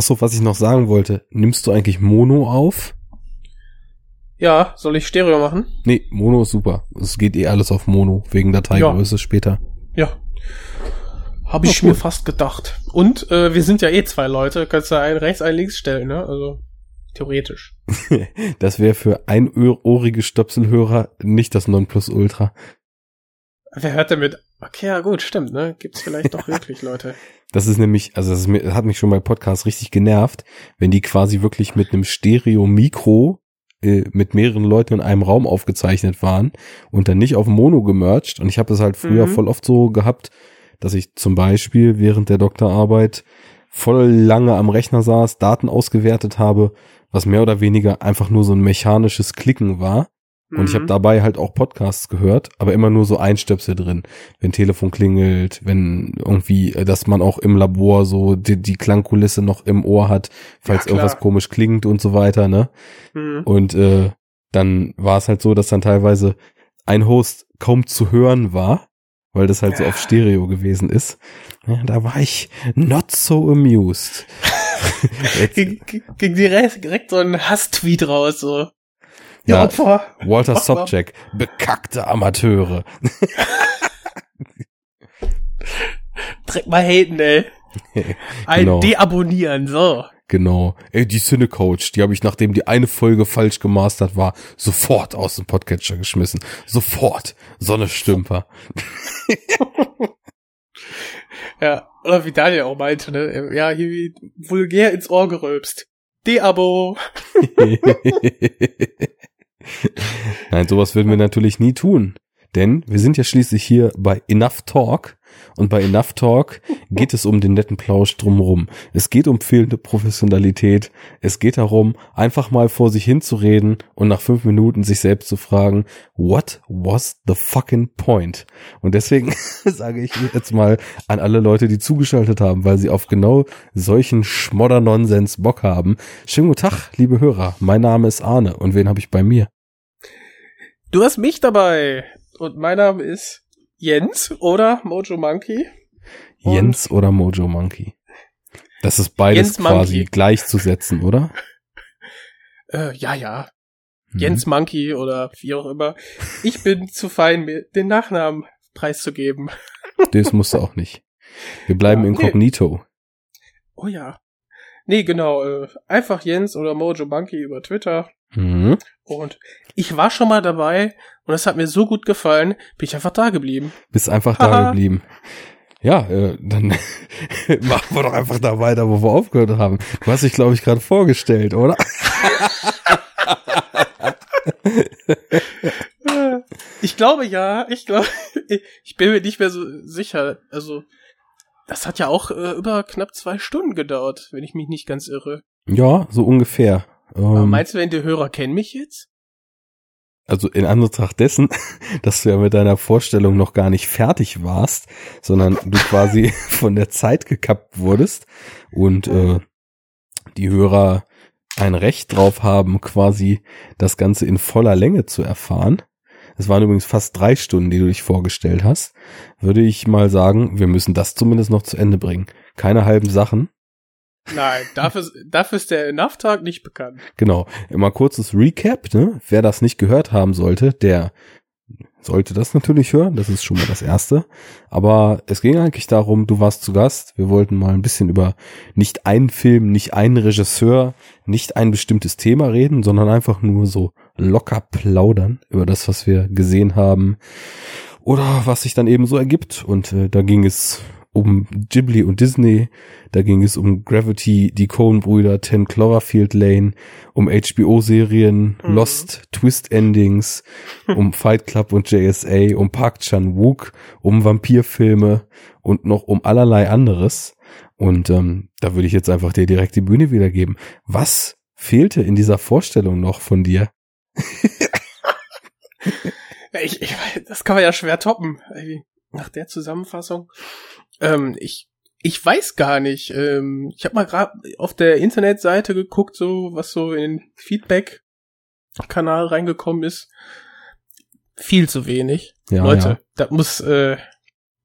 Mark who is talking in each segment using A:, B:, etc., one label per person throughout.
A: Achso, was ich noch sagen wollte, nimmst du eigentlich Mono auf?
B: Ja, soll ich Stereo machen?
A: Nee, Mono ist super. Es geht eh alles auf Mono, wegen Dateigröße
B: Ja.
A: später.
B: Ja. Habe ich
A: Oh, cool.
B: mir fast gedacht. Und äh, wir sind ja eh zwei Leute, kannst du einen rechts, einen links stellen, ne? Also theoretisch.
A: Das wäre für einohrige Stöpselhörer nicht das Nonplusultra.
B: Wer hört denn mit? Okay, ja gut, stimmt, ne? Gibt's vielleicht doch wirklich Leute.
A: Das ist nämlich, also das ist, hat mich schon bei Podcasts richtig genervt, wenn die quasi wirklich mit einem Stereo-Mikro äh, mit mehreren Leuten in einem Raum aufgezeichnet waren und dann nicht auf Mono gemerged. Und ich habe es halt früher
B: Mhm.
A: voll oft so gehabt, dass ich zum Beispiel während der Doktorarbeit voll lange am Rechner saß, Daten ausgewertet habe, was mehr oder weniger einfach nur so ein mechanisches Klicken war. Und ich habe
B: Mhm.
A: dabei halt auch Podcasts gehört, aber immer nur so Einstöpsel drin. Wenn Telefon klingelt, wenn irgendwie, äh, dass man auch im Labor so die, die Klangkulisse noch im Ohr hat, falls
B: Ja,
A: irgendwas komisch klingt und so weiter, ne?
B: Mhm.
A: Und äh, dann war es halt so, dass dann teilweise ein Host kaum zu hören war, weil das halt so auf Stereo gewesen ist. Ja, da war ich not so amused.
B: Ging- ging direkt, direkt so ein Hasstweet raus, so.
A: Ja.
B: Opfer.
A: Walter. Sobchak, bekackte Amateure.
B: Direkt mal haten, ey. Ein
A: Genau.
B: deabonnieren, so.
A: Genau. Ey, die Cinecoach, die habe ich, nachdem die eine Folge falsch gemastert war, sofort aus dem Podcatcher geschmissen. Sofort. Sonne Stümper.
B: Ja, oder wie Daniel auch meinte, ne? Ja, hier wie vulgär ins Ohr gerülpst. Deabo.
A: Nein, sowas würden wir natürlich nie tun. Denn wir sind ja schließlich hier bei Enough Talk. Und bei Enough Talk geht es um den netten Plausch drumherum. Es geht um fehlende Professionalität. Es geht darum, einfach mal vor sich hinzureden und nach fünf Minuten sich selbst zu fragen, what was the fucking point? Und deswegen sage ich jetzt mal an alle Leute, die zugeschaltet haben, weil sie auf genau solchen Schmodder-Nonsens Bock haben. Schönen guten Tag, liebe Hörer. Mein Name ist Arne. Und wen habe ich bei mir?
B: Du hast mich dabei. Und mein Name ist Jens oder Mojo Monkey. Und-
A: Jens oder Mojo Monkey? Das ist beides
B: Jens
A: quasi
B: Monkey.
A: gleichzusetzen, oder?
B: Äh, ja, ja.
A: Mhm.
B: Jens Monkey oder wie auch immer. Ich bin zu fein, mir den Nachnamen preiszugeben.
A: Das musst du auch nicht. Wir bleiben
B: Ja, nee.
A: inkognito.
B: Oh ja. Nee, genau. Äh, einfach Jens oder Mojo Monkey über Twitter.
A: Mhm.
B: Und ich war schon mal dabei und es hat mir so gut gefallen, bin ich einfach da geblieben.
A: Bist einfach da geblieben. Ja, äh, dann machen wir doch einfach da weiter, wo wir aufgehört haben. Du hast dich, glaube ich, gerade vorgestellt, oder?
B: Ich glaube ja, ich glaube, ich bin mir nicht mehr so sicher. Also, das hat ja auch äh, über knapp zwei Stunden gedauert, wenn ich mich nicht ganz irre.
A: Ja, so ungefähr. Ähm,
B: meinst du, wenn die Hörer kennen mich jetzt?
A: also in Anbetracht dessen, dass du ja mit deiner Vorstellung noch gar nicht fertig warst, sondern du quasi von der Zeit gekappt wurdest und äh, die Hörer ein Recht drauf haben, quasi das Ganze in voller Länge zu erfahren. Es waren übrigens fast drei Stunden, die du dich vorgestellt hast. Würde ich mal sagen, wir müssen das zumindest noch zu Ende bringen. Keine halben Sachen.
B: Nein, dafür, dafür ist der Enough-Tag nicht bekannt.
A: Genau. Immer kurzes Recap, ne? Wer das nicht gehört haben sollte, der sollte das natürlich hören. Das ist schon mal das Erste. Aber es ging eigentlich darum, du warst zu Gast. Wir wollten mal ein bisschen über nicht einen Film, nicht einen Regisseur, nicht ein bestimmtes Thema reden, sondern einfach nur so locker plaudern über das, was wir gesehen haben oder was sich dann eben so ergibt. Und äh, da ging es um Ghibli und Disney, da ging es um Gravity, die Coen-Brüder, 10 Cloverfield Lane, um HBO-Serien,
B: Mhm.
A: Lost, Twist-Endings, um Fight Club und JSA, um Park Chan-wook, um Vampirfilme und noch um allerlei anderes. Und ähm, da würde ich jetzt einfach dir direkt die Bühne wiedergeben. Was fehlte in dieser Vorstellung noch von dir?
B: Ich, ich, weiß, das kann man ja schwer toppen. Nach der Zusammenfassung. Ähm, ich, ich weiß gar nicht. Ähm, ich habe mal gerade auf der Internetseite geguckt, so was so in den Feedback-Kanal reingekommen ist. Viel zu wenig.
A: Ja,
B: Leute,
A: ja.
B: das muss, äh,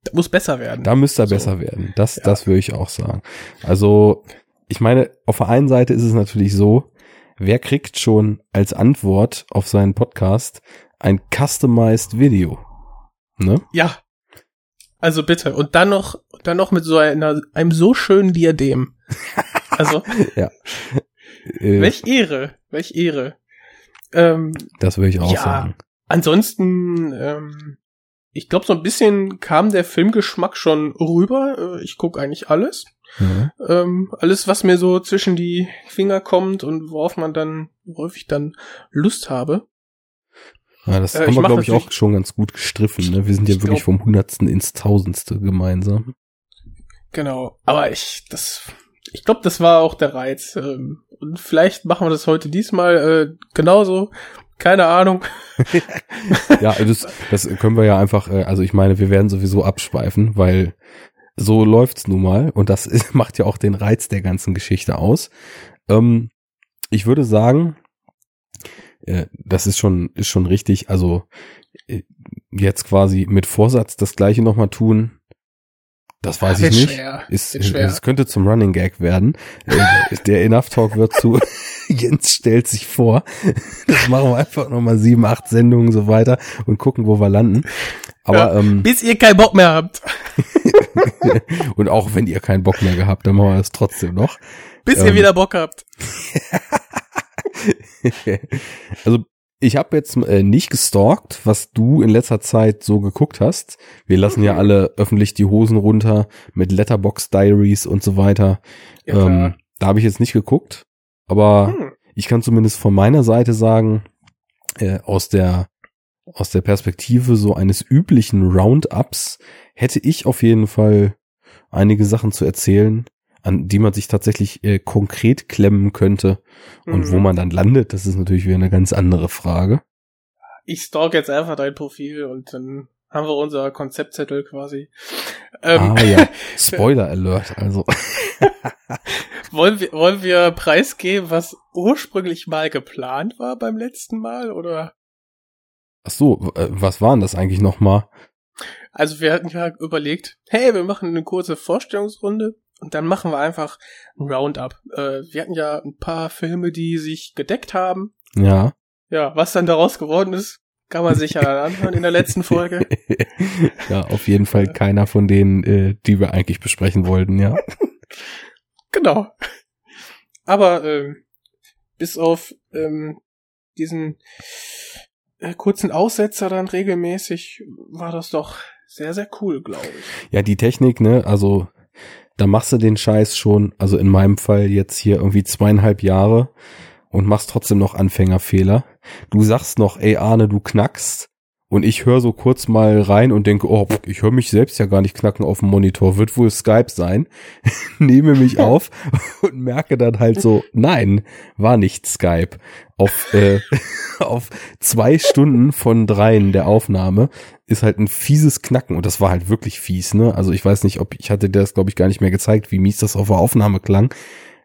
B: das muss besser werden.
A: Da müsste er
B: So.
A: besser werden. Das,
B: Ja.
A: das würde ich auch sagen. Also ich meine, auf der einen Seite ist es natürlich so, wer kriegt schon als Antwort auf seinen Podcast ein customized Video? Ne?
B: Ja. Also bitte. Und dann noch, dann noch mit so einer, einem so schönen Diadem. Also.
A: ja. Äh,
B: welch Ehre. Welch Ehre. Ähm,
A: das würde ich auch
B: ja,
A: sagen.
B: Ansonsten, ähm, ich glaube, so ein bisschen kam der Filmgeschmack schon rüber. Äh, Ich gucke eigentlich alles.
A: Mhm.
B: Ähm, alles, was mir so zwischen die Finger kommt und worauf man dann, worauf ich dann Lust habe.
A: Ja, das
B: Äh,
A: haben wir, glaube ich, auch schon ganz gut gestriffen. Ne? Wir sind ja
B: Ich
A: wirklich vom Hundertsten ins Tausendste gemeinsam.
B: Genau. Aber ich, das, ich glaube, das war auch der Reiz. Ähm, und vielleicht machen wir das heute diesmal äh, genauso. Keine Ahnung.
A: Ja, das, das können wir ja einfach, äh, also ich meine, wir werden sowieso abschweifen, weil so läuft's nun mal und das ist, macht ja auch den Reiz der ganzen Geschichte aus. Ähm, ich würde sagen, äh, das ist schon, ist schon richtig, also äh, jetzt quasi mit Vorsatz das gleiche nochmal tun, das weiß ich nicht. Ist,
B: schwer.
A: es könnte zum Running Gag werden. Äh, der Enough Talk wird zu Jens stellt sich vor. Das machen wir einfach nochmal sieben, acht Sendungen so weiter und gucken, wo wir landen. Aber
B: Ja.
A: ähm,
B: Bis ihr keinen Bock mehr habt.
A: und auch wenn ihr keinen Bock mehr gehabt, dann machen wir das trotzdem noch.
B: Bis
A: Ähm.
B: ihr wieder Bock habt.
A: also ich habe jetzt äh, nicht gestalkt, was du in letzter Zeit so geguckt hast. Wir lassen ja
B: Mhm.
A: alle öffentlich die Hosen runter mit Letterbox Diaries und so weiter.
B: Ja,
A: ähm, da habe ich jetzt nicht geguckt, aber
B: Hm.
A: ich kann zumindest von meiner Seite sagen, äh, aus der aus der Perspektive so eines üblichen Roundups hätte ich auf jeden Fall einige Sachen zu erzählen, an die man sich tatsächlich äh, konkret klemmen könnte und
B: Mhm.
A: wo man dann landet, das ist natürlich wieder eine ganz andere Frage.
B: Ich stalk jetzt einfach dein Profil und dann haben wir unser Konzeptzettel quasi. Ähm,
A: ah ja, Spoiler Alert, also
B: wollen, wir, wollen wir preisgeben, was ursprünglich mal geplant war beim letzten Mal? Oder?
A: ach so, äh, was waren das eigentlich nochmal?
B: Also wir hatten ja überlegt, hey, wir machen eine kurze Vorstellungsrunde und dann machen wir einfach ein Roundup. Äh, wir hatten ja ein paar Filme, die sich gedeckt haben.
A: Ja.
B: Ja, was dann daraus geworden ist, kann man sich ja anhören in der letzten Folge.
A: ja, auf jeden Fall keiner von denen, äh, die wir eigentlich besprechen wollten, ja.
B: Genau. Aber ähm, bis auf ähm, diesen äh, kurzen Aussetzer dann regelmäßig war das doch sehr, sehr cool, glaube ich.
A: Ja, die Technik, ne, also da machst du den Scheiß schon, also in meinem Fall jetzt hier irgendwie zweieinhalb Jahre und machst trotzdem noch Anfängerfehler. Du sagst noch, ey Arne, du knackst. Und ich höre so kurz mal rein und denke, oh, ich höre mich selbst ja gar nicht knacken auf dem Monitor, wird wohl Skype sein. Nehme mich auf und merke dann halt so, nein, war nicht Skype. Auf, äh, auf zwei Stunden von dreien der Aufnahme ist halt ein fieses Knacken und das war halt wirklich fies, ne? Also ich weiß nicht, ob ich hatte dir das glaube ich gar nicht mehr gezeigt, wie mies das auf der Aufnahme klang.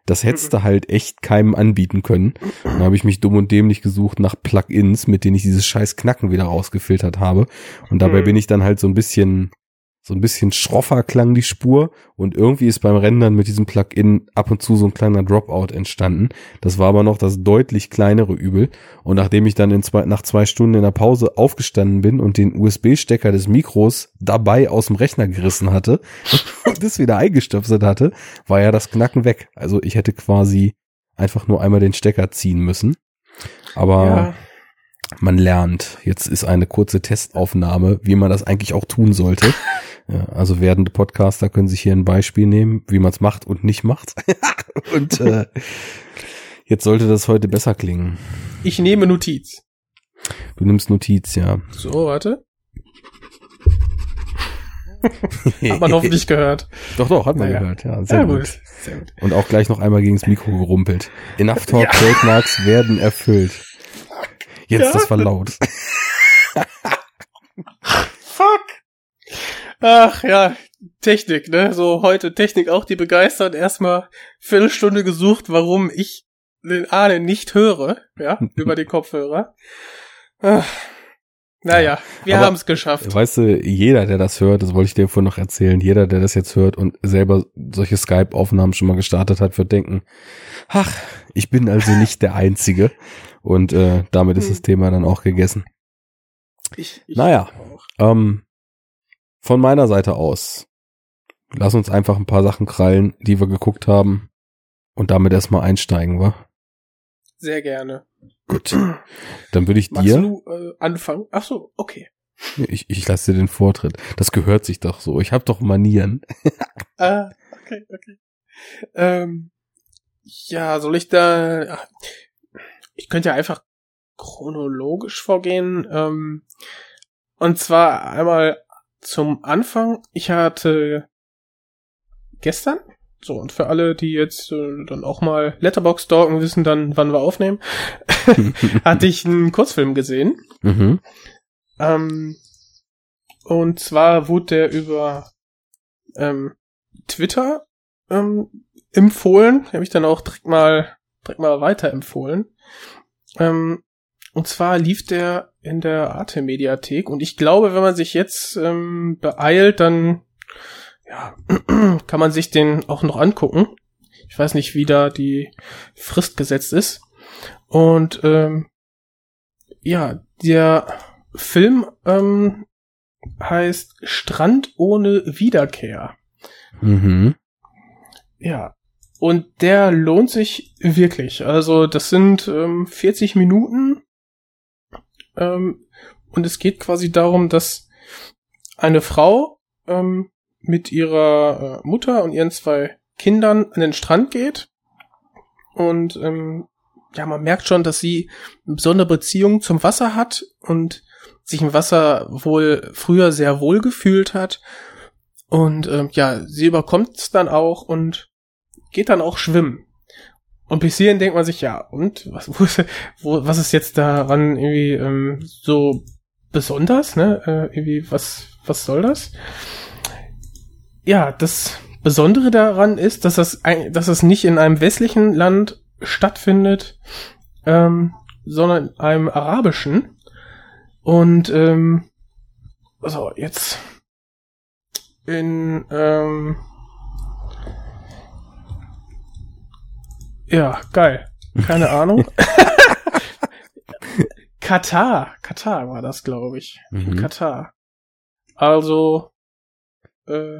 A: Das hättest du halt echt keinem anbieten können. Dann habe ich mich dumm und dämlich gesucht nach Plugins, mit denen ich dieses scheiß Knacken wieder rausgefiltert habe. Und dabei
B: Hm.
A: bin ich dann halt so ein bisschen, so ein bisschen schroffer klang die Spur und irgendwie ist beim Rendern mit diesem Plugin ab und zu so ein kleiner Dropout entstanden. Das war aber noch das deutlich kleinere Übel. Und nachdem ich dann in zwei, nach zwei Stunden in der Pause aufgestanden bin und den USB-Stecker des Mikros dabei aus dem Rechner gerissen hatte und das wieder eingestöpselt hatte, war ja das Knacken weg. Also ich hätte quasi einfach nur einmal den Stecker ziehen müssen. Aber
B: Ja,
A: man lernt. Jetzt ist eine kurze Testaufnahme, wie man das eigentlich auch tun sollte. Ja, also werdende Podcaster können sich hier ein Beispiel nehmen, wie man es macht und nicht macht. und äh, jetzt sollte das heute besser klingen.
B: ich nehme Notiz.
A: Du nimmst Notiz, ja.
B: So, warte. Hat man hoffentlich gehört.
A: Doch, doch, hat man
B: Naja.
A: gehört. Ja, sehr
B: Ja,
A: gut.
B: Sehr gut.
A: Und auch gleich noch einmal gegen das Mikro gerumpelt. Enough Talk
B: Ja.
A: Trademarks werden erfüllt. Jetzt,
B: Ja.
A: das war laut.
B: Fuck. Ach ja, Technik, ne? So heute Technik auch, die begeistert. Erstmal Viertelstunde gesucht, warum ich den Arne nicht höre, ja, über die Kopfhörer. Naja, wir haben es geschafft.
A: Weißt du, jeder, der das hört, das wollte ich dir vorhin noch erzählen, jeder, der das jetzt hört und selber solche Skype-Aufnahmen schon mal gestartet hat, wird denken, ach, ich bin also nicht der Einzige. Und äh, damit ist
B: Hm.
A: das Thema dann auch gegessen.
B: Ich, ich
A: Naja. Ähm, von meiner Seite aus, lass uns einfach ein paar Sachen krallen, die wir geguckt haben und damit erstmal einsteigen, wa?
B: Sehr gerne.
A: Gut. Dann würde ich
B: Magst
A: dir,
B: du äh, anfangen? Ach so, okay.
A: ich, ich lasse dir den Vortritt. Das gehört sich doch so. Ich habe doch Manieren.
B: Ah, okay, okay. Ähm, ja, soll ich da. ach, Ich könnte ja einfach chronologisch vorgehen. Ähm, und zwar einmal zum Anfang. Ich hatte gestern, so und für alle, die jetzt äh, dann auch mal Letterbox stalken, wissen dann, wann wir aufnehmen, hatte ich einen Kurzfilm gesehen.
A: mhm.
B: Ähm, und zwar wurde der über ähm, Twitter ähm, empfohlen. Habe ich dann auch direkt mal direkt mal weiterempfohlen. Ähm, und zwar lief der in der Arte Mediathek und ich glaube, wenn man sich jetzt ähm, beeilt, dann ja, kann man sich den auch noch angucken. Ich weiß nicht, wie da die Frist gesetzt ist. Und ähm, ja, der Film ähm, heißt Strand ohne Wiederkehr.
A: Mhm.
B: Ja. Und der lohnt sich wirklich. Also das sind ähm, 40 Minuten. Ähm, und es geht quasi darum, dass eine Frau ähm, mit ihrer äh, Mutter und ihren zwei Kindern an den Strand geht. Und ähm, ja, man merkt schon, dass sie eine besondere Beziehung zum Wasser hat und sich im Wasser wohl früher sehr wohl gefühlt hat. Und ähm, ja, sie überkommt es dann auch und geht dann auch schwimmen. Und bis hierhin denkt man sich, ja, und was, wo, ist- wo, was ist jetzt daran irgendwie ähm, so besonders, ne? Äh, irgendwie, was, was soll das? Ja, das Besondere daran ist, dass das, ein- dass es nicht in einem westlichen Land stattfindet, ähm, sondern in einem arabischen. Und ähm, so, jetzt in ähm, ja, geil. Keine Ahnung. Katar, Katar war das, glaube ich. In
A: Mhm.
B: Katar. Also äh,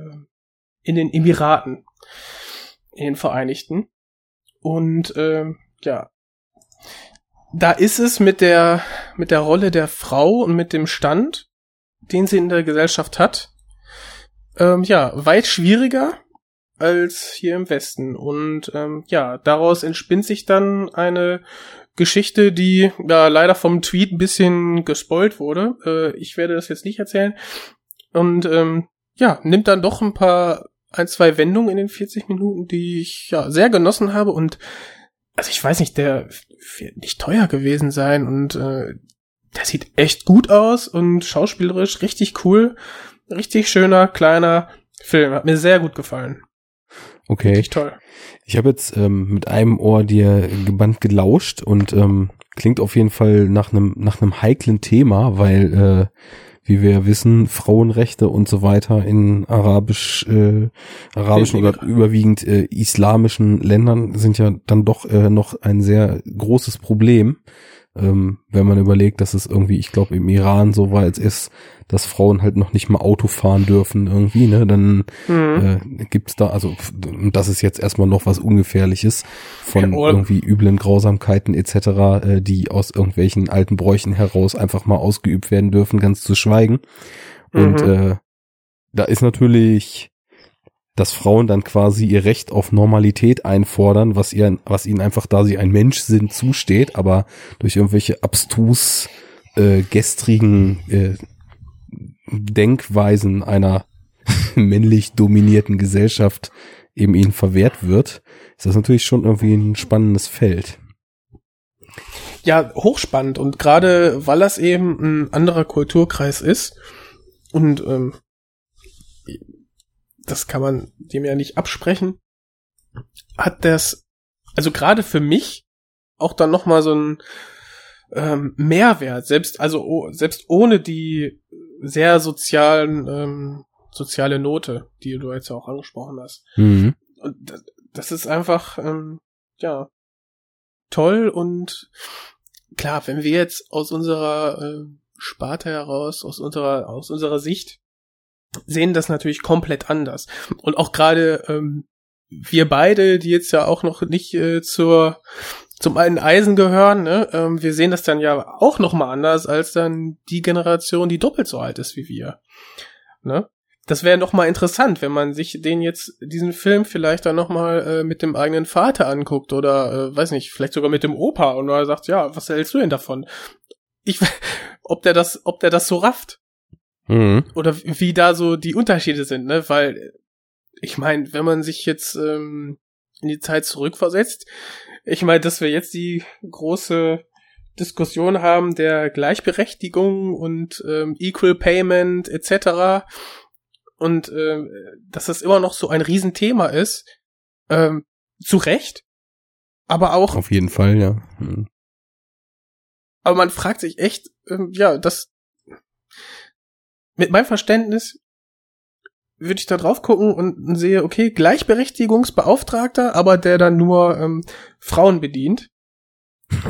B: in den Emiraten, in den Vereinigten. Und ähm, ja, da ist es mit der mit der Rolle der Frau und mit dem Stand, den sie in der Gesellschaft hat, ähm, ja weit schwieriger als hier im Westen. Und ähm, ja, daraus entspinnt sich dann eine Geschichte, die ja leider vom Tweet ein bisschen gespoilt wurde. Äh, ich werde das jetzt nicht erzählen. Und ähm, ja, nimmt dann doch ein paar, ein, zwei Wendungen in den 40 Minuten, die ich ja sehr genossen habe. Und also ich weiß nicht, der wird nicht teuer gewesen sein und äh, der sieht echt gut aus und schauspielerisch richtig cool. Richtig schöner, kleiner Film. Hat mir sehr gut gefallen.
A: Okay.
B: Richtig toll.
A: Ich habe jetzt ähm, mit einem Ohr dir gebannt gelauscht und ähm, klingt auf jeden Fall nach einem nach einem heiklen Thema, weil äh, wie wir wissen, Frauenrechte und so weiter in arabisch äh, arabischen oder überwiegend äh, islamischen Ländern sind ja dann doch äh, noch ein sehr großes Problem. Ähm, wenn man überlegt, dass es irgendwie, ich glaube, im Iran so weit ist, dass Frauen halt noch nicht mal Auto fahren dürfen irgendwie, ne? Dann
B: Mhm.
A: äh, gibt's da, also und das ist jetzt erstmal noch was Ungefährliches von
B: Jawohl.
A: irgendwie üblen Grausamkeiten etc., äh, die aus irgendwelchen alten Bräuchen heraus einfach mal ausgeübt werden dürfen, ganz zu schweigen. Und
B: Mhm.
A: äh, da ist natürlich, dass Frauen dann quasi ihr Recht auf Normalität einfordern, was ihr, was ihnen einfach, da sie ein Mensch sind, zusteht, aber durch irgendwelche abstrus äh, gestrigen äh, Denkweisen einer männlich dominierten Gesellschaft eben ihnen verwehrt wird, ist das natürlich schon irgendwie ein spannendes Feld.
B: Ja, hochspannend und gerade weil das eben ein anderer Kulturkreis ist und ähm, das kann man dem ja nicht absprechen, hat das also gerade für mich auch dann noch mal so ein ähm, Mehrwert, selbst also oh, selbst ohne die sehr sozialen ähm, soziale Note, die du jetzt auch angesprochen hast.
A: Mhm.
B: Und das, das ist einfach ähm, ja toll und klar, wenn wir jetzt aus unserer äh, Sparte heraus, aus unserer aus unserer Sicht sehen das natürlich komplett anders und auch gerade ähm, wir beide, die jetzt ja auch noch nicht äh, zur zum einen Eisen gehören, ne? Ähm, wir sehen das dann ja auch noch mal anders als dann die Generation, die doppelt so alt ist wie wir. Ne? Das wäre noch mal interessant, wenn man sich den jetzt diesen Film vielleicht dann noch mal äh, mit dem eigenen Vater anguckt oder äh, weiß nicht, vielleicht sogar mit dem Opa und er sagt, ja, was hältst du denn davon? Ich, ob der das, ob der das so rafft
A: Mhm.
B: oder wie da so die Unterschiede sind, ne? Weil ich meine, wenn man sich jetzt ähm, in die Zeit zurückversetzt, ich meine, dass wir jetzt die große Diskussion haben der Gleichberechtigung und ähm, Equal Payment etc. Und ähm, dass das immer noch so ein Riesenthema ist, ähm, zu Recht, aber auch,
A: Auf jeden Fall, ja. Mhm.
B: aber man fragt sich echt, ähm, ja, das mit meinem Verständnis würde ich da drauf gucken und sehe, okay, Gleichberechtigungsbeauftragter, aber der dann nur ähm, Frauen bedient.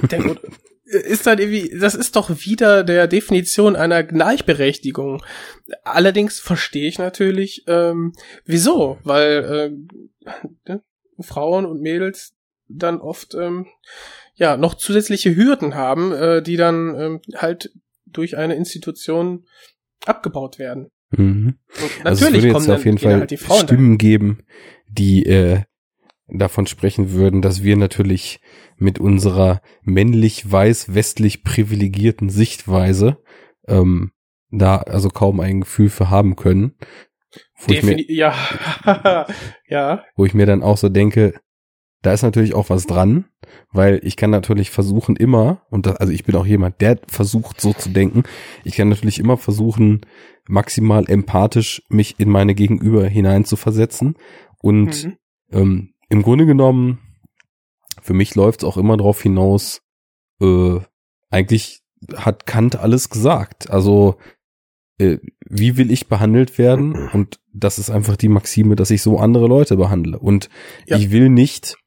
B: Der ist dann irgendwie, das ist doch wieder der Definition einer Gleichberechtigung. Allerdings verstehe ich natürlich, ähm, wieso, weil ähm, ne, Frauen und Mädels dann oft ähm, ja noch zusätzliche Hürden haben, äh, die dann ähm, halt durch eine Institution abgebaut werden.
A: Mhm.
B: Und
A: Also es
B: natürlich
A: würde jetzt auf jeden Fall
B: halt die Frauen
A: Stimmen geben, die äh, davon sprechen würden, dass wir natürlich mit unserer männlich-weiß westlich privilegierten Sichtweise ähm, da also kaum ein Gefühl für haben können. Wo ich, mir,
B: ja, ja,
A: wo ich mir dann auch so denke, da ist natürlich auch was dran, weil ich kann natürlich versuchen immer, und das, also ich bin auch jemand, der versucht so zu denken, ich kann natürlich immer versuchen, maximal empathisch mich in meine Gegenüber hineinzuversetzen. Und
B: mhm.
A: ähm, im Grunde genommen, für mich läuft es auch immer darauf hinaus, äh, eigentlich hat Kant alles gesagt. Also äh, wie will ich behandelt werden? Und das ist einfach die Maxime, dass ich so andere Leute behandle. Und
B: Ja.
A: ich will nicht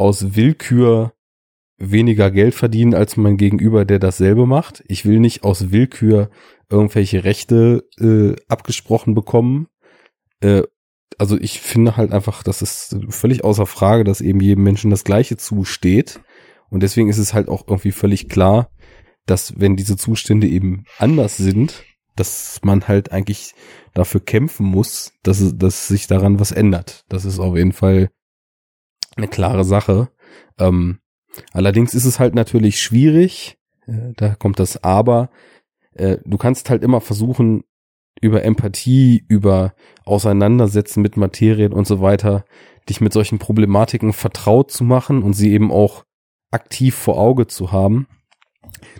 A: aus Willkür weniger Geld verdienen als mein Gegenüber, der dasselbe macht. Ich will nicht aus Willkür irgendwelche Rechte äh, abgesprochen bekommen. Äh, also ich finde halt einfach, das ist völlig außer Frage, dass eben jedem Menschen das Gleiche zusteht. Und deswegen ist es halt auch irgendwie völlig klar, dass wenn diese Zustände eben anders sind, dass man halt eigentlich dafür kämpfen muss, dass, dass sich daran was ändert. Das ist auf jeden Fall eine klare Sache. Ähm, allerdings ist es halt natürlich schwierig, äh, da kommt das Aber, äh, du kannst halt immer versuchen, über Empathie, über Auseinandersetzen mit Materien und so weiter, dich mit solchen Problematiken vertraut zu machen und sie eben auch aktiv vor Auge zu haben.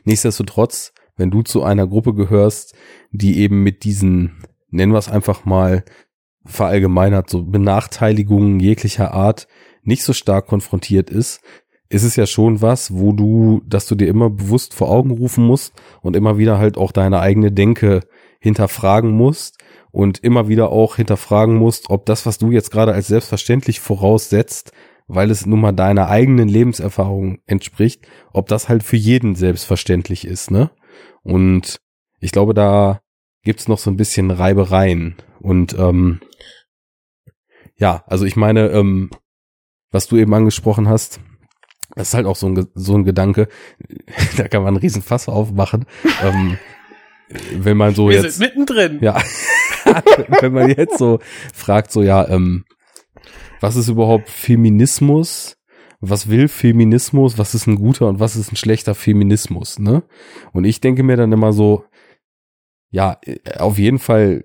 A: Nichtsdestotrotz, wenn du zu einer Gruppe gehörst, die eben mit diesen, nennen wir es einfach mal, verallgemeinert, so Benachteiligungen jeglicher Art nicht so stark konfrontiert ist, ist es ja schon was, wo du, dass du dir immer bewusst vor Augen rufen musst und immer wieder halt auch deine eigene Denke hinterfragen musst und immer wieder auch hinterfragen musst, ob das, was du jetzt gerade als selbstverständlich voraussetzt, weil es nun mal deiner eigenen Lebenserfahrung entspricht, ob das halt für jeden selbstverständlich ist, ne? Und ich glaube, da gibt's noch so ein bisschen Reibereien. Und ähm, ja, also ich meine, ähm, was du eben angesprochen hast, das ist halt auch so ein, so ein Gedanke, da kann man einen riesen Fass aufmachen. ähm, wenn man so
B: Wir
A: jetzt
B: sind mittendrin.
A: ja. Wenn man jetzt so fragt, so ja, ähm, was ist überhaupt Feminismus? Was will Feminismus? Was ist ein guter und was ist ein schlechter Feminismus, ne? Und ich denke mir dann immer so, ja, äh, auf jeden Fall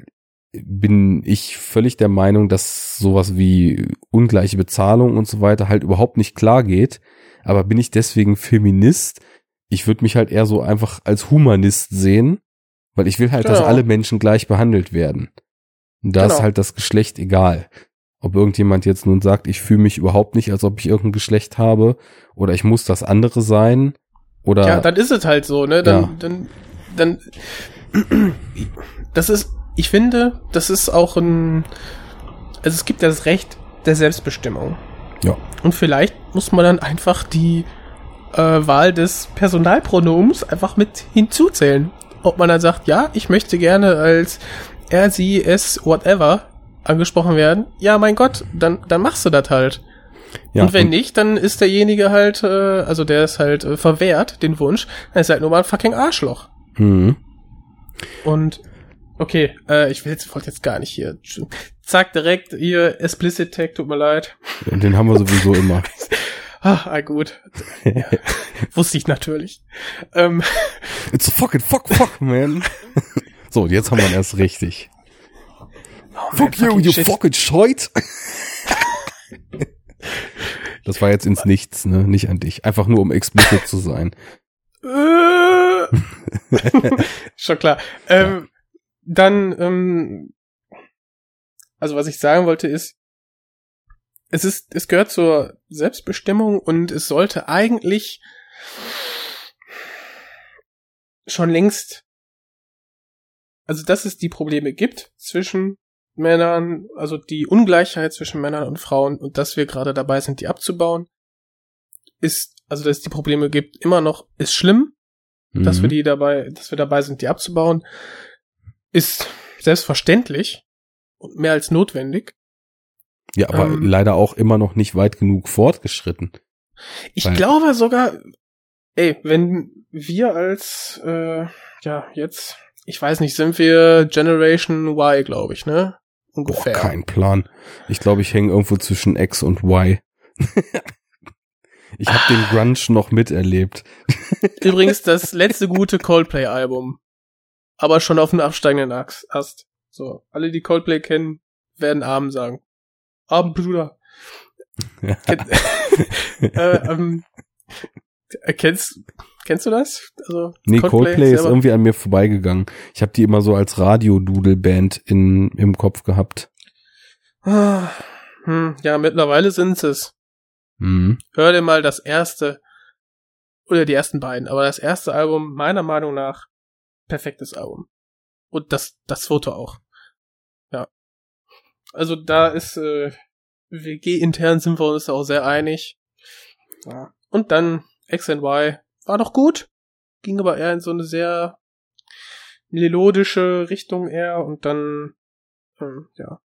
A: bin ich völlig der Meinung, dass sowas wie ungleiche Bezahlung und so weiter halt überhaupt nicht klar geht. Aber bin ich deswegen Feminist? Ich würde mich halt eher so einfach als Humanist sehen, weil ich will halt, dass
B: Genau.
A: alle Menschen gleich behandelt werden. Und da ist
B: Genau.
A: halt das Geschlecht egal. Ob irgendjemand jetzt nun sagt, ich fühle mich überhaupt nicht, als ob ich irgendein Geschlecht habe, oder ich muss das andere sein, Oder
B: Ja, dann ist es halt so, ne? Dann,
A: Ja.
B: dann, dann, das ist, ich finde, das ist auch ein, also es gibt ja das Recht der Selbstbestimmung.
A: ja,
B: Und vielleicht muss man dann einfach die äh, Wahl des Personalpronoms einfach mit hinzuzählen. Ob man dann sagt, ja, ich möchte gerne als er, sie, es, whatever angesprochen werden. Ja, mein Gott, dann, dann machst du das halt.
A: ja
B: und wenn nicht, dann ist derjenige halt, äh, also der ist halt äh, verwehrt, den Wunsch, dann ist halt nur mal ein fucking Arschloch.
A: Mhm.
B: Und okay, äh, ich will jetzt, wollte jetzt gar nicht hier. Zack, direkt hier, Explicit Tag, tut mir leid.
A: Und den haben wir sowieso immer.
B: Ah, ah gut. Ja, wusste ich natürlich. Ähm,
A: It's a fucking fuck fuck, man. so, jetzt haben wir ihn erst richtig.
B: oh,
A: Fuck you, you
B: shit.
A: fucking Scheut. Das war jetzt ins Nichts, ne? Nicht an dich. Einfach nur, um explicit zu sein.
B: Äh. Schon klar. Ähm, dann, ähm, also was ich sagen wollte ist, es ist, es gehört zur Selbstbestimmung und es sollte eigentlich schon längst, also dass es die Probleme gibt zwischen Männern, also die Ungleichheit zwischen Männern und Frauen und dass wir gerade dabei sind, die abzubauen, ist, also dass es die Probleme gibt, immer noch, ist schlimm, dass
A: Mhm.
B: wir die dabei, dass wir dabei sind, die abzubauen, ist selbstverständlich und mehr als notwendig.
A: Ja, aber
B: ähm,
A: leider auch immer noch nicht weit genug fortgeschritten.
B: Ich
A: Weil-
B: glaube sogar, ey, wenn wir als, äh, ja, jetzt, ich weiß nicht, sind wir Generation Y, glaube ich, ne?
A: Boah,
B: Ungefähr.
A: kein Plan. Ich glaube, ich hänge irgendwo zwischen X und Y. ich habe den Grunge noch miterlebt.
B: Übrigens das letzte gute Coldplay-Album. Aber schon auf dem absteigenden Ast. So, alle, die Coldplay kennen, werden Arm sagen. Arm, Bruder. Ken- äh, ähm, äh, kennst, kennst du das? Also,
A: Nee, Coldplay, ist
B: selber-
A: irgendwie an mir vorbeigegangen. Ich habe die immer so als Radio-Doodle-Band im Kopf gehabt.
B: Ah, hm, ja, mittlerweile sind es.
A: Mhm.
B: Hör dir mal das erste, oder die ersten beiden, aber das erste Album, meiner Meinung nach, perfektes Album. Und das, das Foto auch. Ja. Also da ist, äh, WG-intern sind wir uns auch sehr einig. Ja. Und dann X and Y war doch gut, ging aber eher in so eine sehr melodische Richtung eher und dann, ähm, ja.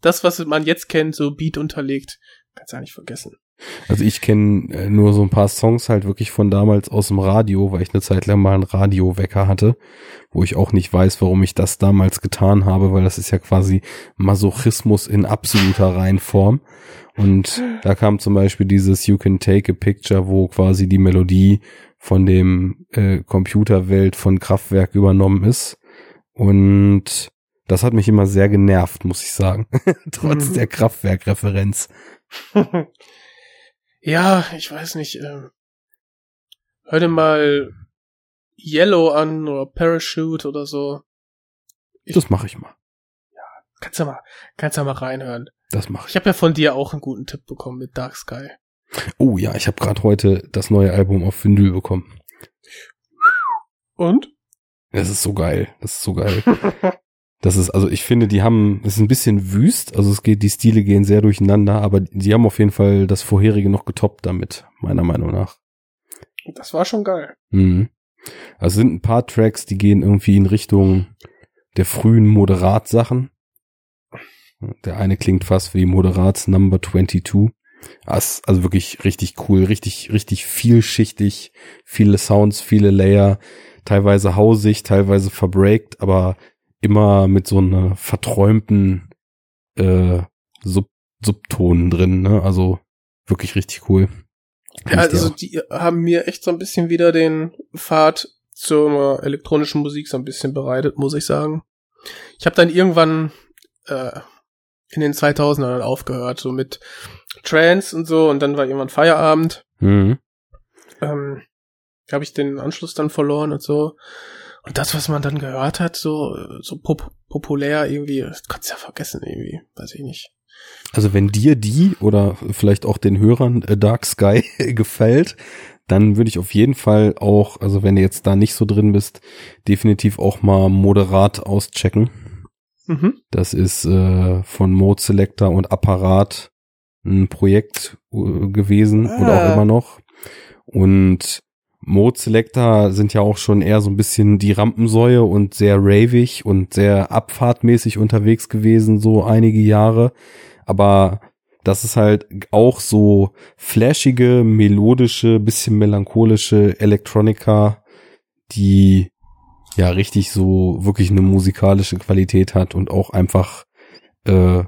B: Das, was man jetzt kennt, so Beat unterlegt, kannst du nicht vergessen.
A: Also ich kenne äh, nur so ein paar Songs halt wirklich von damals aus dem Radio, weil ich eine Zeit lang mal einen Radiowecker hatte, wo ich auch nicht weiß, warum ich das damals getan habe, weil das ist ja quasi Masochismus in absoluter Reinform. Und da kam zum Beispiel dieses You Can Take a Picture, wo quasi die Melodie von dem äh, Computerwelt von Kraftwerk übernommen ist. Und das hat mich immer sehr genervt, muss ich sagen. Trotz
B: Mhm.
A: der Kraftwerk-Referenz.
B: Ja, ich weiß nicht. Ähm, hör dir mal Yellow an oder Parachute oder so. Ich-
A: Das mache ich mal.
B: Kannst du mal, kannst du mal reinhören.
A: Das mache ich.
B: Ich habe ja von dir auch einen guten Tipp bekommen mit Dark Sky.
A: Oh ja, ich habe gerade heute das neue Album auf Vinyl bekommen.
B: Und?
A: Das ist so geil. Das ist so geil. Das ist, also ich finde, die haben, es ist ein bisschen wüst, also es geht, die Stile gehen sehr durcheinander, aber die haben auf jeden Fall das vorherige noch getoppt damit, meiner Meinung nach.
B: Das war schon geil.
A: Mhm. Also es sind ein paar Tracks, die gehen irgendwie in Richtung der frühen Moderat-Sachen. Der eine klingt fast wie Moderats Number 22. Das ist also wirklich richtig cool, richtig, richtig vielschichtig, viele Sounds, viele Layer, teilweise hausig, teilweise verbreakt, aber immer mit so einer verträumten äh, Sub Subtonen drin, ne? Also wirklich richtig cool.
B: Ja, also die haben mir echt so ein bisschen wieder den Pfad zur elektronischen Musik so ein bisschen bereitet, muss ich sagen. Ich habe dann irgendwann äh, in den 2000ern aufgehört, so mit Trance und so, und dann war irgendwann Feierabend.
A: mhm.
B: Ähm, habe ich den Anschluss dann verloren und so. Und das, was man dann gehört hat, so so pop populär irgendwie, das kannst du ja vergessen irgendwie, weiß ich nicht.
A: Also wenn dir die oder vielleicht auch den Hörern äh, Dark Sky gefällt, dann würde ich auf jeden Fall auch, also wenn du jetzt da nicht so drin bist, definitiv auch mal moderat auschecken. Mhm. Das ist äh, von Mode Selector und Apparat ein Projekt äh, gewesen ah. oder auch immer noch. Und Mode Selector sind ja auch schon eher so ein bisschen die Rampensäue und sehr ravig und sehr abfahrtmäßig unterwegs gewesen, so einige Jahre. Aber das ist halt auch so flashige, melodische, bisschen melancholische Elektronika, die ja richtig so wirklich eine musikalische Qualität hat und auch einfach äh,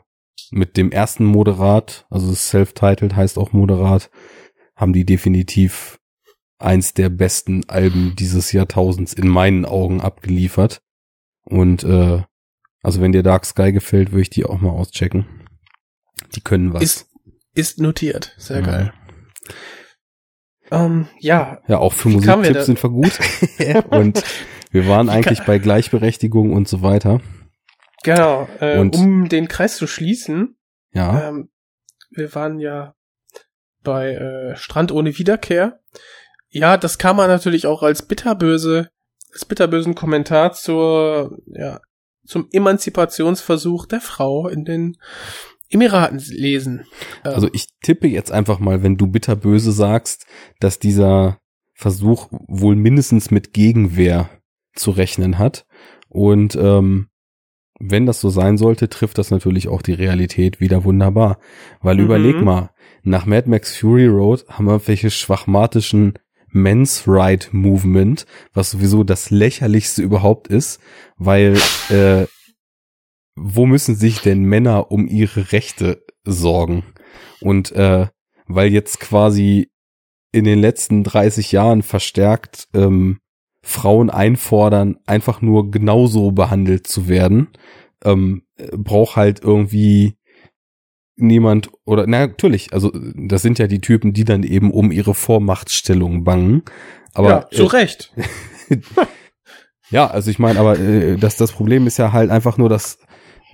A: mit dem ersten Moderat, also self-titled heißt auch Moderat, haben die definitiv eins der besten Alben dieses Jahrtausends in meinen Augen abgeliefert. Und äh, also wenn dir Dark Sky gefällt, würde ich die auch mal auschecken. Die können was.
B: Ist, ist notiert. Sehr ja. geil. Ähm, ja.
A: Ja, auch für Musiktipps sind wir gut. und wir waren eigentlich bei Gleichberechtigung und so weiter.
B: Genau. Äh, und, um den Kreis zu schließen.
A: Ja.
B: Ähm, wir waren ja bei äh, Strand ohne Wiederkehr. Ja, das kam man natürlich auch als bitterböse, als bitterbösen Kommentar zur, ja, zum Emanzipationsversuch der Frau in den Emiraten lesen.
A: Ähm, also ich tippe jetzt einfach mal, wenn du bitterböse sagst, dass dieser Versuch wohl mindestens mit Gegenwehr zu rechnen hat. Und ähm, wenn das so sein sollte, trifft das natürlich auch die Realität wieder wunderbar. Weil mhm. überleg mal, nach Mad Max Fury Road haben wir welche schwachmatischen Men's Right Movement, was sowieso das lächerlichste überhaupt ist, weil äh, wo müssen sich denn Männer um ihre Rechte sorgen? Und äh, weil jetzt quasi in den letzten 30 Jahren verstärkt ähm, Frauen einfordern, einfach nur genauso behandelt zu werden, ähm, braucht halt irgendwie niemand oder na natürlich, also das sind ja die Typen, die dann eben um ihre Vormachtstellung bangen. Aber ja,
B: zu äh, Recht.
A: ja, also ich meine, aber äh, das das Problem ist ja halt einfach nur, dass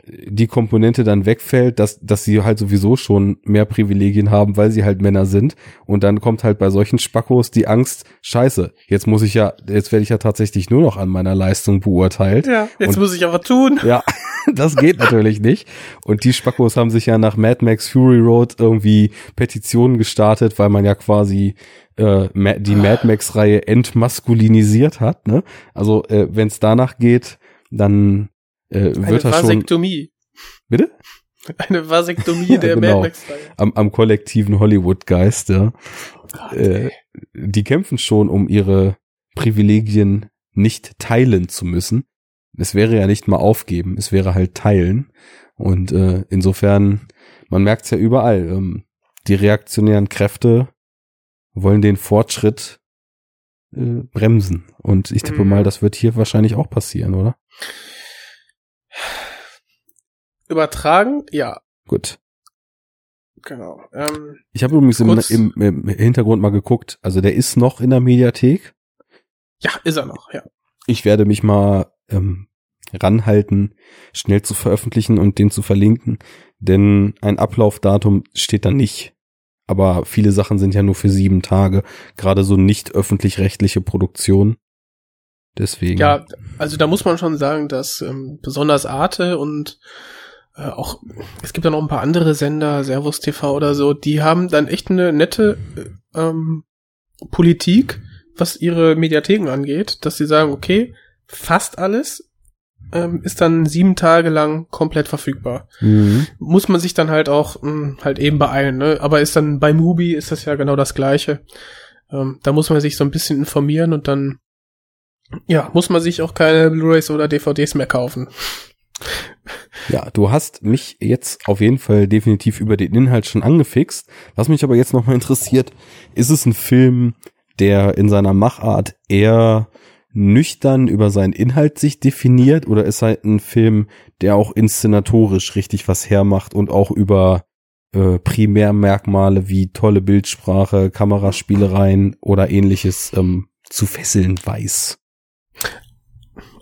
A: die Komponente dann wegfällt, dass, dass sie halt sowieso schon mehr Privilegien haben, weil sie halt Männer sind. Und dann kommt halt bei solchen Spackos die Angst, scheiße, jetzt muss ich ja, jetzt werde ich ja tatsächlich nur noch an meiner Leistung beurteilt.
B: Ja, jetzt und, muss ich aber tun.
A: Ja, das geht natürlich nicht. Und die Spackos haben sich ja nach Mad Max Fury Road irgendwie Petitionen gestartet, weil man ja quasi äh, die Mad Max-Reihe entmaskulinisiert hat. Ne? Also äh, wenn es danach geht, dann äh, wird
B: Eine
A: er
B: Vasektomie.
A: Bitte?
B: Eine Vasektomie der genau. Mad Max
A: am, am kollektiven Hollywood-Geist, ja. Gott, äh, die kämpfen schon, um ihre Privilegien nicht teilen zu müssen. Es wäre ja nicht mal aufgeben, es wäre halt teilen. Und äh, insofern, man merkt es ja überall, ähm, die reaktionären Kräfte wollen den Fortschritt äh, bremsen. Und ich tippe mhm. mal, das wird hier wahrscheinlich auch passieren, oder?
B: Übertragen, ja.
A: Gut.
B: Genau. Ähm,
A: ich habe übrigens im, im, im, Hintergrund mal geguckt. Also der ist noch in der Mediathek.
B: Ja, ist er noch, ja.
A: Ich werde mich mal ähm, ranhalten, schnell zu veröffentlichen und den zu verlinken, denn ein Ablaufdatum steht da nicht. Aber viele Sachen sind ja nur für sieben Tage, gerade so nicht öffentlich-rechtliche Produktionen. Deswegen.
B: Ja, also da muss man schon sagen, dass ähm, besonders Arte und äh, auch, es gibt ja noch ein paar andere Sender, Servus TV oder so, die haben dann echt eine nette äh, ähm, Politik, was ihre Mediatheken angeht, dass sie sagen, okay, fast alles ähm, ist dann sieben Tage lang komplett verfügbar. Mhm. Muss man sich dann halt auch mh, hm, halt eben beeilen, ne? Aber ist dann bei Mubi ist das ja genau das gleiche. Ähm, da muss man sich so ein bisschen informieren und dann ja, muss man sich auch keine Blu-rays oder DVDs mehr kaufen.
A: Ja, du hast mich jetzt auf jeden Fall definitiv über den Inhalt schon angefixt. Was mich aber jetzt nochmal interessiert, ist es ein Film, der in seiner Machart eher nüchtern über seinen Inhalt sich definiert oder ist halt ein Film, der auch inszenatorisch richtig was hermacht und auch über äh, Primärmerkmale wie tolle Bildsprache, Kameraspielereien oder ähnliches ähm, zu fesseln weiß?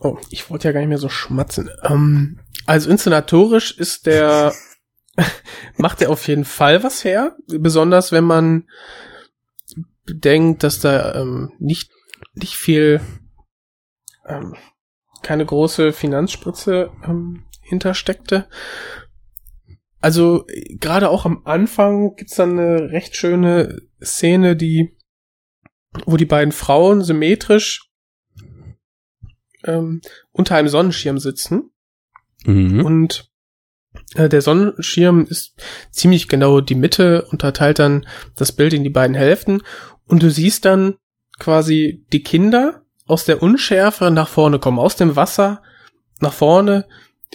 B: Oh, ich wollte ja gar nicht mehr so schmatzen. Ähm, also inszenatorisch ist der, macht er auf jeden Fall was her. Besonders wenn man bedenkt, dass da ähm, nicht, nicht viel, ähm, keine große Finanzspritze ähm, hintersteckte. Also gerade auch am Anfang gibt's dann eine recht schöne Szene, die, wo die beiden Frauen symmetrisch ähm, unter einem Sonnenschirm sitzen
A: Mhm.
B: und äh, der Sonnenschirm ist ziemlich genau die Mitte, unterteilt dann das Bild in die beiden Hälften und du siehst dann quasi die Kinder aus der Unschärfe nach vorne kommen, aus dem Wasser nach vorne,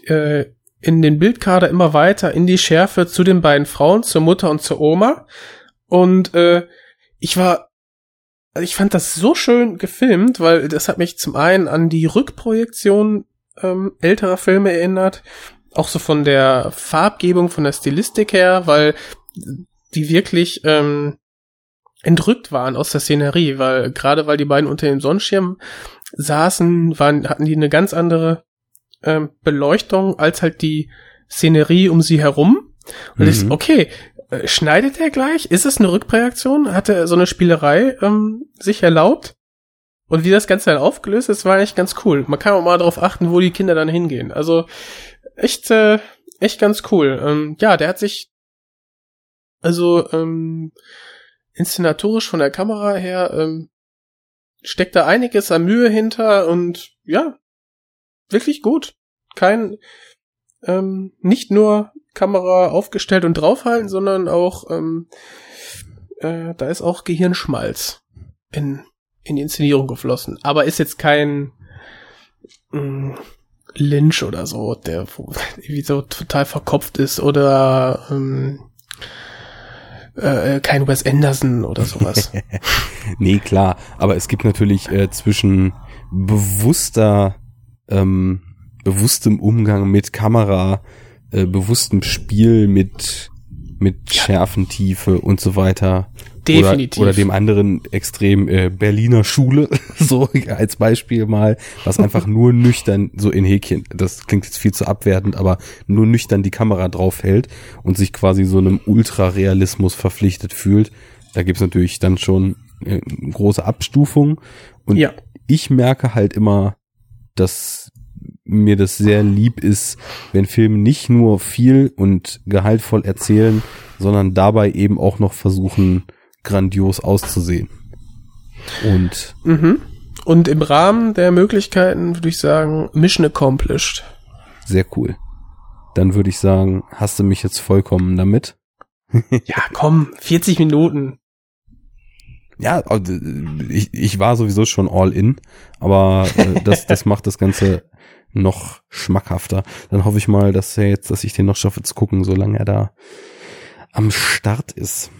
B: äh, in den Bildkader immer weiter in die Schärfe zu den beiden Frauen, zur Mutter und zur Oma. Und äh, ich war, ich fand das so schön gefilmt, weil das hat mich zum einen an die Rückprojektion ähm, älterer Filme erinnert, auch so von der Farbgebung, von der Stilistik her, weil die wirklich ähm, entrückt waren aus der Szenerie, weil gerade weil die beiden unter dem Sonnenschirm saßen, waren, hatten die eine ganz andere ähm, Beleuchtung als halt die Szenerie um sie herum. Und ich,
A: Mhm.
B: okay, äh, schneidet er gleich? Ist es eine Rückprojektion? Hat er so eine Spielerei ähm, sich erlaubt? Und wie das Ganze dann aufgelöst ist, war eigentlich ganz cool. Man kann auch mal darauf achten, wo die Kinder dann hingehen. Also echt, äh, echt ganz cool. Ähm, ja, der hat sich also ähm, inszenatorisch von der Kamera her ähm, steckt da einiges an Mühe hinter und ja, wirklich gut. Kein ähm, nicht nur Kamera aufgestellt und draufhalten, sondern auch ähm, äh, da ist auch Gehirnschmalz in in die Inszenierung geflossen. Aber ist jetzt kein mh, Lynch oder so, der irgendwie so total verkopft ist oder ähm, äh, kein Wes Anderson oder sowas.
A: Nee, klar. Aber es gibt natürlich äh, zwischen bewusster, ähm, bewusstem Umgang mit Kamera, äh, bewusstem Spiel mit, mit Schärfentiefe und so weiter.
B: Definitiv.
A: Oder, oder dem anderen Extrem äh, Berliner Schule, so als Beispiel mal, was einfach nur nüchtern, so in Häkchen, das klingt jetzt viel zu abwertend, aber nur nüchtern die Kamera drauf hält und sich quasi so einem Ultrarealismus verpflichtet fühlt. Da gibt's natürlich dann schon äh, große Abstufungen. Und
B: Ja.
A: ich merke halt immer, dass mir das sehr lieb ist, wenn Filme nicht nur viel und gehaltvoll erzählen, sondern dabei eben auch noch versuchen, grandios auszusehen. Und
B: Mhm. Und im Rahmen der Möglichkeiten würde ich sagen, Mission accomplished.
A: sehr cool. Dann würde ich sagen, hast du mich jetzt vollkommen damit?
B: Ja, komm, 40 Minuten.
A: Ja, ich, ich war sowieso schon all in, aber äh, das, das macht das Ganze noch schmackhafter. Dann hoffe ich mal, dass er jetzt, dass ich den noch schaffe zu gucken, solange er da am Start ist.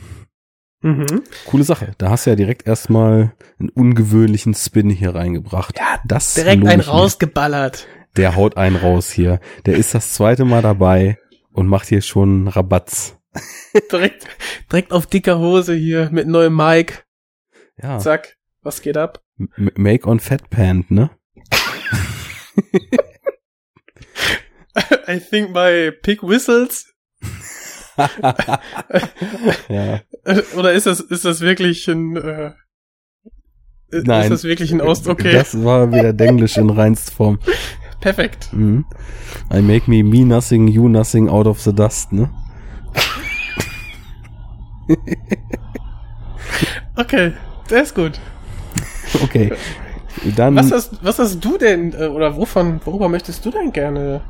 B: Mhm.
A: Coole Sache. Da hast du ja direkt erstmal einen ungewöhnlichen Spin hier reingebracht.
B: Ja,
A: das
B: Direkt einen rausgeballert.
A: Der haut einen raus hier. Der ist das zweite Mal dabei und macht hier schon Rabatz.
B: direkt, direkt auf dicker Hose hier mit neuem Mic.
A: Ja.
B: Zack, was geht ab?
A: M- Make on Fat Pant, ne?
B: I think my pig whistles.
A: Ja.
B: Oder ist das, ist das wirklich ein, äh, ist
A: Nein.
B: das wirklich ein Ausdruck? Okay,
A: Das war wieder Denglisch in reinst Form.
B: perfekt.
A: Mhm. I make me me nothing, you nothing out of the dust, ne?
B: Okay, der ist gut.
A: Okay. Dann,
B: Was hast, was hast du denn, äh, oder wovon, worüber möchtest du denn gerne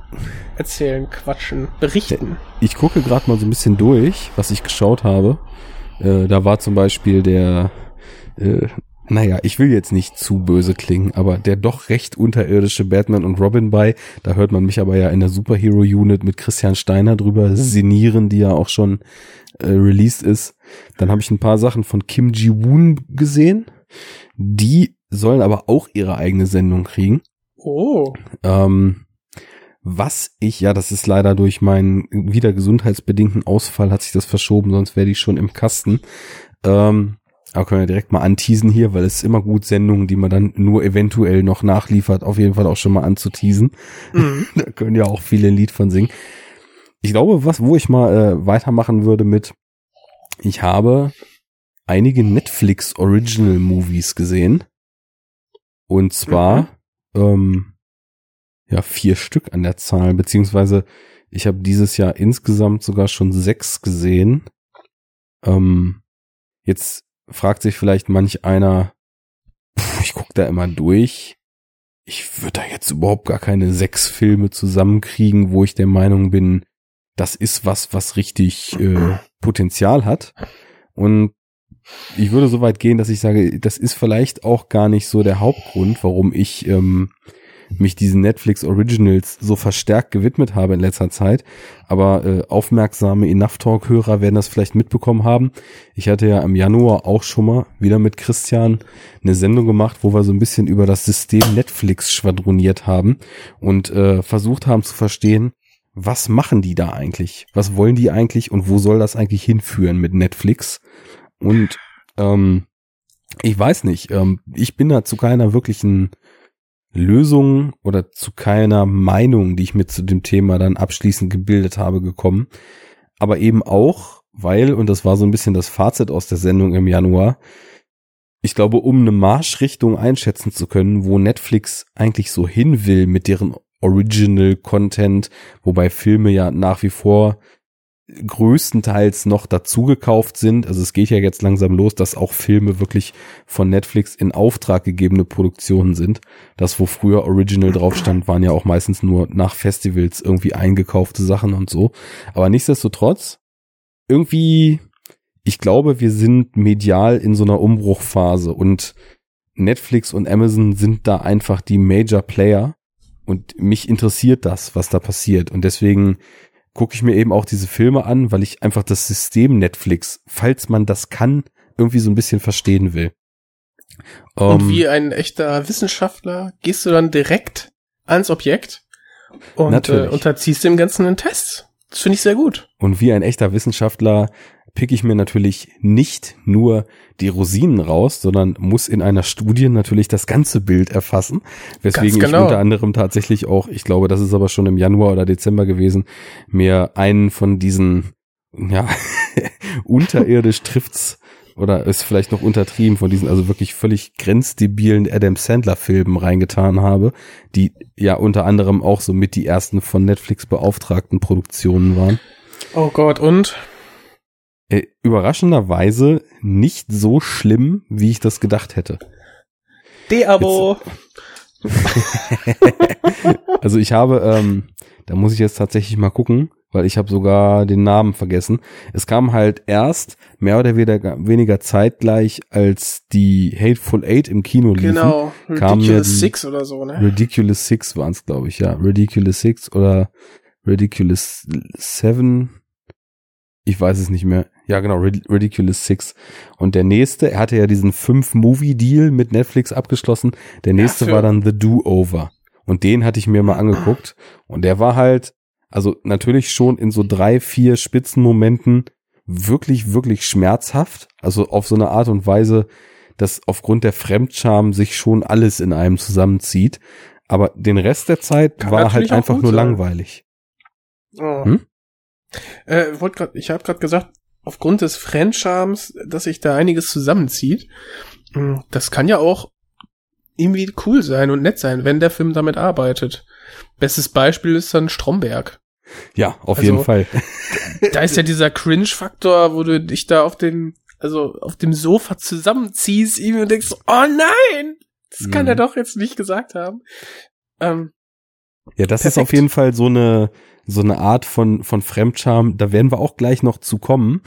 B: erzählen, quatschen, berichten?
A: ich gucke gerade mal so ein bisschen durch, was ich geschaut habe. Äh, da war zum Beispiel der, äh, naja, ich will jetzt nicht zu böse klingen, aber der doch recht unterirdische Batman und Robin bei. Da hört man mich aber ja in der Superhero Unit mit Christian Steiner drüber sinnieren, die ja auch schon äh, released ist. Dann habe ich ein paar Sachen von Kim Ji-woon gesehen. Die sollen aber auch ihre eigene Sendung kriegen.
B: Oh,
A: Ähm, was ich, ja, das ist leider durch meinen wieder gesundheitsbedingten Ausfall hat sich das verschoben, sonst wäre die schon im Kasten. Ähm, aber können wir direkt mal anteasen hier, weil es ist immer gut, Sendungen, die man dann nur eventuell noch nachliefert, auf jeden Fall auch schon mal anzuteasen.
B: mhm.
A: da können ja auch viele ein Lied von singen. Ich glaube, was, wo ich mal äh, weitermachen würde mit, ich habe einige Netflix Original Movies gesehen. Und zwar, mhm. ähm, ja, vier Stück an der Zahl, beziehungsweise ich habe dieses Jahr insgesamt sogar schon sechs gesehen. Ähm, jetzt fragt sich vielleicht manch einer, pff, ich guck da immer durch. Ich würde da jetzt überhaupt gar keine sechs Filme zusammenkriegen, wo ich der Meinung bin, das ist was, was richtig äh, Potenzial hat. Und ich würde so weit gehen, dass ich sage, das ist vielleicht auch gar nicht so der Hauptgrund, warum ich ähm, mich diesen Netflix Originals so verstärkt gewidmet habe in letzter Zeit. Aber äh, aufmerksame Enough Talk Hörer werden das vielleicht mitbekommen haben. Ich hatte ja im Januar auch schon mal wieder mit Christian eine Sendung gemacht, wo wir so ein bisschen über das System Netflix schwadroniert haben und äh, versucht haben zu verstehen, was machen die da eigentlich? Was wollen die eigentlich und wo soll das eigentlich hinführen mit Netflix? Und ähm, ich weiß nicht, ähm, ich bin da zu keiner wirklichen Lösung oder zu keiner Meinung, die ich mir zu dem Thema dann abschließend gebildet habe, gekommen. Aber eben auch, weil, und das war so ein bisschen das Fazit aus der Sendung im Januar, ich glaube, um eine Marschrichtung einschätzen zu können, wo Netflix eigentlich so hin will mit deren Original Content, wobei Filme ja nach wie vor größtenteils noch dazugekauft sind. Also es geht ja jetzt langsam los, dass auch Filme wirklich von Netflix in Auftrag gegebene Produktionen sind. Das, wo früher Original drauf stand, waren ja auch meistens nur nach Festivals irgendwie eingekaufte Sachen und so. Aber nichtsdestotrotz, irgendwie, ich glaube, wir sind medial in so einer Umbruchphase und Netflix und Amazon sind da einfach die Major Player und mich interessiert das, was da passiert und deswegen gucke ich mir eben auch diese Filme an, weil ich einfach das System Netflix, falls man das kann, irgendwie so ein bisschen verstehen will.
B: Und um, ähm, wie ein echter Wissenschaftler gehst du dann direkt ans Objekt und äh, unterziehst dem Ganzen einen Test. Das finde ich sehr gut.
A: Und wie ein echter Wissenschaftler pick ich mir natürlich nicht nur die Rosinen raus, sondern muss in einer Studie natürlich das ganze Bild erfassen. Weswegen genau. ich unter anderem tatsächlich auch, ich glaube, das ist aber schon im Januar oder Dezember gewesen, mir einen von diesen, ja, unterirdisch trifft's oder ist vielleicht noch untertrieben von diesen also wirklich völlig grenzdebilen Adam Sandler Filmen reingetan habe, die ja unter anderem auch so mit die ersten von Netflix beauftragten Produktionen waren.
B: Oh Gott, und?
A: Äh, überraschenderweise nicht so schlimm, wie ich das gedacht hätte.
B: De-Abo.
A: also ich habe, ähm, da muss ich jetzt tatsächlich mal gucken, weil ich habe sogar den Namen vergessen. Es kam halt erst mehr oder weniger zeitgleich, als die Hateful Eight im Kino liefen. Genau,
B: Ridiculous Six oder so, ne?
A: Ridiculous Six waren es, glaube ich, ja. Ridiculous Six oder Ridiculous Seven. Ich weiß es nicht mehr. Ja, genau, Ridiculous Six. Und der nächste, er hatte ja diesen Fünf-Movie-Deal mit Netflix abgeschlossen. Der nächste ja, war dann The Do-Over. Und den hatte ich mir mal angeguckt. Und der war halt, also natürlich schon in so drei, vier Spitzenmomenten wirklich, wirklich schmerzhaft. Also auf so eine Art und Weise, dass aufgrund der Fremdscham sich schon alles in einem zusammenzieht. Aber den Rest der Zeit Kann war halt einfach nur sein. langweilig.
B: Oh. Hm? Äh, wollt grad, ich habe gerade gesagt, aufgrund des Fremdschams, dass sich da einiges zusammenzieht. Hm, das kann ja auch irgendwie cool sein und nett sein, wenn der Film damit arbeitet. Bestes Beispiel ist dann Stromberg.
A: Ja, auf also, jeden Fall.
B: da ist ja dieser Cringe-Faktor, wo du dich da auf den, also auf dem Sofa zusammenziehst irgendwie und denkst, oh nein, das kann mhm. er doch jetzt nicht gesagt haben. Ähm,
A: ja, das perfekt. ist auf jeden Fall so eine, so eine Art von, von Fremdscham, da werden wir auch gleich noch zu kommen,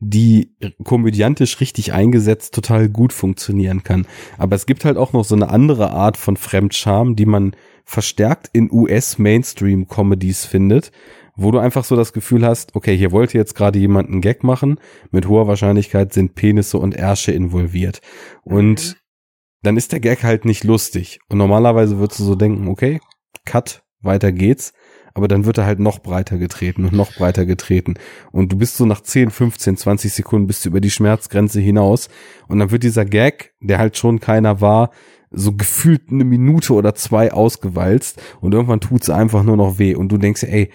A: die komödiantisch richtig eingesetzt total gut funktionieren kann. Aber es gibt halt auch noch so eine andere Art von Fremdscham, die man verstärkt in US-Mainstream-Comedies findet, wo du einfach so das Gefühl hast, okay, hier wollte jetzt gerade jemand einen Gag machen, mit hoher Wahrscheinlichkeit sind Penisse und Ärsche involviert. Und mhm. dann ist der Gag halt nicht lustig. Und normalerweise würdest du so denken, okay, cut, weiter geht's aber dann wird er halt noch breiter getreten und noch breiter getreten. Und du bist so nach 10, 15, 20 Sekunden bist du über die Schmerzgrenze hinaus. Und dann wird dieser Gag, der halt schon keiner war, so gefühlt eine Minute oder zwei ausgewalzt und irgendwann tut's einfach nur noch weh. Und du denkst, ey,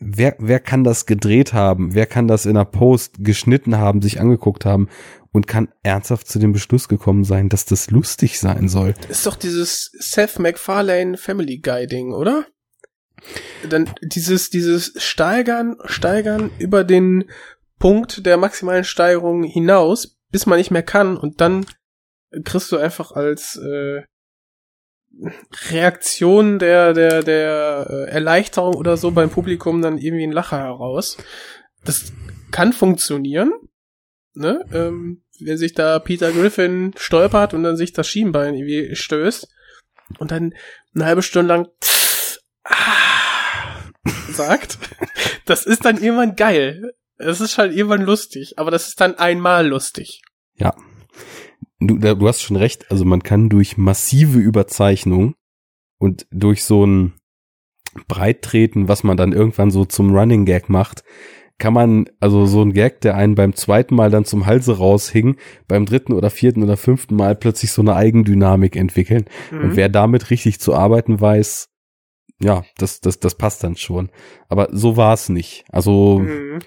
A: wer, wer kann das gedreht haben? Wer kann das in der Post geschnitten haben, sich angeguckt haben? und kann ernsthaft zu dem Beschluss gekommen sein, dass das lustig sein soll.
B: Ist doch dieses Seth MacFarlane Family Guy Ding, oder? Dann dieses, dieses Steigern, Steigern über den Punkt der maximalen Steigerung hinaus, bis man nicht mehr kann und dann kriegst du einfach als äh, Reaktion der der der äh, Erleichterung oder so beim Publikum dann irgendwie ein Lacher heraus. Das kann funktionieren, ne? Ähm, wenn sich da Peter Griffin stolpert und dann sich das Schienbein irgendwie stößt und dann eine halbe Stunde lang ah, sagt, das ist dann irgendwann geil. Es ist halt irgendwann lustig, aber das ist dann einmal lustig.
A: Ja. Du, du hast schon recht, also man kann durch massive Überzeichnung und durch so ein Breittreten, was man dann irgendwann so zum Running Gag macht, kann man, also so ein Gag, der einen beim zweiten Mal dann zum Halse raushing, beim dritten oder vierten oder fünften Mal plötzlich so eine Eigendynamik entwickeln. Mhm. Und wer damit richtig zu arbeiten weiß, ja, das, das, das passt dann schon. Aber so war es nicht. Also mhm.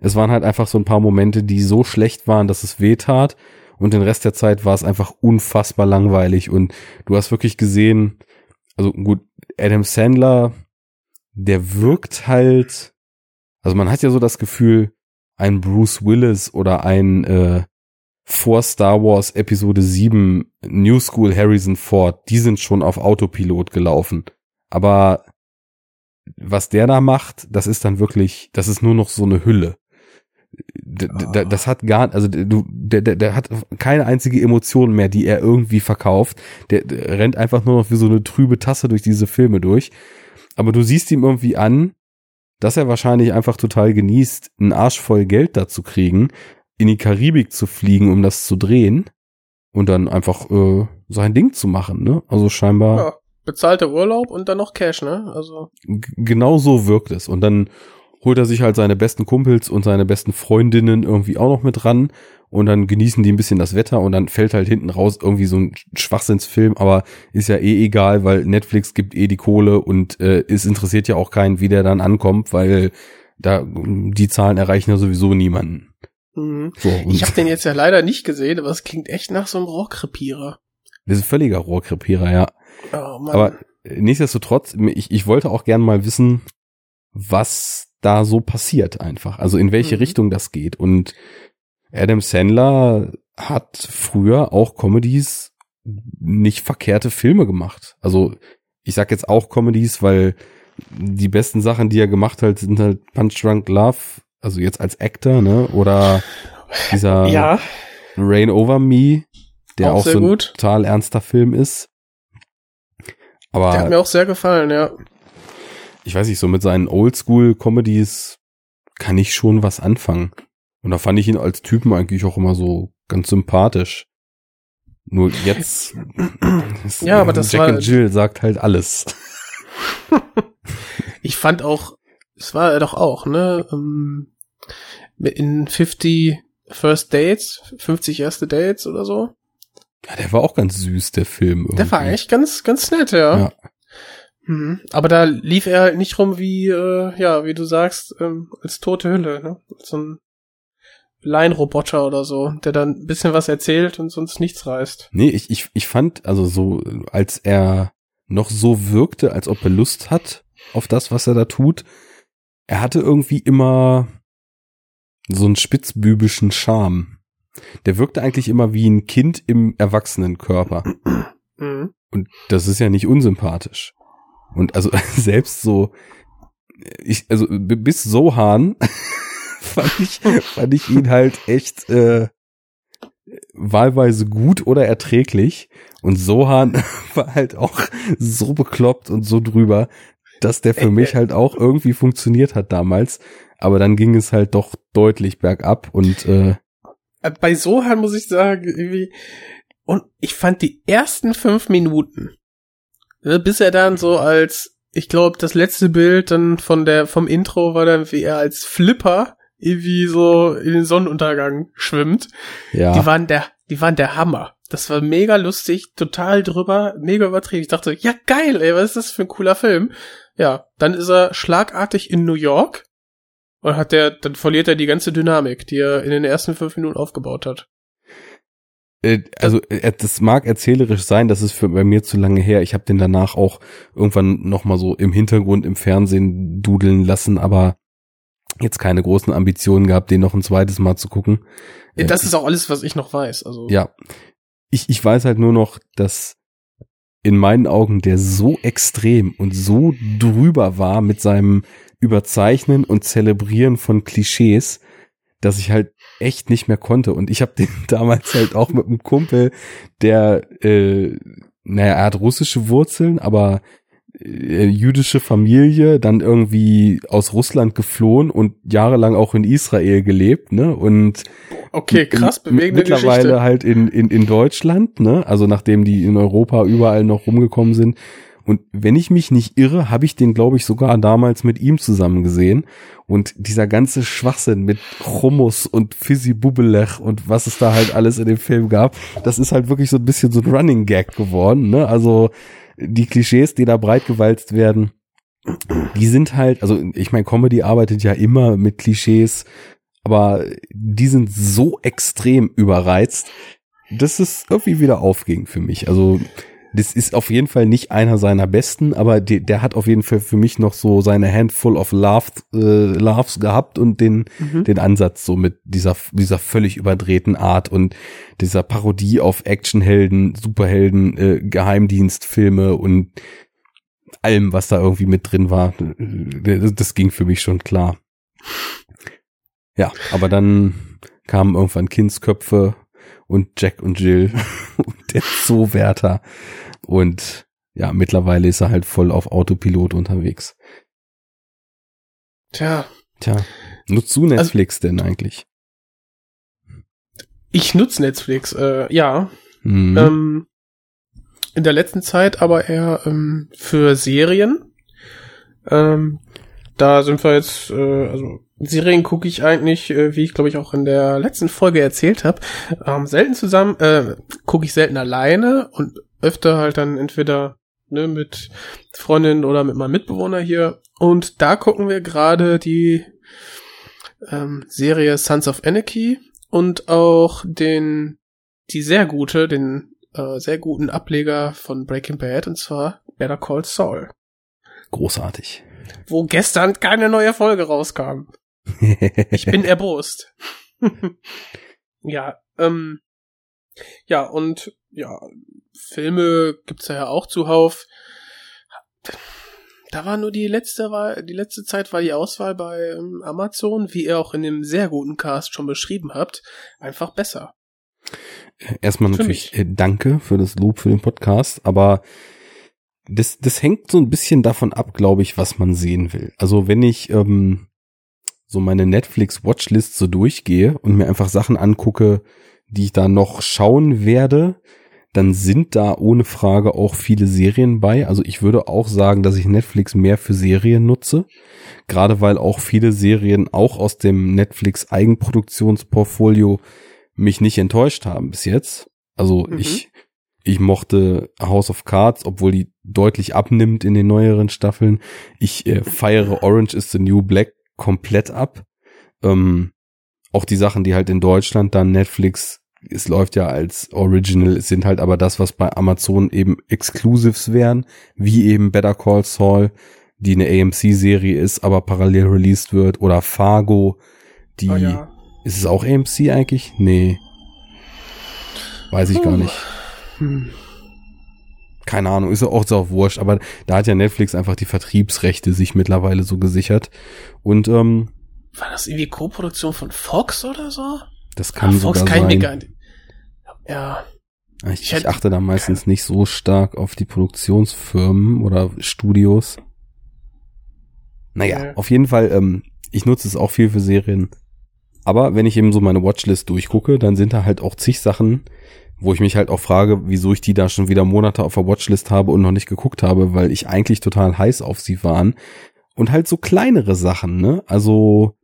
A: es waren halt einfach so ein paar Momente, die so schlecht waren, dass es weh tat. Und den Rest der Zeit war es einfach unfassbar langweilig. Und du hast wirklich gesehen, also gut, Adam Sandler, der wirkt halt also man hat ja so das Gefühl, ein Bruce Willis oder ein äh, vor Star Wars Episode 7 New School Harrison Ford, die sind schon auf Autopilot gelaufen. Aber was der da macht, das ist dann wirklich, das ist nur noch so eine Hülle. D oh. Das hat gar, also du, der, der, der hat keine einzige Emotion mehr, die er irgendwie verkauft. Der, der rennt einfach nur noch wie so eine trübe Tasse durch diese Filme durch. Aber du siehst ihm irgendwie an, dass er wahrscheinlich einfach total genießt, einen Arsch voll Geld da zu kriegen, in die Karibik zu fliegen, um das zu drehen und dann einfach äh, sein Ding zu machen, ne? Also scheinbar. Ja,
B: bezahlter Urlaub und dann noch Cash, ne? Also.
A: Genau so wirkt es. Und dann holt er sich halt seine besten Kumpels und seine besten Freundinnen irgendwie auch noch mit ran und dann genießen die ein bisschen das Wetter und dann fällt halt hinten raus irgendwie so ein Schwachsinnsfilm, aber ist ja eh egal, weil Netflix gibt eh die Kohle und äh, es interessiert ja auch keinen, wie der dann ankommt, weil da die Zahlen erreichen ja sowieso niemanden.
B: Mhm. So, ich habe den jetzt ja leider nicht gesehen, aber es klingt echt nach so einem Rohrkrepierer.
A: Das ist ein völliger Rohrkrepierer, ja. Oh. Aber nichtsdestotrotz, ich, ich wollte auch gern mal wissen, was da so passiert einfach. Also in welche mhm. Richtung das geht. Und Adam Sandler hat früher auch Comedies nicht verkehrte Filme gemacht. Also ich sag jetzt auch Comedies, weil die besten Sachen, die er gemacht hat, sind halt Punch Drunk Love, also jetzt als Actor, ne? Oder dieser
B: ja.
A: Rain Over Me, der auch, auch so ein gut. total ernster Film ist.
B: Aber der hat mir auch sehr gefallen, ja.
A: Ich weiß nicht, so mit seinen Oldschool-Comedies kann ich schon was anfangen. Und da fand ich ihn als Typen eigentlich auch immer so ganz sympathisch. Nur jetzt.
B: ja, aber das
A: Jack
B: war.
A: and Jill sagt halt alles.
B: ich fand auch, es war er doch auch, ne? Ähm, in 50 First Dates, 50 erste Dates oder so.
A: Ja, der war auch ganz süß, der Film.
B: Irgendwie. Der war echt ganz, ganz nett, ja. ja. Mhm. Aber da lief er nicht rum wie, äh, ja, wie du sagst, ähm, als tote Hülle, ne? So ein Line-Roboter oder so, der dann ein bisschen was erzählt und sonst nichts reißt.
A: Nee, ich, ich, ich fand, also so, als er noch so wirkte, als ob er Lust hat auf das, was er da tut, er hatte irgendwie immer so einen spitzbübischen Charme. Der wirkte eigentlich immer wie ein Kind im Erwachsenenkörper. Mhm. Und das ist ja nicht unsympathisch. Und also selbst so, ich, also bis Sohan fand ich, fand ich ihn halt echt äh, wahlweise gut oder erträglich. Und Sohan war halt auch so bekloppt und so drüber, dass der für mich halt auch irgendwie funktioniert hat damals. Aber dann ging es halt doch deutlich bergab und äh,
B: bei Sohan muss ich sagen, irgendwie, und ich fand die ersten fünf Minuten, ne, bis er dann so als, ich glaube, das letzte Bild dann von der, vom Intro war dann wie er als Flipper irgendwie so in den Sonnenuntergang schwimmt. Ja. Die waren der, die waren der Hammer. Das war mega lustig, total drüber, mega übertrieben. Ich dachte, ja geil, ey, was ist das für ein cooler Film? Ja, dann ist er schlagartig in New York und hat der, dann verliert er die ganze Dynamik, die er in den ersten fünf Minuten aufgebaut hat.
A: Äh, also äh, das mag erzählerisch sein, das ist für bei mir zu lange her. Ich habe den danach auch irgendwann noch mal so im Hintergrund im Fernsehen dudeln lassen, aber jetzt keine großen Ambitionen gehabt, den noch ein zweites Mal zu gucken.
B: Ja, das ist auch alles, was ich noch weiß. Also
A: ja, ich ich weiß halt nur noch, dass in meinen Augen der so extrem und so drüber war mit seinem Überzeichnen und Zelebrieren von Klischees, dass ich halt echt nicht mehr konnte. Und ich habe den damals halt auch mit einem Kumpel, der, äh, naja, er hat russische Wurzeln, aber äh, jüdische Familie, dann irgendwie aus Russland geflohen und jahrelang auch in Israel gelebt, ne? Und
B: okay, krass, bewegende
A: mittlerweile
B: Geschichte.
A: halt in, in, in Deutschland, ne? Also nachdem die in Europa überall noch rumgekommen sind. Und wenn ich mich nicht irre, habe ich den, glaube ich, sogar damals mit ihm zusammen gesehen. Und dieser ganze Schwachsinn mit Hummus und Fizzy Bubelech und was es da halt alles in dem Film gab, das ist halt wirklich so ein bisschen so ein Running Gag geworden. Ne? Also die Klischees, die da breitgewalzt werden, die sind halt, also ich meine, Comedy arbeitet ja immer mit Klischees, aber die sind so extrem überreizt, dass es irgendwie wieder aufging für mich. Also das ist auf jeden Fall nicht einer seiner besten, aber die, der hat auf jeden Fall für mich noch so seine Handful of Love, äh, Loves gehabt und den,
B: Mhm.
A: den Ansatz so mit dieser, dieser völlig überdrehten Art und dieser Parodie auf Actionhelden, Superhelden, äh, Geheimdienstfilme und allem, was da irgendwie mit drin war. Das, das ging für mich schon klar. Ja, aber dann kamen irgendwann Kindsköpfe und Jack und Jill und der Zoowärter und ja, mittlerweile ist er halt voll auf Autopilot unterwegs.
B: Tja,
A: Tja, nutzt du Netflix denn eigentlich?
B: ich nutze Netflix, äh, ja.
A: Hm.
B: Ähm, in der letzten Zeit aber eher ähm, für Serien. Ähm, da sind wir jetzt, äh, also Serien gucke ich eigentlich, äh, wie ich glaube ich auch in der letzten Folge erzählt habe, ähm, selten zusammen, äh, gucke ich selten alleine und öfter halt dann entweder ne, mit Freundin oder mit meinem Mitbewohner hier. Und da gucken wir gerade die ähm, Serie Sons of Anarchy und auch den, die sehr gute, den äh, sehr guten Ableger von Breaking Bad und zwar Better Call Saul,
A: Großartig.
B: Wo gestern keine neue Folge rauskam. Ich bin erbost. ja, ähm, ja, und ja, Filme gibt's ja auch zuhauf. Da war nur die letzte war die letzte Zeit war die Auswahl bei ähm, Amazon, wie ihr auch in dem sehr guten Cast schon beschrieben habt, einfach besser.
A: Erstmal
B: Für
A: natürlich
B: mich.
A: äh, danke für das Lob für den Podcast, aber das, das hängt so ein bisschen davon ab, glaube ich, was man sehen will. Also wenn ich ähm, so meine Netflix-Watchlist so durchgehe und mir einfach Sachen angucke, die ich da noch schauen werde, dann sind da ohne Frage auch viele Serien bei. Also ich würde auch sagen, dass ich Netflix mehr für Serien nutze. Gerade weil auch viele Serien auch aus dem Netflix Eigenproduktionsportfolio mich nicht enttäuscht haben bis jetzt. Also
B: Mhm.
A: ich, ich mochte House of Cards, obwohl die deutlich abnimmt in den neueren Staffeln. Ich äh, feiere Orange is the New Black komplett ab. Ähm, auch die Sachen, die halt in Deutschland dann Netflix, es läuft ja als Original, es sind halt aber das, was bei Amazon eben Exclusives wären, wie eben Better Call Saul, die eine AMC-Serie ist, aber parallel released wird, oder Fargo, die,
B: Oh ja.
A: ist es auch AMC eigentlich? Nee. Weiß ich gar
B: Puh.
A: nicht.
B: Hm.
A: Keine Ahnung, ist ja auch so wurscht, aber da hat ja Netflix einfach die Vertriebsrechte sich mittlerweile so gesichert. Und ähm,
B: War das irgendwie Co-Produktion von Fox oder so?
A: das kann
B: Ah, Fox
A: sogar
B: kann ich mir
A: sein.
B: nicht. Ja,
A: Ich,
B: Ich
A: ich achte da meistens nicht so stark auf die Produktionsfirmen oder Studios. Naja,
B: Nee.
A: auf jeden Fall, ähm, ich nutze es auch viel für Serien. Aber wenn ich eben so meine Watchlist durchgucke, dann sind da halt auch zig Sachen, wo ich mich halt auch frage, wieso ich die da schon wieder Monate auf der Watchlist habe und noch nicht geguckt habe, weil ich eigentlich total heiß auf sie waren. Und halt so kleinere Sachen, ne? Also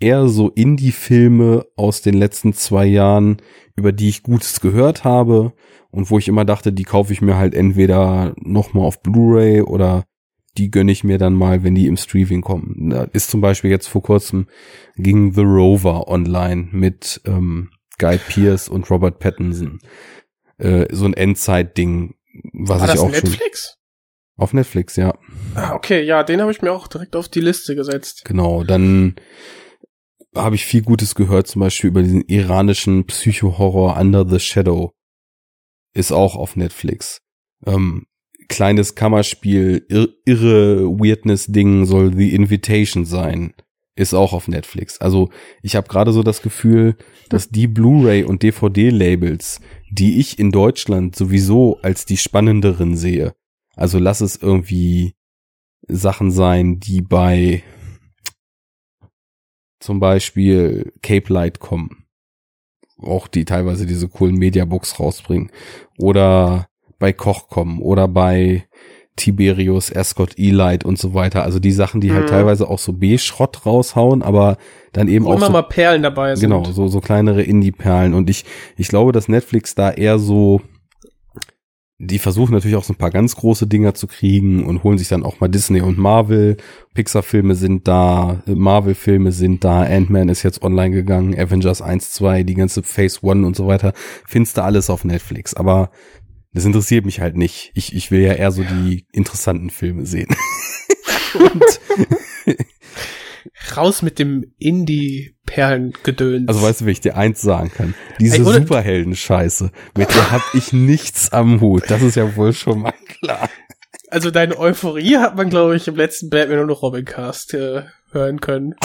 A: eher so Indie-Filme aus den letzten zwei Jahren, über die ich Gutes gehört habe und wo ich immer dachte, die kaufe ich mir halt entweder nochmal auf Blu-ray oder die gönne ich mir dann mal, wenn die im Streaming kommen. Da ist zum Beispiel jetzt vor kurzem ging The Rover online mit ähm, Guy Pierce und Robert Pattinson. Äh, so ein Endzeit-Ding, was
B: War
A: ich
B: das
A: auch
B: Netflix?
A: schon auf Netflix, ja.
B: Ah, okay, ja, den habe ich mir auch direkt auf die Liste gesetzt.
A: Genau, dann habe ich viel Gutes gehört, zum Beispiel über diesen iranischen Psycho-Horror Under the Shadow. Ist auch auf Netflix. Ähm, kleines Kammerspiel, ir irre Weirdness-Ding soll The Invitation sein. Ist auch auf Netflix. Also ich habe gerade so das Gefühl, dass die Blu-ray und DVD-Labels, die ich in Deutschland sowieso als die spannenderen sehe, also lass es irgendwie Sachen sein, die bei zum Beispiel Cape Light kommen. Auch die teilweise diese coolen Mediabooks rausbringen. Oder bei Koch kommen. Oder bei Tiberius, Ascot, Elite und so weiter. Also die Sachen, die halt
B: Mhm.
A: teilweise auch so B-Schrott raushauen, aber dann eben
B: Wo
A: auch
B: immer
A: so
B: mal Perlen dabei sind.
A: Genau, so, so kleinere Indie-Perlen. Und ich, ich glaube, dass Netflix da eher so, die versuchen natürlich auch so ein paar ganz große Dinger zu kriegen und holen sich dann auch mal Disney und Marvel. Pixar-Filme sind da, Marvel-Filme sind da, Ant-Man ist jetzt online gegangen, Avengers 1, 2, die ganze Phase One und so weiter. Findest du alles auf Netflix. Aber das interessiert mich halt nicht. Ich, ich will ja eher so die interessanten Filme sehen.
B: Raus mit dem Indie-Perlen-Gedöns.
A: Also weißt du, wie ich dir eins sagen kann? Diese Superhelden-Scheiße, mit der hab ich nichts am Hut. Das ist ja wohl schon mal klar.
B: Also deine Euphorie hat man, glaube ich, im letzten Batman und Robin Cast äh, hören können.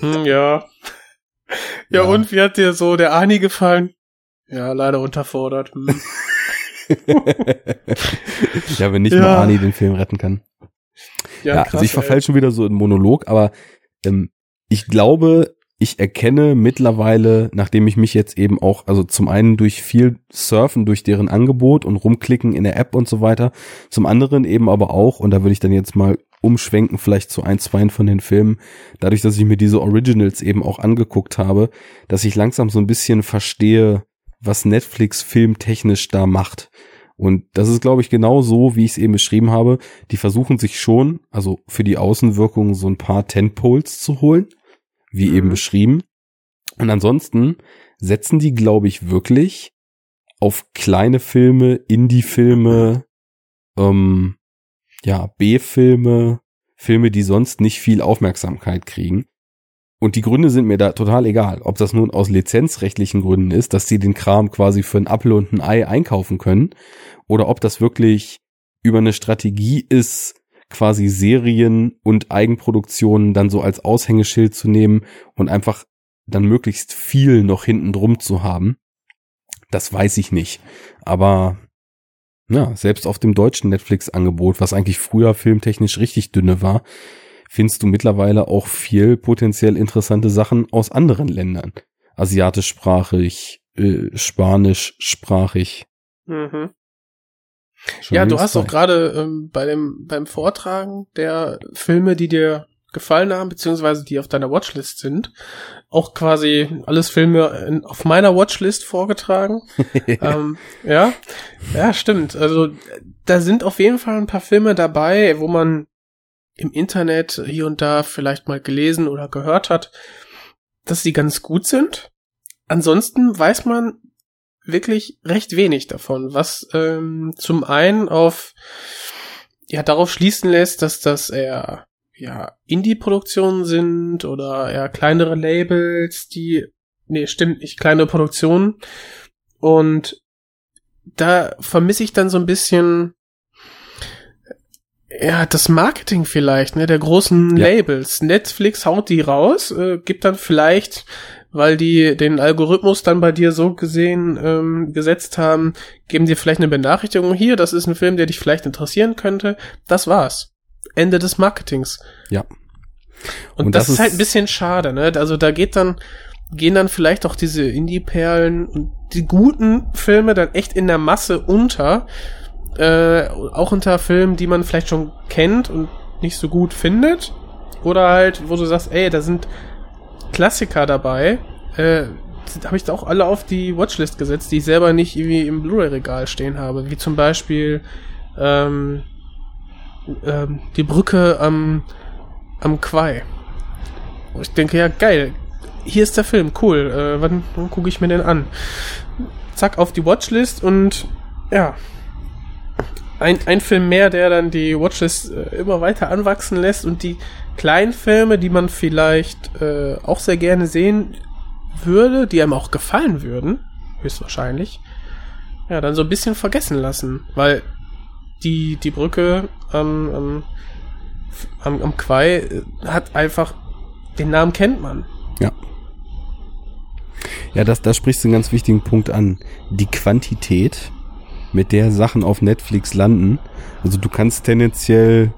B: hm, ja. ja.
A: Ja.
B: und wie hat dir so der Ani gefallen? Ja, leider unterfordert. Hm.
A: ja, wenn nicht
B: Ja.
A: mal Ani den Film retten kann. Ja, also ich verfall schon wieder so in Monolog, aber ähm, ich glaube, ich erkenne mittlerweile, nachdem ich mich jetzt eben auch, also zum einen durch viel Surfen, durch deren Angebot und rumklicken in der App und so weiter, zum anderen eben aber auch, und da würde ich dann jetzt mal umschwenken, vielleicht zu ein, zwei von den Filmen, dadurch, dass ich mir diese Originals eben auch angeguckt habe, dass ich langsam so ein bisschen verstehe, was Netflix filmtechnisch da macht. Und das ist, glaube ich, genau so, wie ich es eben beschrieben habe. Die versuchen sich schon, also für die Außenwirkung so ein paar Tentpoles zu holen, wie
B: Mhm.
A: eben beschrieben. Und ansonsten setzen die, glaube ich, wirklich auf kleine Filme, Indie-Filme, ähm, ja, B-Filme, Filme, die sonst nicht viel Aufmerksamkeit kriegen. Und die Gründe sind mir da total egal. Ob das nun aus lizenzrechtlichen Gründen ist, dass sie den Kram quasi für ein Apfel und ein Ei einkaufen können, oder ob das wirklich über eine Strategie ist, quasi Serien und Eigenproduktionen dann so als Aushängeschild zu nehmen und einfach dann möglichst viel noch hinten drum zu haben. Das weiß ich nicht. Aber ja, selbst auf dem deutschen Netflix-Angebot, was eigentlich früher filmtechnisch richtig dünne war, findest du mittlerweile auch viel potenziell interessante Sachen aus anderen Ländern. Asiatischsprachig, äh, spanischsprachig.
B: Mhm.
A: Schon
B: Ja, du hast doch
A: Zeit.
B: gerade ähm, bei dem beim Vortragen der Filme, die dir gefallen haben, beziehungsweise die auf deiner Watchlist sind, auch quasi alles Filme in, auf meiner Watchlist vorgetragen. ähm, ja, ja, stimmt. Also da sind auf jeden Fall ein paar Filme dabei, wo man im Internet hier und da vielleicht mal gelesen oder gehört hat, dass sie ganz gut sind. Ansonsten weiß man wirklich recht wenig davon, was ähm, zum einen auf ja darauf schließen lässt, dass das eher ja Indie-Produktionen sind oder eher kleinere Labels, die nee stimmt nicht kleine Produktionen und da vermisse ich dann so ein bisschen ja, das Marketing vielleicht, ne, der großen
A: Ja.
B: Labels. Netflix haut die raus, äh, gibt dann vielleicht, weil die den Algorithmus dann bei dir so gesehen ähm, gesetzt haben, geben dir vielleicht eine Benachrichtigung hier, das ist ein Film, der dich vielleicht interessieren könnte. Das war's. Ende des Marketings.
A: Ja.
B: Und,
A: Und
B: das,
A: das
B: ist halt ein bisschen schade, ne? Also da geht dann, gehen dann vielleicht auch diese Indie-Perlen und die guten Filme dann echt in der Masse unter. Äh, auch unter Filmen, die man vielleicht schon kennt und nicht so gut findet. Oder halt, wo du sagst, ey, da sind Klassiker dabei. Äh, habe ich da auch alle auf die Watchlist gesetzt, die ich selber nicht irgendwie im Blu-ray-Regal stehen habe. Wie zum Beispiel ähm, ähm, die Brücke am, am Quai. Wo ich denke, ja, geil. hier ist der Film, cool, äh, wann, wann gucke ich mir den an? Zack, auf die Watchlist und ja, ein, ein Film mehr, der dann die Watchlist äh, immer weiter anwachsen lässt und die kleinen Filme, die man vielleicht äh, auch sehr gerne sehen würde, die einem auch gefallen würden, höchstwahrscheinlich, ja, dann so ein bisschen vergessen lassen, weil die, die Brücke am, am, am, am Quai äh, hat einfach, den Namen kennt man.
A: Ja. Ja, das, da sprichst du einen ganz wichtigen Punkt an. Die Quantität, mit der Sachen auf Netflix landen. Also du kannst tendenziell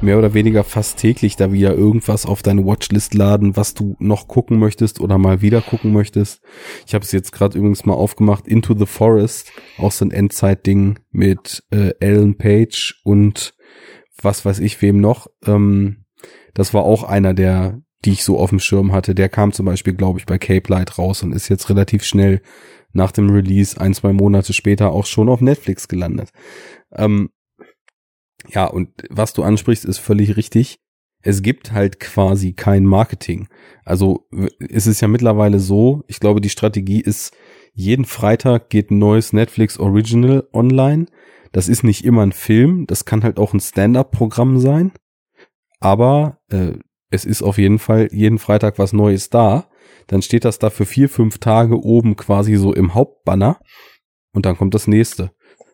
A: mehr oder weniger fast täglich da wieder irgendwas auf deine Watchlist laden, was du noch gucken möchtest oder mal wieder gucken möchtest. Ich habe es jetzt gerade übrigens mal aufgemacht. Into the Forest, auch so ein Endzeit-Ding mit äh, Ellen Page und was weiß ich wem noch. Ähm, das war auch einer der, die ich so auf dem Schirm hatte. Der kam zum Beispiel, glaube ich, bei Cape Light raus und ist jetzt relativ schnell nach dem Release ein, zwei Monate später auch schon auf Netflix gelandet. Ähm, ja, und was du ansprichst, ist völlig richtig. Es gibt halt quasi kein Marketing. Also es ist ja mittlerweile so, ich glaube, die Strategie ist, jeden Freitag geht ein neues Netflix Original online. Das ist nicht immer ein Film, das kann halt auch ein Stand-up-Programm sein. Aber äh, es ist auf jeden Fall jeden Freitag was Neues da dann steht das da für vier, fünf Tage oben quasi so im Hauptbanner und dann kommt das nächste.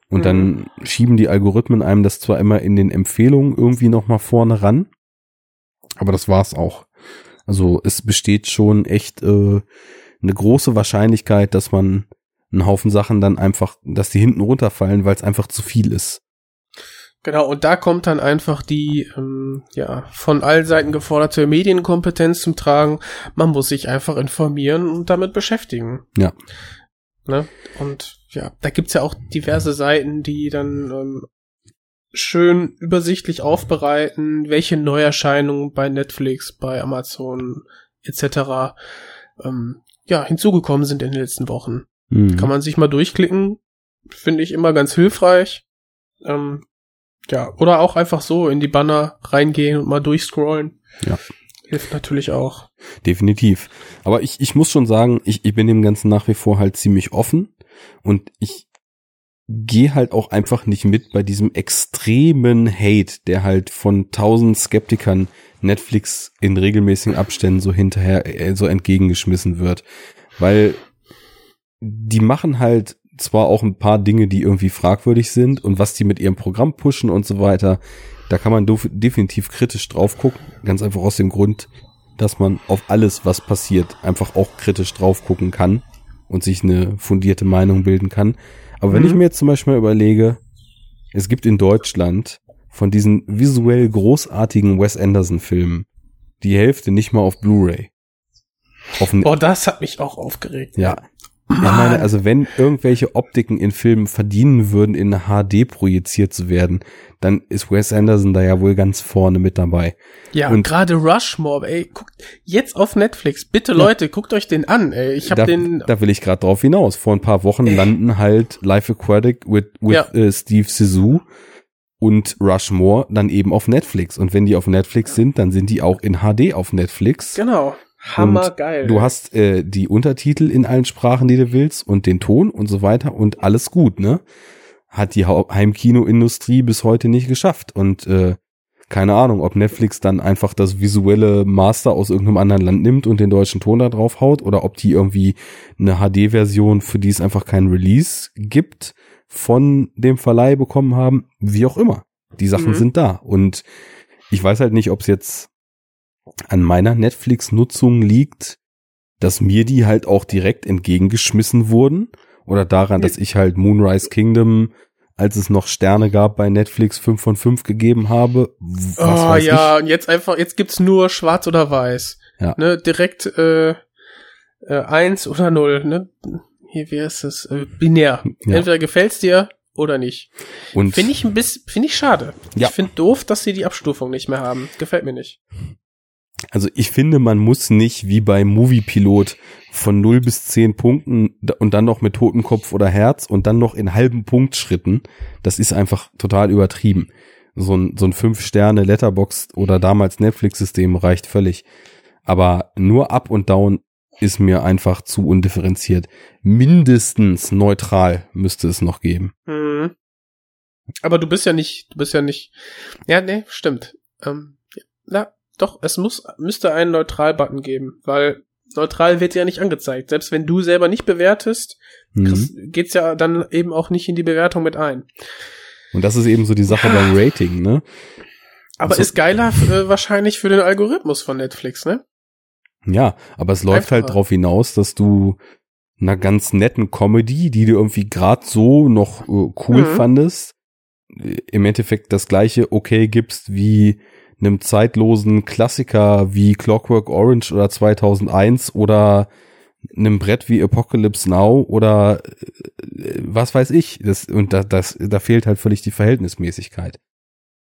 A: Und mhm. dann schieben die Algorithmen einem das zwar immer in den Empfehlungen irgendwie nochmal vorne ran, aber das war's auch. Also es besteht schon echt äh, eine große Wahrscheinlichkeit, dass man einen Haufen Sachen dann einfach, dass die hinten runterfallen, weil es einfach zu viel ist.
B: Genau, und da kommt dann einfach die ähm, ja von allen Seiten geforderte Medienkompetenz zum Tragen. Man muss sich einfach informieren und damit beschäftigen.
A: Ja.
B: Ne? Und ja, da gibt's ja auch diverse Seiten, die dann ähm, schön übersichtlich aufbereiten, welche Neuerscheinungen bei Netflix, bei Amazon etc. Ähm, ja hinzugekommen sind in den letzten Wochen. Mhm. Kann man sich mal durchklicken, finde ich immer ganz hilfreich. Ähm, ja, oder auch einfach so in die Banner reingehen und mal durchscrollen.
A: Ja.
B: Hilft natürlich auch.
A: Definitiv. Aber ich, ich muss schon sagen, ich, ich bin dem Ganzen nach wie vor halt ziemlich offen und ich gehe halt auch einfach nicht mit bei diesem extremen Hate, der halt von tausend Skeptikern Netflix in regelmäßigen Abständen so hinterher äh, so entgegengeschmissen wird. Weil die machen halt zwar auch ein paar Dinge, die irgendwie fragwürdig sind und was die mit ihrem Programm pushen und so weiter, da kann man definitiv kritisch drauf gucken. Ganz einfach aus dem Grund, dass man auf alles, was passiert, einfach auch kritisch drauf gucken kann und sich eine fundierte Meinung bilden kann. Aber wenn ich mhm. mir jetzt zum Beispiel überlege, es gibt in Deutschland von diesen visuell großartigen Wes Anderson Filmen die Hälfte nicht mal auf Blu-ray.
B: Boah, das hat mich auch aufgeregt.
A: Ja, ich meine, also wenn irgendwelche Optiken in Filmen verdienen würden, in HD projiziert zu werden, dann ist Wes Anderson da ja wohl ganz vorne mit dabei.
B: Ja, und gerade Rushmore, ey, guckt jetzt auf Netflix, bitte ja. Leute, guckt euch den an, ey. Ich habe den
A: Da will ich gerade drauf hinaus. Vor ein paar Wochen ey. landen halt Life Aquatic with, with ja. uh, Steve Sisu und Rushmore dann eben auf Netflix und wenn die auf Netflix sind, dann sind die auch in HD auf Netflix.
B: Genau. Hammergeil.
A: Du hast äh, die Untertitel in allen Sprachen, die du willst und den Ton und so weiter und alles gut, ne? Hat die Heimkinoindustrie bis heute nicht geschafft und äh, keine Ahnung, ob Netflix dann einfach das visuelle Master aus irgendeinem anderen Land nimmt und den deutschen Ton da drauf haut oder ob die irgendwie eine HD-Version, für die es einfach keinen Release gibt, von dem Verleih bekommen haben, wie auch immer. Die Sachen mhm. sind da und ich weiß halt nicht, ob es jetzt an meiner Netflix-Nutzung liegt, dass mir die halt auch direkt entgegengeschmissen wurden oder daran, dass ich halt Moonrise Kingdom, als es noch Sterne gab bei Netflix 5 von 5 gegeben habe.
B: Oh ja, ich. und jetzt einfach, jetzt gibt's nur schwarz oder weiß. Ja. Ne, direkt äh, äh, eins oder null, ne? Hier, wie ist es? Äh, binär. Ja. Entweder gefällt's dir oder nicht. Und finde ich ein bisschen, finde ich schade. Ja. Ich finde doof, dass sie die Abstufung nicht mehr haben. Gefällt mir nicht.
A: Also ich finde, man muss nicht wie bei Moviepilot von 0 bis 10 Punkten und dann noch mit Totenkopf oder Herz und dann noch in halben Punktschritten. Das ist einfach total übertrieben. So ein, so ein 5 Letterbox oder damals Netflix-System reicht völlig. Aber nur Up und Down ist mir einfach zu undifferenziert. Mindestens neutral müsste es noch geben.
B: Mhm. Aber du bist ja nicht, du bist ja nicht. Ja, nee, stimmt. Ähm, na, doch, es muss, müsste einen Neutral-Button geben, weil neutral wird ja nicht angezeigt. Selbst wenn du selber nicht bewertest, mhm. geht's ja dann eben auch nicht in die Bewertung mit ein.
A: Und das ist eben so die Sache ja. beim Rating, ne?
B: Aber also, ist geiler äh, wahrscheinlich für den Algorithmus von Netflix, ne?
A: Ja, aber es läuft halt Einfacher. halt darauf hinaus, dass du einer ganz netten Comedy, die du irgendwie gerade so noch äh, cool mhm. fandest, äh, im Endeffekt das gleiche okay gibst wie einem zeitlosen Klassiker wie Clockwork Orange oder 2001 oder einem Brett wie Apocalypse Now oder äh, was weiß ich. Das, und da, das, da fehlt halt völlig die Verhältnismäßigkeit.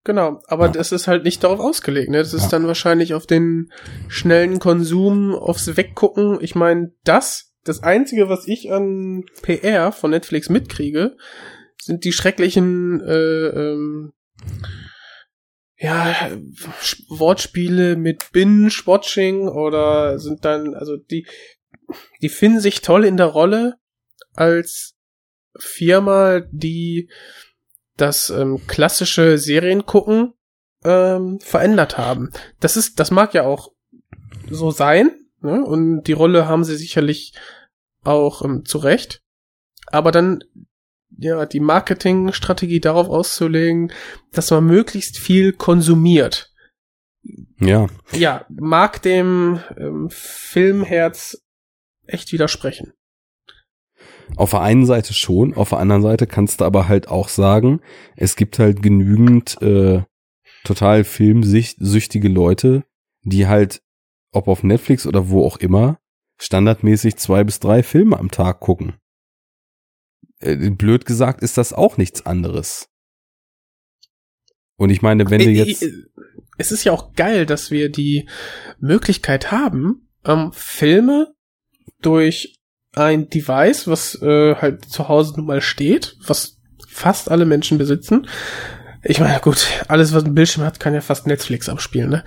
B: Genau, aber ja. das ist halt nicht darauf ausgelegt. Ne? Das ist ja. dann wahrscheinlich auf den schnellen Konsum, aufs Weggucken. Ich meine, das, das Einzige, was ich an PR von Netflix mitkriege, sind die schrecklichen äh, ähm, ja, Wortspiele mit Binge-Watching oder sind dann, also die, die finden sich toll in der Rolle als Firma, die das ähm, klassische Seriengucken ähm, verändert haben. Das ist, das mag ja auch so sein, ne? Und die Rolle haben sie sicherlich auch ähm, zurecht. Aber dann ja die Marketingstrategie darauf auszulegen, dass man möglichst viel konsumiert.
A: Ja.
B: Ja, mag dem ähm, Filmherz echt widersprechen.
A: Auf der einen Seite schon, auf der anderen Seite kannst du aber halt auch sagen, es gibt halt genügend äh, total filmsüchtige Leute, die halt, ob auf Netflix oder wo auch immer, standardmäßig zwei bis drei Filme am Tag gucken. Äh, blöd gesagt ist das auch nichts anderes. Und ich meine, wenn du äh, jetzt. Äh,
B: es ist ja auch geil, dass wir die Möglichkeit haben, ähm, Filme durch ein Device, was äh, halt zu Hause nun mal steht, was fast alle Menschen besitzen. Ich meine, gut, alles, was ein Bildschirm hat, kann ja fast Netflix abspielen, ne?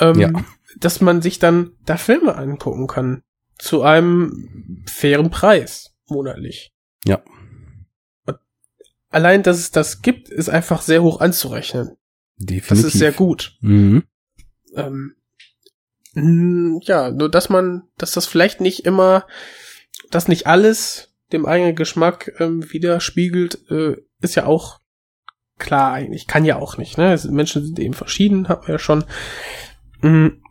B: Ähm, ja. Dass man sich dann da Filme angucken kann. Zu einem fairen Preis, monatlich.
A: Ja.
B: Allein, dass es das gibt, ist einfach sehr hoch anzurechnen.
A: Definitiv.
B: Das ist sehr gut.
A: Mhm.
B: Ähm, ja, nur dass man, dass das vielleicht nicht immer dass nicht alles dem eigenen Geschmack ähm, widerspiegelt, äh, ist ja auch klar eigentlich. Kann ja auch nicht. Ne? Menschen sind eben verschieden, hat man ja schon. Mhm.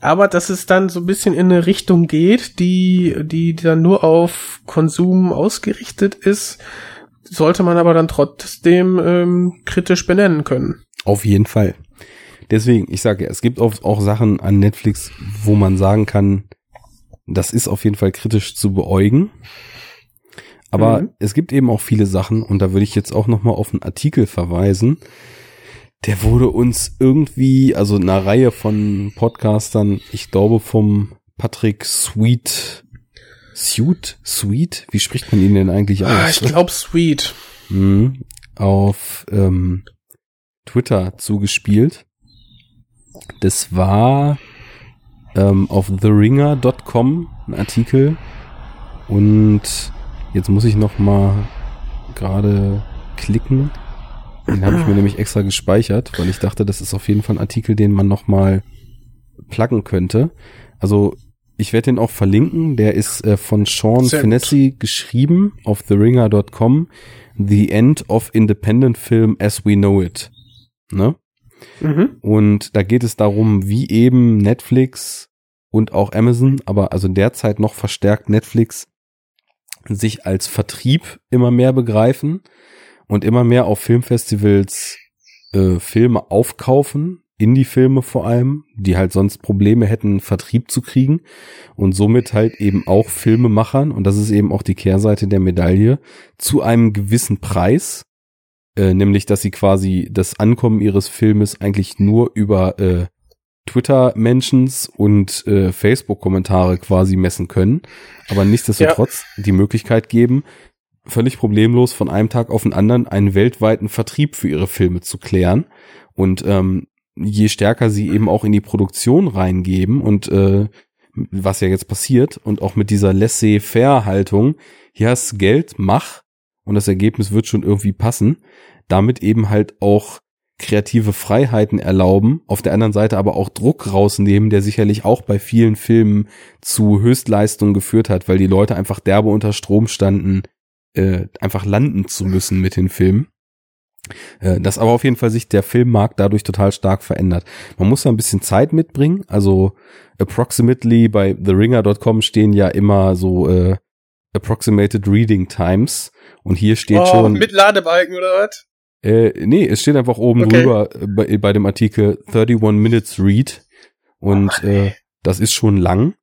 B: Aber dass es dann so ein bisschen in eine Richtung geht, die, die dann nur auf Konsum ausgerichtet ist, sollte man aber dann trotzdem ähm, kritisch benennen können.
A: Auf jeden Fall. Deswegen, ich sage ja, es gibt auch, auch Sachen an Netflix, wo man sagen kann, das ist auf jeden Fall kritisch zu beäugen. Aber mhm. es gibt eben auch viele Sachen, und da würde ich jetzt auch nochmal auf einen Artikel verweisen. Der wurde uns irgendwie, also einer Reihe von Podcastern, ich glaube vom Patrick Sweet, Suit, Sweet, wie spricht man ihn denn eigentlich aus? Ah,
B: ich glaube Sweet.
A: Mhm, auf ähm, Twitter zugespielt. Das war ähm, auf theringer.com ein Artikel und jetzt muss ich noch mal gerade klicken. Den habe ich mir nämlich extra gespeichert, weil ich dachte, das ist auf jeden Fall ein Artikel, den man noch mal pluggen könnte. Also ich werde den auch verlinken. Der ist äh, von Sean Sehr Finessi geschrieben auf theringer.com. The End of Independent Film as We Know It. Ne? Mhm. Und da geht es darum, wie eben Netflix und auch Amazon, aber also derzeit noch verstärkt Netflix sich als Vertrieb immer mehr begreifen und immer mehr auf Filmfestivals äh, Filme aufkaufen, Indie-Filme vor allem, die halt sonst Probleme hätten, Vertrieb zu kriegen und somit halt eben auch Filmemachern, und das ist eben auch die Kehrseite der Medaille, zu einem gewissen Preis, äh, nämlich dass sie quasi das Ankommen ihres Filmes eigentlich nur über äh, Twitter-Mentions und äh, Facebook-Kommentare quasi messen können, aber nichtsdestotrotz ja. die Möglichkeit geben, völlig problemlos von einem Tag auf den anderen einen weltweiten Vertrieb für ihre Filme zu klären. Und ähm, je stärker sie eben auch in die Produktion reingeben und äh, was ja jetzt passiert und auch mit dieser laissez-faire-Haltung, hier hast Geld, mach und das Ergebnis wird schon irgendwie passen, damit eben halt auch kreative Freiheiten erlauben, auf der anderen Seite aber auch Druck rausnehmen, der sicherlich auch bei vielen Filmen zu Höchstleistungen geführt hat, weil die Leute einfach derbe unter Strom standen, äh, einfach landen zu müssen mit den Filmen. Äh, dass aber auf jeden Fall sich der Filmmarkt dadurch total stark verändert. Man muss da ein bisschen Zeit mitbringen. Also approximately bei theringer.com stehen ja immer so äh, approximated reading times und hier steht oh, schon
B: mit Ladebalken oder was?
A: Äh, nee, es steht einfach oben okay. drüber äh, bei, bei, dem Artikel 31 Minutes Read und oh, äh, das ist schon lang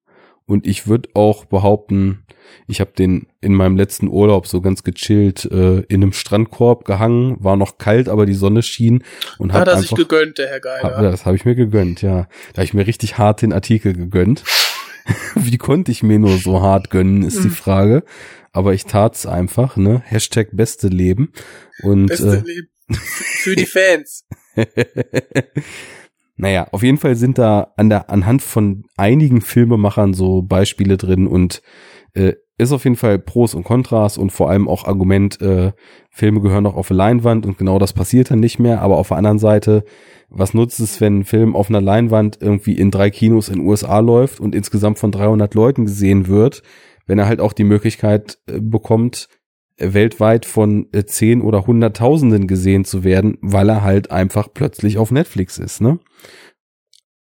A: und ich würde auch behaupten, ich habe den in meinem letzten Urlaub so ganz gechillt äh, in einem Strandkorb gehangen, war noch kalt, aber die Sonne schien und hat er
B: sich gegönnt, der Herr Geiger.
A: Hab, das habe ich mir gegönnt, ja. Da habe ich mir richtig hart den Artikel gegönnt. Wie konnte ich mir nur so hart gönnen, ist die hm. Frage. Aber ich tat's einfach, ne? Hashtag beste Leben. Und, beste äh, Leben.
B: Für die Fans.
A: Naja, auf jeden Fall sind da an der, anhand von einigen Filmemachern so Beispiele drin und äh, ist auf jeden Fall Pros und Kontras und vor allem auch Argument, äh, Filme gehören noch auf eine Leinwand und genau das passiert dann nicht mehr. Aber auf der anderen Seite, was nutzt es, wenn ein Film auf einer Leinwand irgendwie in drei Kinos in USA läuft und insgesamt von 300 Leuten gesehen wird, wenn er halt auch die Möglichkeit äh, bekommt, äh, weltweit von äh, zehn oder hunderttausenden gesehen zu werden, weil er halt einfach plötzlich auf Netflix ist, ne?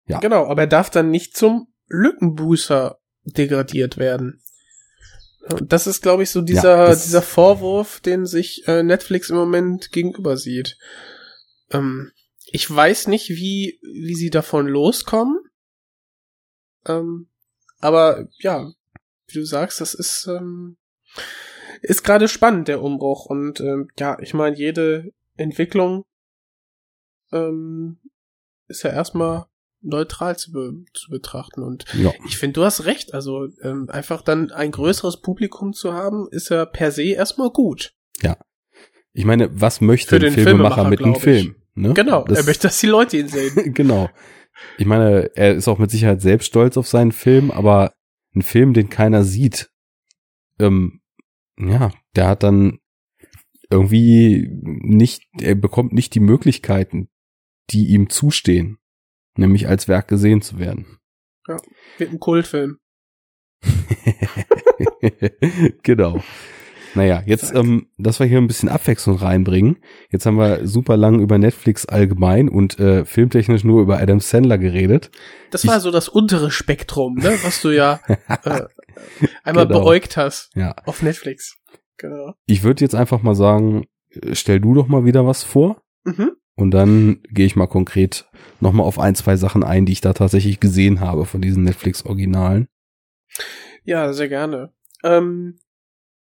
B: Ja. Genau, aber er darf dann nicht zum Lückenbußer degradiert werden. Das ist, glaube ich, so dieser, ja, dieser Vorwurf, den sich äh, Netflix im Moment gegenüber sieht. Ähm, ich weiß nicht, wie, wie sie davon loskommen. Ähm, aber ja, wie du sagst, das ist, ähm, ist gerade spannend, der Umbruch. Und ähm, ja, ich meine, jede Entwicklung ähm, ist ja erstmal neutral zu, be zu betrachten. Und ja. ich finde, du hast recht. Also ähm, einfach dann ein größeres Publikum zu haben, ist ja per se erstmal gut.
A: Ja. Ich meine, was möchte ein Filmemacher, mit einem Film?
B: Ne? Genau, das, er möchte, dass die Leute ihn sehen.
A: genau. Ich meine, er ist auch mit Sicherheit selbst stolz auf seinen Film, aber ein Film, den keiner sieht, ähm, ja, der hat dann irgendwie nicht, er bekommt nicht die Möglichkeiten, die ihm zustehen nämlich als Werk gesehen zu werden.
B: Ja, mit einem Kultfilm.
A: genau. Naja, jetzt, ähm, dass wir hier ein bisschen Abwechslung reinbringen. Jetzt haben wir super lang über Netflix allgemein und äh, filmtechnisch nur über Adam Sandler geredet.
B: Das war ich, so das untere Spektrum, ne, was du ja äh, einmal genau. beäugt hast ja. auf Netflix.
A: Genau. Ich würde jetzt einfach mal sagen, stell du doch mal wieder was vor. Mhm. Und dann gehe ich mal konkret nochmal auf ein, zwei Sachen ein, die ich da tatsächlich gesehen habe von diesen Netflix-Originalen.
B: Ja, sehr gerne. Ähm,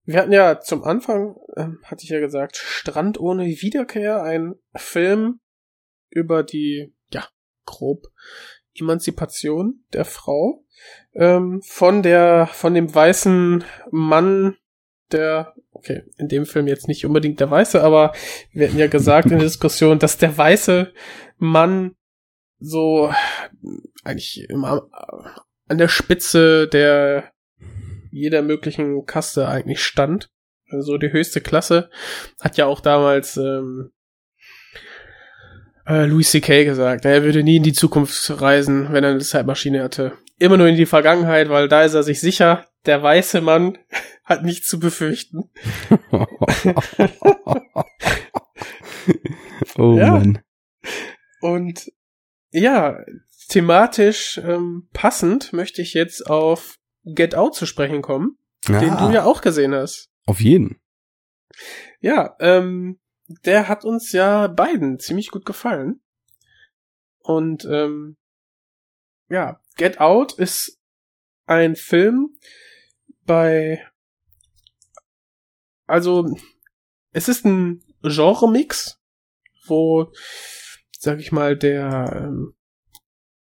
B: wir hatten ja zum Anfang, ähm, hatte ich ja gesagt, Strand ohne Wiederkehr, ein Film über die, ja, grob Emanzipation der Frau ähm, von der, von dem weißen Mann, der okay, in dem Film jetzt nicht unbedingt der Weiße, aber wir hatten ja gesagt in der Diskussion, dass der weiße Mann so eigentlich immer an der Spitze der jeder möglichen Kaste eigentlich stand. Also die höchste Klasse hat ja auch damals ähm, äh, Louis C.K. gesagt, er würde nie in die Zukunft reisen, wenn er eine Zeitmaschine hatte. Immer nur in die Vergangenheit, weil da ist er sich sicher, der weiße Mann hat nichts zu befürchten. oh ja. Mann. Und ja, thematisch ähm, passend möchte ich jetzt auf Get Out zu sprechen kommen, ja. den du ja auch gesehen hast.
A: Auf jeden.
B: Ja, ähm, der hat uns ja beiden ziemlich gut gefallen. Und ähm, ja, Get Out ist ein Film bei also es ist ein Genre-Mix, wo, sag ich mal, der ähm,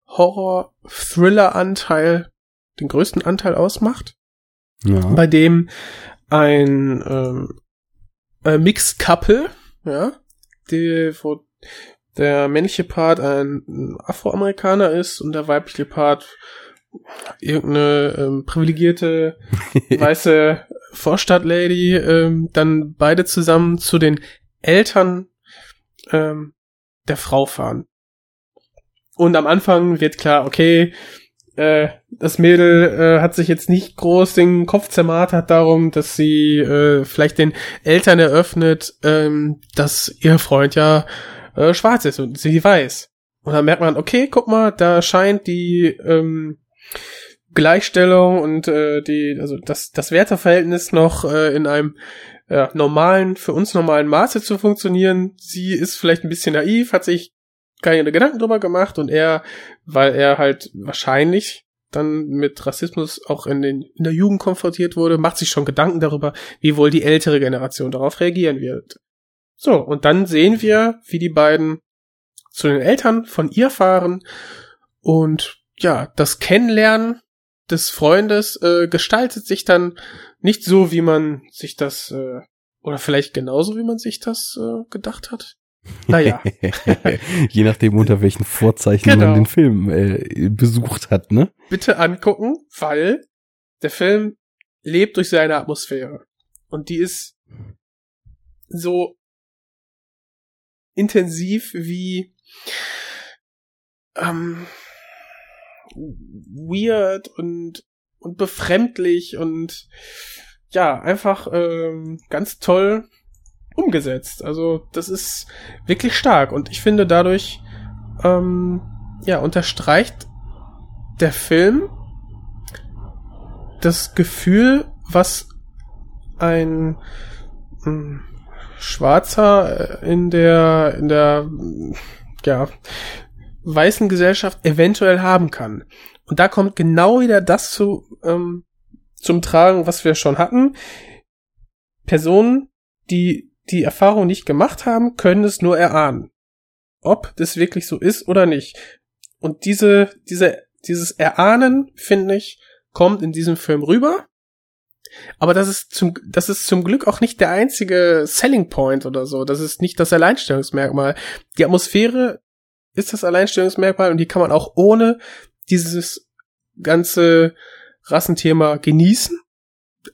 B: Horror-Thriller-Anteil den größten Anteil ausmacht. Ja. Bei dem ein ähm, äh, Mixed Couple, ja, die, wo der männliche Part ein Afroamerikaner ist und der weibliche Part irgendeine ähm, privilegierte weiße Vorstadtlady ähm, dann beide zusammen zu den Eltern ähm, der Frau fahren. Und am Anfang wird klar, okay, äh, das Mädel äh, hat sich jetzt nicht groß den Kopf zermartert darum, dass sie äh, vielleicht den Eltern eröffnet, ähm, dass ihr Freund ja äh, schwarz ist und sie weiß. Und dann merkt man, okay, guck mal, da scheint die ähm, Gleichstellung und äh, die, also das, das Werteverhältnis noch äh, in einem ja, normalen, für uns normalen Maße zu funktionieren. Sie ist vielleicht ein bisschen naiv, hat sich keine Gedanken drüber gemacht und er, weil er halt wahrscheinlich dann mit Rassismus auch in, den, in der Jugend konfrontiert wurde, macht sich schon Gedanken darüber, wie wohl die ältere Generation darauf reagieren wird. So, und dann sehen wir, wie die beiden zu den Eltern von ihr fahren und ja, das Kennenlernen des Freundes äh, gestaltet sich dann nicht so, wie man sich das, äh, oder vielleicht genauso, wie man sich das äh, gedacht hat. Naja.
A: Je nachdem, unter welchen Vorzeichen genau. man den Film äh, besucht hat, ne?
B: Bitte angucken, weil der Film lebt durch seine Atmosphäre. Und die ist so intensiv wie ähm, weird und und befremdlich und ja einfach ähm, ganz toll umgesetzt. Also das ist wirklich stark und ich finde dadurch ähm, ja unterstreicht der Film das Gefühl, was ein äh, Schwarzer in der in der ja weißen Gesellschaft eventuell haben kann. Und da kommt genau wieder das zu ähm, zum Tragen, was wir schon hatten. Personen, die die Erfahrung nicht gemacht haben, können es nur erahnen. Ob das wirklich so ist oder nicht. Und diese, diese, dieses Erahnen, finde ich, kommt in diesem Film rüber. Aber das ist zum, das ist zum Glück auch nicht der einzige Selling Point oder so. Das ist nicht das Alleinstellungsmerkmal. Die Atmosphäre ist das Alleinstellungsmerkmal und die kann man auch ohne dieses ganze Rassenthema genießen.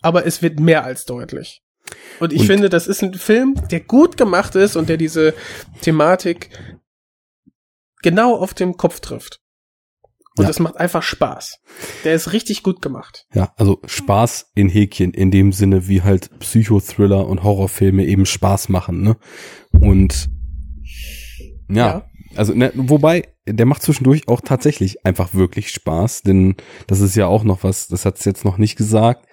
B: Aber es wird mehr als deutlich. Und ich und finde, das ist ein Film, der gut gemacht ist und der diese Thematik genau auf dem Kopf trifft. Und ja. das macht einfach Spaß. Der ist richtig gut gemacht.
A: Ja, also Spaß in Häkchen, in dem Sinne, wie halt Psychothriller und Horrorfilme eben Spaß machen, ne? Und ja, ja. Also ne, wobei, der macht zwischendurch auch tatsächlich einfach wirklich Spaß, denn das ist ja auch noch was, das hat's jetzt noch nicht gesagt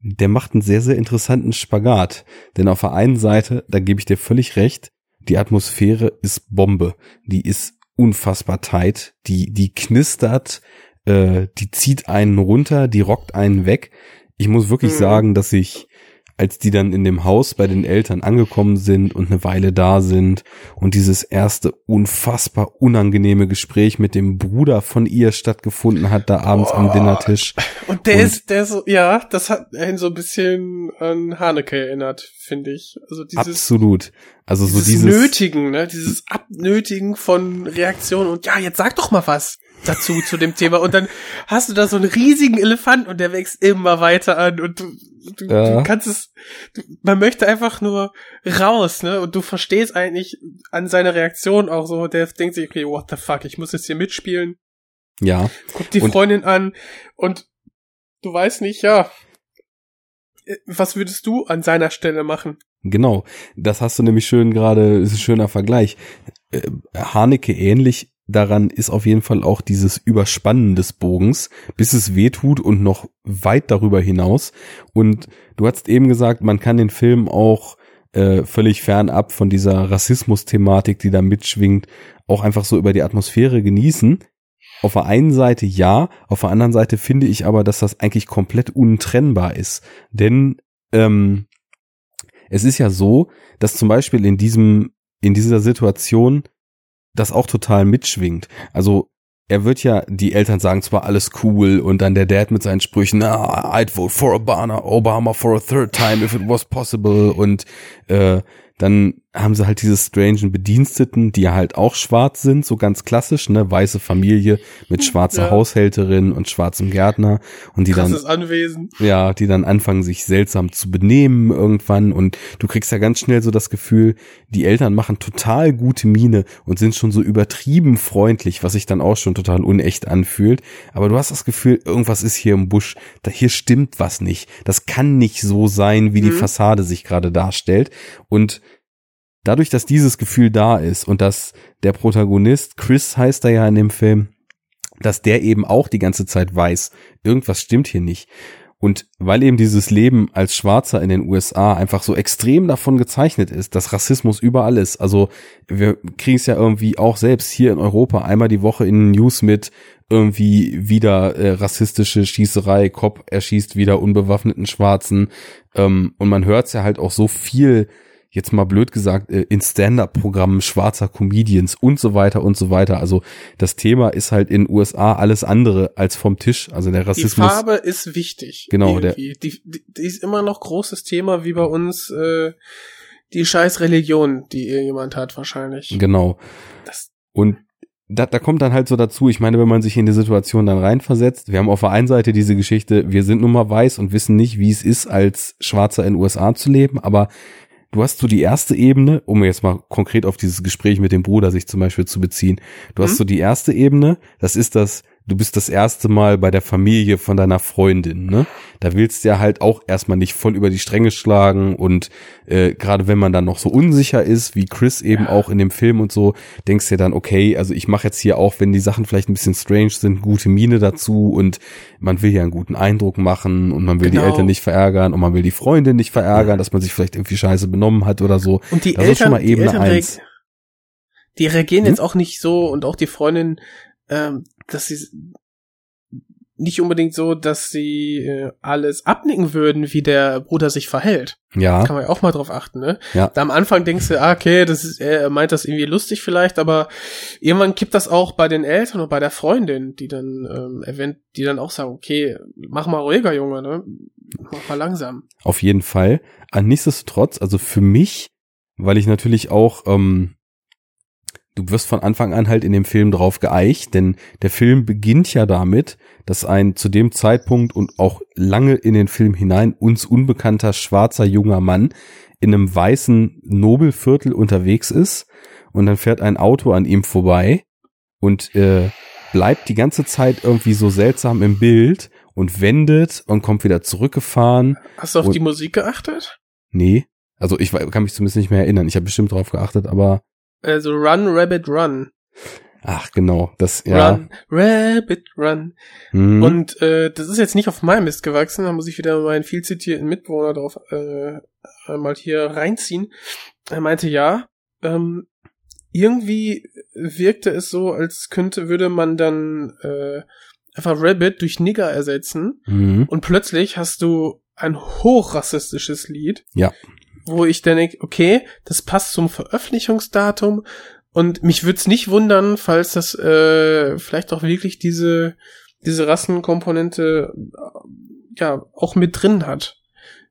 A: der macht einen sehr, sehr interessanten Spagat. Denn auf der einen Seite, da gebe ich dir völlig recht, die Atmosphäre ist Bombe. Die ist unfassbar tight. Die, die knistert, äh, die zieht einen runter, die rockt einen weg. Ich muss wirklich mhm. sagen, dass ich als die dann in dem Haus bei den Eltern angekommen sind und eine Weile da sind und dieses erste unfassbar unangenehme Gespräch mit dem Bruder von ihr stattgefunden hat, da abends oh. am Dinnertisch.
B: Und der und ist, der so, ja, das hat ihn so ein bisschen an Haneke erinnert, finde ich. Also dieses,
A: absolut. Also
B: dieses
A: so dieses
B: Nötigen, ne, dieses Abnötigen von Reaktionen und ja, jetzt sag doch mal was dazu zu dem Thema und dann hast du da so einen riesigen Elefant und der wächst immer weiter an und du, du, ja. du kannst es, du, man möchte einfach nur raus, ne? Und du verstehst eigentlich an seiner Reaktion auch so, der denkt sich, okay, what the fuck, ich muss jetzt hier mitspielen.
A: Ja.
B: Guckt die und Freundin an und du weißt nicht, ja, was würdest du an seiner Stelle machen?
A: Genau, das hast du nämlich schön gerade, ist ein schöner Vergleich. Äh, Haneke ähnlich daran ist auf jeden Fall auch dieses Überspannen des Bogens, bis es weh tut und noch weit darüber hinaus. Und du hast eben gesagt, man kann den Film auch äh, völlig fernab von dieser Rassismus-Thematik, die da mitschwingt, auch einfach so über die Atmosphäre genießen. Auf der einen Seite ja, auf der anderen Seite finde ich aber, dass das eigentlich komplett untrennbar ist. Denn ähm, es ist ja so, dass zum Beispiel in diesem, in dieser Situation das auch total mitschwingt. Also er wird ja, die Eltern sagen zwar alles cool und dann der Dad mit seinen Sprüchen, ah, I'd vote for Obama, Obama for a third time if it was possible und äh, dann haben sie halt diese strangen Bediensteten, die halt auch schwarz sind, so ganz klassisch, ne, weiße Familie mit schwarzer ja. Haushälterin und schwarzem Gärtner und die Krasses
B: dann Anwesen.
A: ja, die dann anfangen sich seltsam zu benehmen irgendwann und du kriegst ja ganz schnell so das Gefühl, die Eltern machen total gute Miene und sind schon so übertrieben freundlich, was sich dann auch schon total unecht anfühlt, aber du hast das Gefühl, irgendwas ist hier im Busch, da hier stimmt was nicht. Das kann nicht so sein, wie die mhm. Fassade sich gerade darstellt und dadurch, dass dieses Gefühl da ist und dass der Protagonist, Chris heißt er ja in dem Film, dass der eben auch die ganze Zeit weiß, irgendwas stimmt hier nicht. Und weil eben dieses Leben als Schwarzer in den USA einfach so extrem davon gezeichnet ist, dass Rassismus überall ist. Also wir kriegen es ja irgendwie auch selbst hier in Europa einmal die Woche in News mit irgendwie wieder äh, rassistische Schießerei, Cop erschießt wieder unbewaffneten Schwarzen. Ähm, und man hört es ja halt auch so viel jetzt mal blöd gesagt, äh, in Stand-up-Programmen schwarzer Comedians und so weiter und so weiter. Also das Thema ist halt in USA alles andere als vom Tisch. Also der Rassismus.
B: Die Farbe ist wichtig.
A: Genau. Der,
B: die, die, die ist immer noch großes Thema, wie bei uns äh, die scheiß Religion, die jemand hat wahrscheinlich.
A: Genau. Das und da, da kommt dann halt so dazu, ich meine, wenn man sich in die Situation dann reinversetzt, wir haben auf der einen Seite diese Geschichte, wir sind nun mal weiß und wissen nicht, wie es ist, als Schwarzer in USA zu leben, aber du hast so die erste Ebene, um jetzt mal konkret auf dieses Gespräch mit dem Bruder sich zum Beispiel zu beziehen. Du hast mhm. so die erste Ebene, das ist das, du bist das erste Mal bei der Familie von deiner Freundin, ne? Da willst du ja halt auch erstmal nicht voll über die Stränge schlagen und äh, gerade wenn man dann noch so unsicher ist, wie Chris eben ja. auch in dem Film und so, denkst du ja dann, okay, also ich mache jetzt hier auch, wenn die Sachen vielleicht ein bisschen strange sind, gute Miene dazu und man will ja einen guten Eindruck machen und man will genau. die Eltern nicht verärgern und man will die Freundin nicht verärgern, dass man sich vielleicht irgendwie scheiße benommen hat oder so.
B: Und die das Eltern, ist schon mal Ebene eins. Die reagieren hm? jetzt auch nicht so und auch die Freundin ähm, dass sie nicht unbedingt so, dass sie äh, alles abnicken würden, wie der Bruder sich verhält.
A: Ja.
B: kann man ja auch mal drauf achten, ne?
A: Ja.
B: Da am Anfang denkst du, ah, okay, das ist, er meint das irgendwie lustig vielleicht, aber irgendwann kippt das auch bei den Eltern und bei der Freundin, die dann, ähm, event, die dann auch sagen, okay, mach mal ruhiger, Junge, ne? Mach mal langsam.
A: Auf jeden Fall. An nichtsdestotrotz, also für mich, weil ich natürlich auch, ähm, du wirst von Anfang an halt in dem Film drauf geeicht, denn der Film beginnt ja damit, dass ein zu dem Zeitpunkt und auch lange in den Film hinein uns unbekannter schwarzer junger Mann in einem weißen Nobelviertel unterwegs ist und dann fährt ein Auto an ihm vorbei und äh, bleibt die ganze Zeit irgendwie so seltsam im Bild und wendet und kommt wieder zurückgefahren.
B: Hast du auf die Musik geachtet?
A: Nee. Also ich kann mich zumindest nicht mehr erinnern. Ich habe bestimmt drauf geachtet, aber
B: also Run, Rabbit, Run.
A: Ach, genau, das, ja.
B: Run, Rabbit, Run. Mhm. Und äh, das ist jetzt nicht auf meinem Mist gewachsen, da muss ich wieder meinen viel zitierten Mitbewohner drauf äh, mal hier reinziehen. Er meinte, ja, ähm, irgendwie wirkte es so, als könnte, würde man dann äh, einfach Rabbit durch Nigger ersetzen mhm. und plötzlich hast du ein hochrassistisches Lied.
A: Ja
B: wo ich dann denke, okay, das passt zum Veröffentlichungsdatum und mich würde es nicht wundern, falls das äh, vielleicht auch wirklich diese, diese Rassenkomponente äh, ja auch mit drin hat.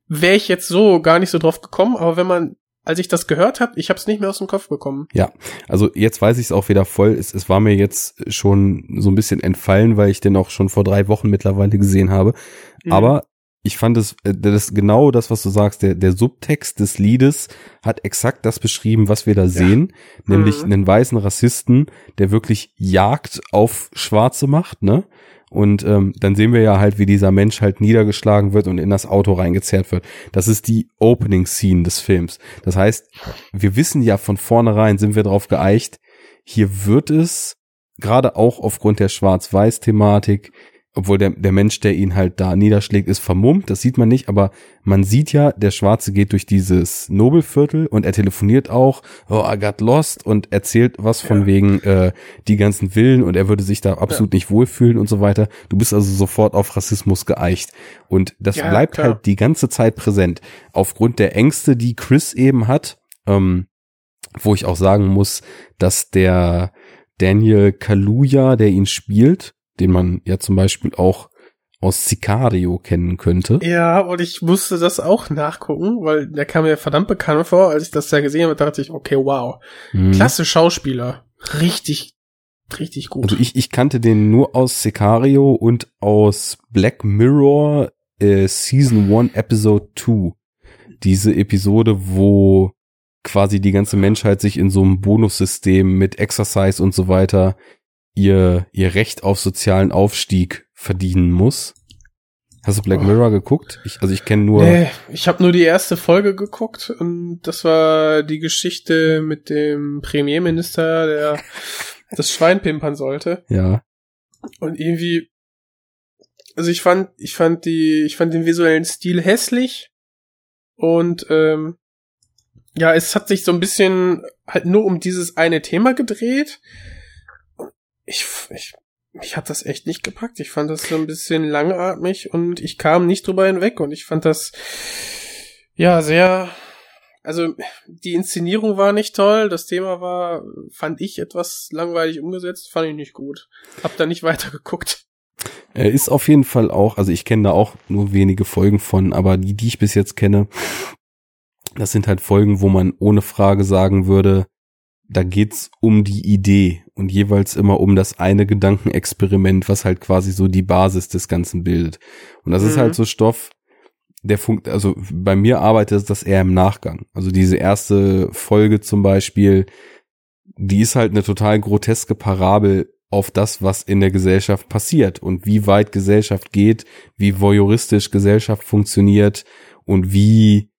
B: Wäre ich jetzt so gar nicht so drauf gekommen, aber wenn man als ich das gehört habe, ich habe es nicht mehr aus dem Kopf bekommen.
A: Ja, also jetzt weiß ich es auch wieder voll. Es, es war mir jetzt schon so ein bisschen entfallen, weil ich den auch schon vor drei Wochen mittlerweile gesehen habe. Mhm. Aber ich fand es, äh, das genau das, was du sagst, der, der Subtext des Liedes hat exakt das beschrieben, was wir da sehen, ja. nämlich mhm. einen weißen Rassisten, der wirklich Jagd auf Schwarze macht, ne? Und ähm, dann sehen wir ja halt, wie dieser Mensch halt niedergeschlagen wird und in das Auto reingezerrt wird. Das ist die Opening Scene des Films. Das heißt, wir wissen ja von vornherein, sind wir drauf geeicht, hier wird es gerade auch aufgrund der Schwarz-Weiß-Thematik obwohl der, der Mensch, der ihn halt da niederschlägt, ist vermummt, das sieht man nicht, aber man sieht ja, der Schwarze geht durch dieses Nobelviertel und er telefoniert auch, oh, I got lost und erzählt was von ja. wegen äh, die ganzen Villen und er würde sich da absolut ja. nicht wohlfühlen und so weiter. Du bist also sofort auf Rassismus geeicht und das ja, bleibt klar. halt die ganze Zeit präsent. Aufgrund der Ängste, die Chris eben hat, ähm, wo ich auch sagen muss, dass der Daniel Kaluja, der ihn spielt, den man ja zum Beispiel auch aus Sicario kennen könnte.
B: Ja, und ich musste das auch nachgucken, weil der kam mir verdammt bekannt vor. Als ich das da gesehen habe, dachte ich, okay, wow.
A: Mhm.
B: Klasse Schauspieler. Richtig, richtig gut.
A: Also ich, ich kannte den nur aus Sicario und aus Black Mirror äh, Season 1 Episode 2. Diese Episode, wo quasi die ganze Menschheit sich in so einem Bonussystem mit Exercise und so weiter ihr, ihr Recht auf sozialen Aufstieg verdienen muss. Hast du Black. Mirror geguckt? Ich, also ich kenne nur.
B: Nee, ich habe nur die erste Folge geguckt und das war die Geschichte mit dem Premierminister, der das Schwein pimpern sollte.
A: Ja.
B: Und irgendwie, also ich fand, ich fand die, ich fand den visuellen Stil hässlich und ähm, ja, es hat sich so ein bisschen halt nur um dieses eine Thema gedreht. Ich, ich, mich hat das echt nicht gepackt. Ich fand das so ein bisschen langatmig und ich kam nicht drüber hinweg und ich fand das ja sehr, also die Inszenierung war nicht toll, das Thema war, fand ich etwas langweilig umgesetzt, fand ich nicht gut. Hab da nicht weitergeguckt.
A: Er ist auf jeden Fall auch, also ich kenne da auch nur wenige Folgen von, aber die, die ich bis jetzt kenne, das sind halt Folgen, wo man ohne Frage sagen würde, da geht's um die Idee und jeweils immer um das eine Gedankenexperiment, was halt quasi so die Basis des Ganzen bildet. Und das ist
B: Mhm.
A: halt so Stoff, der funkt, also bei mir arbeitet das eher im Nachgang. Also diese erste Folge zum Beispiel, die ist halt eine total groteske Parabel auf das, was in der Gesellschaft passiert und wie weit Gesellschaft geht, wie voyeuristisch Gesellschaft funktioniert und wie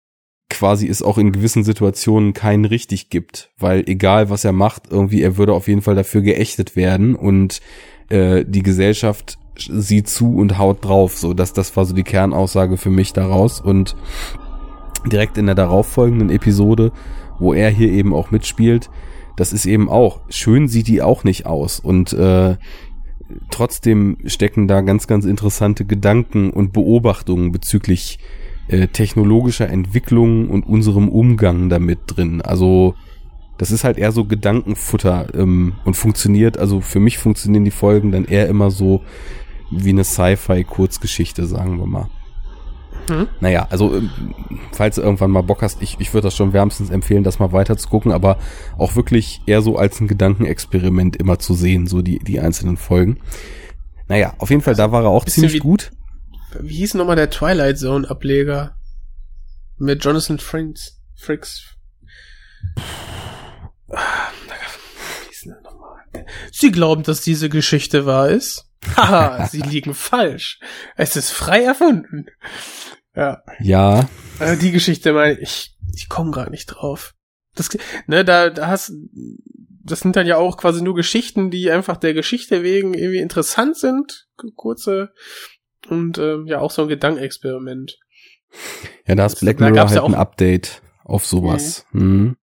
A: quasi es auch in gewissen Situationen keinen richtig gibt, weil egal was er macht, irgendwie er würde auf jeden Fall dafür geächtet werden und äh, die Gesellschaft sieht zu und haut drauf, so dass das war so die Kernaussage für mich daraus. Und direkt in der darauffolgenden Episode, wo er hier eben auch mitspielt, das ist eben auch schön sieht die auch nicht aus. Und äh, trotzdem stecken da ganz ganz interessante Gedanken und Beobachtungen bezüglich äh, technologischer Entwicklung und unserem Umgang damit drin. Also das ist halt eher so Gedankenfutter ähm, und funktioniert, also für mich funktionieren die Folgen dann eher immer so wie eine Sci-Fi-Kurzgeschichte, sagen wir mal.
B: Hm?
A: Naja, also ähm, falls du irgendwann mal Bock hast, ich, ich würde das schon wärmstens empfehlen, das mal weiter zu gucken, aber auch wirklich eher so als ein Gedankenexperiment immer zu sehen, so die, die einzelnen Folgen. Naja, auf jeden Fall, da war er auch ziemlich gut.
B: Wie hieß nochmal der Twilight Zone Ableger? Mit Jonathan Frinks. Fricks. Sie glauben, dass diese Geschichte wahr ist? Haha, sie liegen falsch. Es ist frei erfunden. Ja,
A: Ja,
B: äh, die Geschichte meine ich, ich komme gerade nicht drauf. Das, ne, da, da hast, das sind dann ja auch quasi nur Geschichten, die einfach der Geschichte wegen irgendwie interessant sind, kurze und ähm, ja auch so ein Gedankenexperiment.
A: ja, da ist Black
B: Da
A: Mirror
B: ja
A: halt ein
B: auch-
A: Update auf sowas. Mhm.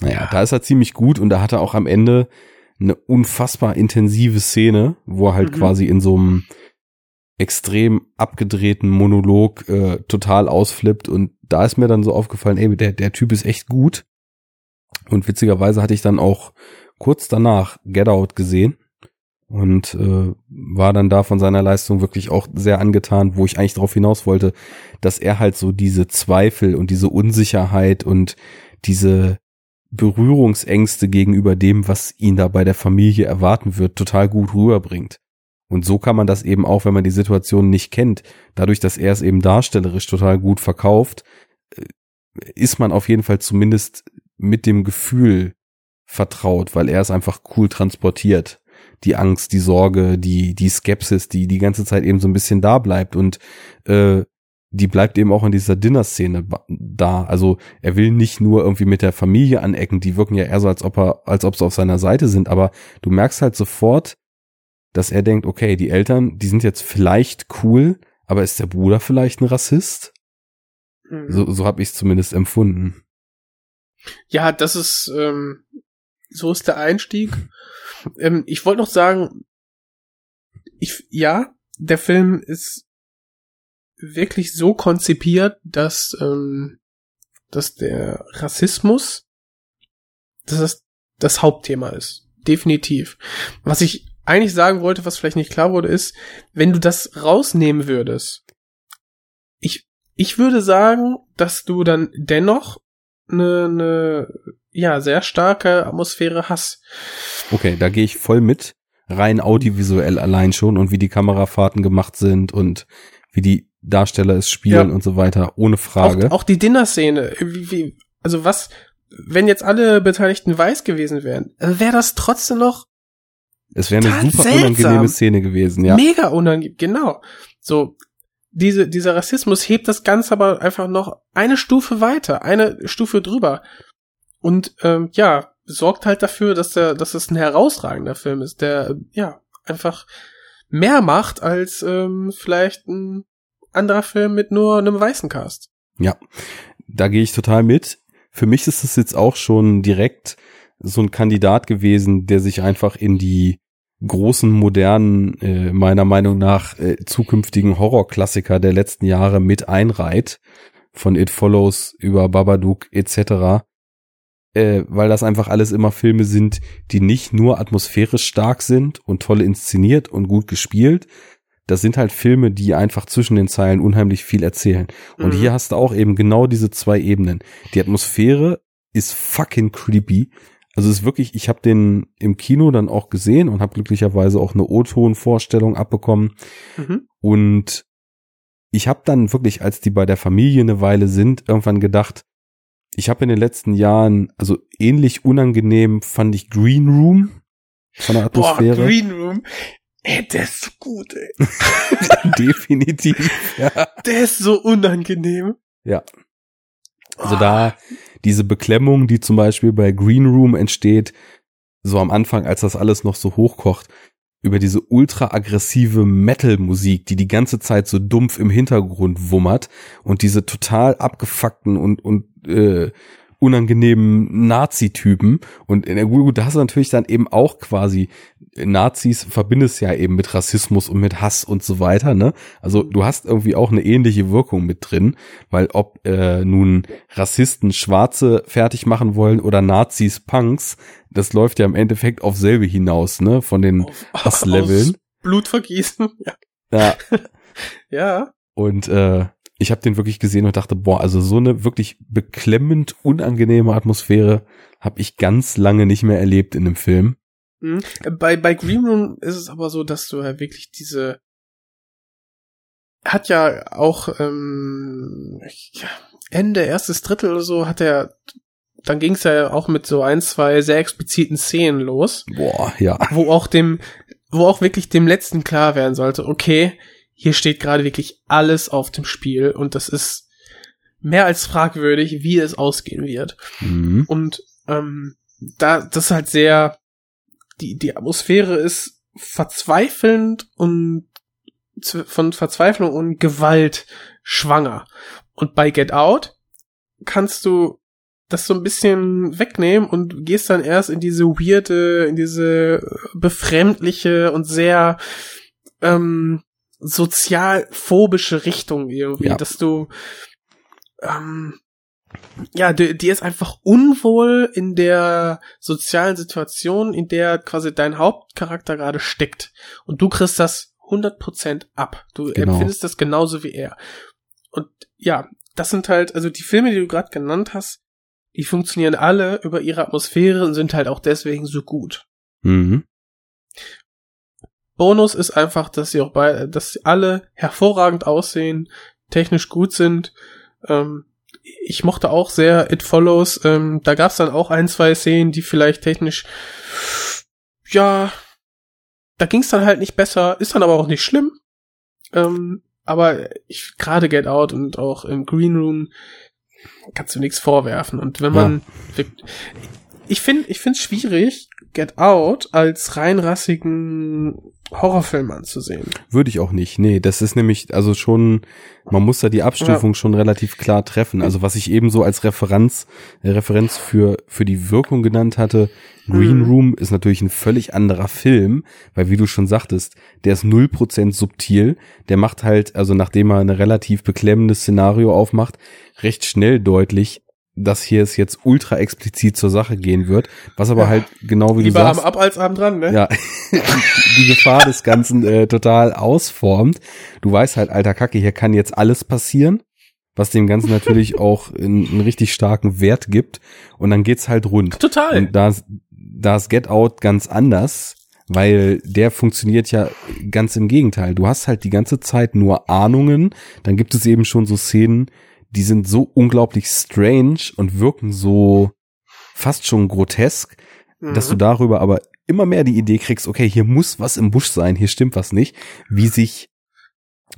A: Naja,
B: Ja.
A: da ist er ziemlich gut und da hat er auch am Ende eine unfassbar intensive Szene, wo er halt
B: Mhm.
A: quasi in so einem extrem abgedrehten Monolog äh, total ausflippt und da ist mir dann so aufgefallen, ey, der, der Typ ist echt gut. Und witzigerweise hatte ich dann auch kurz danach Get Out gesehen und äh, war dann da von seiner Leistung wirklich auch sehr angetan, wo ich eigentlich darauf hinaus wollte, dass er halt so diese Zweifel und diese Unsicherheit und diese Berührungsängste gegenüber dem, was ihn da bei der Familie erwarten wird, total gut rüberbringt. Und so kann man das eben auch, wenn man die Situation nicht kennt, dadurch, dass er es eben darstellerisch total gut verkauft, äh, ist man auf jeden Fall zumindest mit dem Gefühl vertraut, weil er es einfach cool transportiert. Die Angst, die Sorge, die, die Skepsis, die die ganze Zeit eben so ein bisschen da bleibt und äh, die bleibt eben auch in dieser Dinner-Szene da. Also er will nicht nur irgendwie mit der Familie anecken, die wirken ja eher so, als ob er, als ob sie auf seiner Seite sind, aber du merkst halt sofort, dass er denkt, okay, die Eltern, die sind jetzt vielleicht cool, aber ist der Bruder vielleicht ein Rassist?
B: Mhm.
A: So, so habe ich es zumindest empfunden.
B: Ja, das ist, ähm, so ist der Einstieg. Ähm, ich wollte noch sagen, ich, ja, der Film ist wirklich so konzipiert, dass, ähm, dass der Rassismus, dass das das Hauptthema ist. Definitiv. Was ich eigentlich sagen wollte, was vielleicht nicht klar wurde, ist, wenn du das rausnehmen würdest, ich, ich würde sagen, dass du dann dennoch eine, eine ja, sehr starke Atmosphäre hast.
A: Okay, da gehe ich voll mit. Rein audiovisuell allein schon und wie die Kamerafahrten gemacht sind und wie die Darsteller es spielen ja. und so weiter, ohne Frage.
B: Auch, auch die Dinner-Szene, wie, wie, also was, wenn jetzt alle Beteiligten weiß gewesen wären, wäre das trotzdem noch
A: es wäre eine super seltsam. unangenehme Szene gewesen, ja.
B: Mega unangenehm, genau. So, diese, dieser Rassismus hebt das Ganze aber einfach noch eine Stufe weiter, eine Stufe drüber. Und ähm, ja, sorgt halt dafür, dass der, dass es ein herausragender Film ist, der ja einfach mehr macht als ähm, vielleicht ein anderer Film mit nur einem weißen Cast.
A: Ja, da gehe ich total mit. Für mich ist es jetzt auch schon direkt so ein Kandidat gewesen, der sich einfach in die großen, modernen, äh, meiner Meinung nach äh, zukünftigen Horrorklassiker der letzten Jahre mit einreiht. Von It Follows über Babadook etc. Äh, weil das einfach alles immer Filme sind, die nicht nur atmosphärisch stark sind und toll inszeniert und gut gespielt. Das sind halt Filme, die einfach zwischen den Zeilen unheimlich viel erzählen. Und mhm. hier hast du auch eben genau diese zwei Ebenen. Die Atmosphäre ist fucking creepy also es ist wirklich, ich habe den im Kino dann auch gesehen und habe glücklicherweise auch eine O-Ton-Vorstellung abbekommen. Mhm. Und ich habe dann wirklich, als die bei der Familie eine Weile sind, irgendwann gedacht, ich habe in den letzten Jahren, also ähnlich unangenehm fand ich Green Room von der Atmosphäre. Boah,
B: Green Room. Ey, der ist so gut, ey.
A: Definitiv. Ja.
B: Der ist so unangenehm.
A: Ja. Also da, diese Beklemmung, die zum Beispiel bei Green Room entsteht, so am Anfang, als das alles noch so hochkocht, über diese ultra aggressive Metal-Musik, die die ganze Zeit so dumpf im Hintergrund wummert und diese total abgefuckten und, und äh, unangenehmen Nazi-Typen. Und in der gut, da hast du natürlich dann eben auch quasi Nazis verbindest ja eben mit Rassismus und mit Hass und so weiter, ne? Also du hast irgendwie auch eine ähnliche Wirkung mit drin, weil ob äh, nun Rassisten Schwarze fertig machen wollen oder Nazis Punks, das läuft ja im Endeffekt auf selbe hinaus, ne? Von den Hassleveln.
B: Blutvergießen, ja.
A: Ja.
B: ja.
A: Und äh, ich habe den wirklich gesehen und dachte, boah, also so eine wirklich beklemmend unangenehme Atmosphäre habe ich ganz lange nicht mehr erlebt in einem Film.
B: Mhm. Bei, bei Green Room ist es aber so, dass du ja wirklich diese hat ja auch ähm, Ende, erstes Drittel oder so hat er dann ging es ja auch mit so ein, zwei sehr expliziten Szenen los.
A: Boah, ja.
B: Wo auch dem, wo auch wirklich dem letzten klar werden sollte, okay, hier steht gerade wirklich alles auf dem Spiel und das ist mehr als fragwürdig, wie es ausgehen wird. Mhm. Und ähm, da, das ist halt sehr, die, die Atmosphäre ist verzweifelnd und von Verzweiflung und Gewalt schwanger. Und bei Get Out kannst du das so ein bisschen wegnehmen und gehst dann erst in diese weirde, in diese befremdliche und sehr ähm, sozialphobische Richtung irgendwie, ja. dass du ähm, ja, die, die ist einfach unwohl in der sozialen Situation, in der quasi dein Hauptcharakter gerade steckt. Und du kriegst das 100% ab. Du genau. empfindest das genauso wie er. Und ja, das sind halt, also die Filme, die du gerade genannt hast, die funktionieren alle über ihre Atmosphäre und sind halt auch deswegen so gut. Mhm. Bonus ist einfach, dass sie auch bei, dass sie alle hervorragend aussehen, technisch gut sind. Ähm, ich mochte auch sehr It Follows. Ähm, da gab es dann auch ein, zwei Szenen, die vielleicht technisch, ja, da ging es dann halt nicht besser, ist dann aber auch nicht schlimm. Ähm, aber ich gerade Get Out und auch im Green Room kannst du nichts vorwerfen. Und wenn man, ja. ich finde, ich finde es schwierig, Get Out als reinrassigen Horrorfilm anzusehen.
A: Würde ich auch nicht. Nee, das ist nämlich, also schon, man muss da die Abstufung ja. schon relativ klar treffen. Also was ich eben so als Referenz, äh, Referenz für, für die Wirkung genannt hatte, Green mhm. Room ist natürlich ein völlig anderer Film, weil wie du schon sagtest, der ist null Prozent subtil. Der macht halt, also nachdem er ein relativ beklemmendes Szenario aufmacht, recht schnell deutlich, dass hier es jetzt ultra explizit zur Sache gehen wird, was aber
B: Ja.
A: halt genau wie
B: Lieber
A: du
B: am
A: sagst,
B: ab als am dran, ne?
A: ja, die Gefahr des Ganzen äh, total ausformt. Du weißt halt, alter Kacke, hier kann jetzt alles passieren, was dem Ganzen natürlich auch einen, richtig starken Wert gibt. Und dann geht's halt rund.
B: Total.
A: Und da, da ist Get Out ganz anders, weil der funktioniert ja ganz im Gegenteil. Du hast halt die ganze Zeit nur Ahnungen, dann gibt es eben schon so Szenen, die sind so unglaublich strange und wirken so fast schon grotesk, dass du
B: Mhm.
A: darüber aber immer mehr die Idee kriegst, okay, hier muss was im Busch sein, hier stimmt was nicht, wie sich,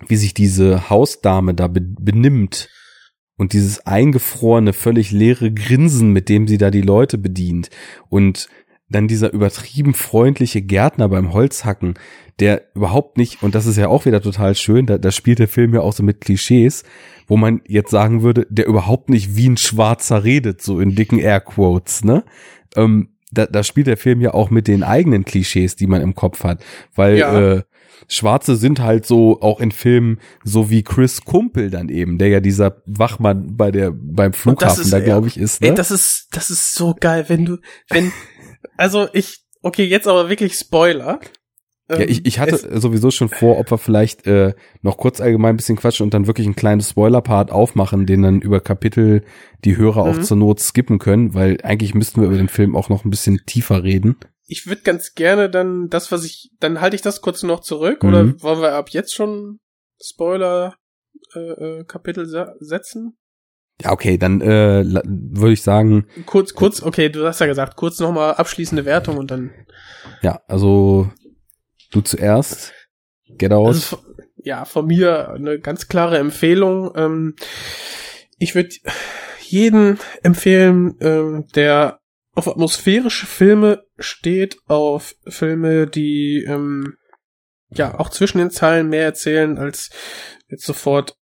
A: wie sich diese Hausdame da be benimmt und dieses eingefrorene, völlig leere Grinsen, mit dem sie da die Leute bedient und dann dieser übertrieben freundliche Gärtner beim Holzhacken, der überhaupt nicht, und das ist ja auch wieder total schön, da, da spielt der Film ja auch so mit Klischees, wo man jetzt sagen würde, der überhaupt nicht wie ein Schwarzer redet, so in dicken Airquotes, ne? Ähm, da, da spielt der Film ja auch mit den eigenen Klischees, die man im Kopf hat, weil
B: Ja.
A: äh, Schwarze sind halt so auch in Filmen so wie Chris Kumpel dann eben, der ja dieser Wachmann bei der beim Flughafen
B: ist-
A: da glaube ich ist. Ne?
B: Ey, das ist, das ist so geil, wenn du, wenn, also ich, okay, jetzt aber wirklich Spoiler.
A: Ja,
B: Ähm,
A: ich, ich hatte
B: es-
A: sowieso schon vor, ob wir vielleicht äh, noch kurz allgemein ein bisschen quatschen und dann wirklich einen kleinen Spoiler-Part aufmachen, den dann über Kapitel die Hörer auch
B: Mhm.
A: zur Not skippen können, weil eigentlich müssten wir über den Film auch noch ein bisschen tiefer reden.
B: ich würde ganz gerne dann das, was ich, dann halte ich das kurz noch zurück
A: Mhm.
B: oder wollen wir ab jetzt schon Spoiler äh, äh, Kapitel se setzen?
A: Ja, okay, dann äh, würde ich sagen,
B: Kurz, kurz, okay, du hast ja gesagt, kurz nochmal abschließende Wertung und dann.
A: ja, also du zuerst. Get out.
B: Also, ja, von mir eine ganz klare Empfehlung. Ähm, ich würde jeden empfehlen, ähm, der auf atmosphärische Filme steht, auf Filme, die ähm, ja auch zwischen den Zeilen mehr erzählen als jetzt sofort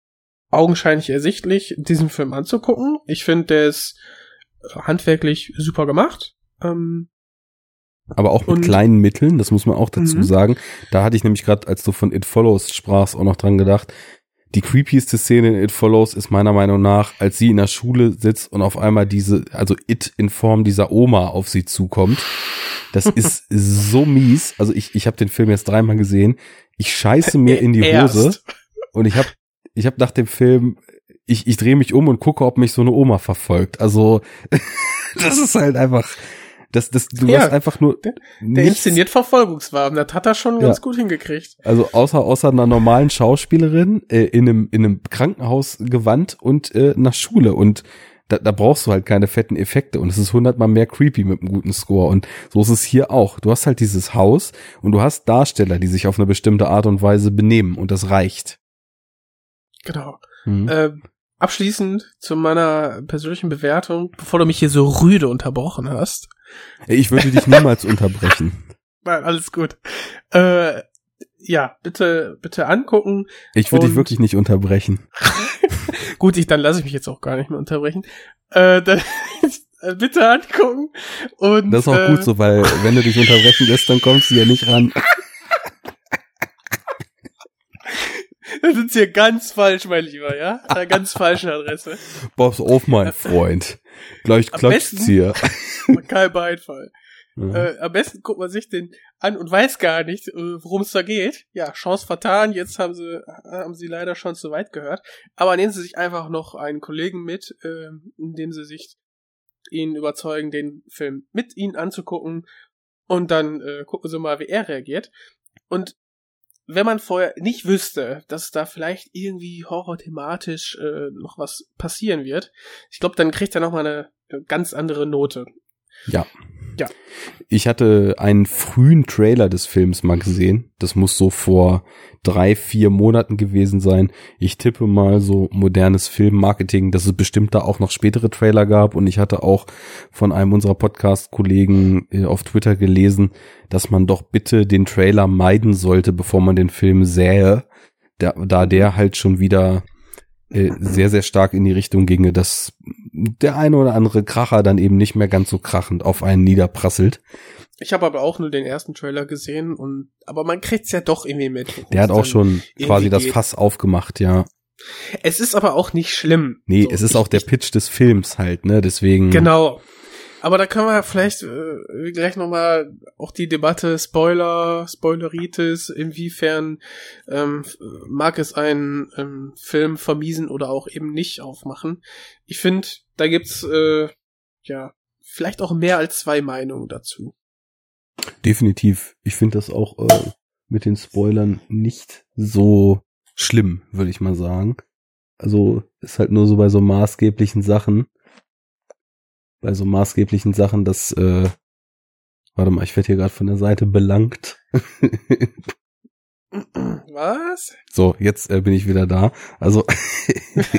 B: augenscheinlich ersichtlich, diesen Film anzugucken. Ich finde, der ist handwerklich super gemacht. Ähm,
A: aber auch mit
B: Und-
A: kleinen Mitteln, das muss man auch dazu
B: Mhm.
A: sagen. Da hatte ich nämlich gerade, als du von It Follows sprachst, auch noch dran gedacht. Die creepieste Szene in It Follows ist meiner Meinung nach, als sie in der Schule sitzt und auf einmal diese, also It in Form dieser Oma auf sie zukommt. Das ist so mies. Also ich, ich habe den Film jetzt dreimal gesehen. Ich scheiße mir in die
B: erst.
A: Hose und ich habe ich hab nach dem Film, ich, ich drehe mich um und gucke, ob mich so eine Oma verfolgt. Also das ist halt einfach, das, das, du
B: Ja,
A: hast einfach nur
B: Der
A: nichts-
B: inszeniert Verfolgungswagen, das hat er schon
A: Ja.
B: ganz gut hingekriegt.
A: Also außer außer einer normalen Schauspielerin äh, in einem in einem Krankenhausgewand und äh, nach Schule und da, da brauchst du halt keine fetten Effekte und es ist hundertmal mehr creepy mit einem guten Score und so ist es hier auch. Du hast halt dieses Haus und du hast Darsteller, die sich auf eine bestimmte Art und Weise benehmen und das reicht.
B: Genau.
A: Mhm.
B: Ähm, abschließend zu meiner persönlichen Bewertung, bevor du mich hier so rüde unterbrochen hast.
A: Ich würde dich niemals unterbrechen.
B: Nein, alles gut. Äh, ja, bitte, bitte angucken.
A: Ich würde dich wirklich nicht unterbrechen.
B: Gut, ich, dann lasse ich mich jetzt auch gar nicht mehr unterbrechen. Äh, dann, bitte angucken. Und,
A: Das ist auch
B: äh,
A: gut so, weil wenn du dich unterbrechen lässt, dann kommst du ja nicht ran.
B: Dann sind hier ganz falsch, mein Lieber, ja? An der ganz falschen Adresse.
A: Pass auf, mein Freund. Gleich klatscht's hier.
B: Kein Beifall.
A: Ja.
B: Äh, am besten guckt man sich den an und weiß gar nicht, äh, worum es da geht. Ja, Chance vertan. Jetzt haben sie, haben sie leider schon zu weit gehört. Aber nehmen Sie sich einfach noch einen Kollegen mit, äh, indem Sie sich ihn überzeugen, den Film mit Ihnen anzugucken. Und dann äh, gucken Sie mal, wie er reagiert. Und wenn man vorher nicht wüsste, dass da vielleicht irgendwie horrorthematisch äh, noch was passieren wird, ich glaube, dann kriegt er noch mal eine, eine ganz andere Note.
A: Ich hatte einen frühen Trailer des Films mal gesehen. Das muss so vor drei, vier Monaten gewesen sein. Ich tippe mal so modernes Filmmarketing, dass es bestimmt da auch noch spätere Trailer gab. Und ich hatte auch von einem unserer Podcast-Kollegen äh, auf Twitter gelesen, dass man doch bitte den Trailer meiden sollte, bevor man den Film sähe. Da, da der halt schon wieder äh, sehr, sehr stark in die Richtung ginge, dass der eine oder andere Kracher dann eben nicht mehr ganz so krachend auf einen niederprasselt.
B: Ich habe aber auch nur den ersten Trailer gesehen und aber man kriegt's ja doch irgendwie mit.
A: Der hat auch schon quasi das
B: geht.
A: Fass aufgemacht, ja.
B: Es ist aber auch nicht schlimm.
A: Nee,
B: So,
A: es ist auch der Pitch des Films halt, ne? Deswegen.
B: Genau. Aber da können wir vielleicht äh, gleich nochmal auch die Debatte Spoiler, Spoileritis, inwiefern ähm, mag es einen ähm, Film vermiesen oder auch eben nicht aufmachen. Ich finde, da gibt's äh, ja vielleicht auch mehr als zwei Meinungen dazu.
A: Definitiv. Ich finde das auch äh, mit den Spoilern nicht so schlimm, würde ich mal sagen. Also ist halt nur so bei so maßgeblichen Sachen. Bei so maßgeblichen Sachen, dass, äh, warte mal, ich werde hier gerade von der Seite belangt.
B: Was?
A: So, jetzt äh, bin ich wieder da. Also,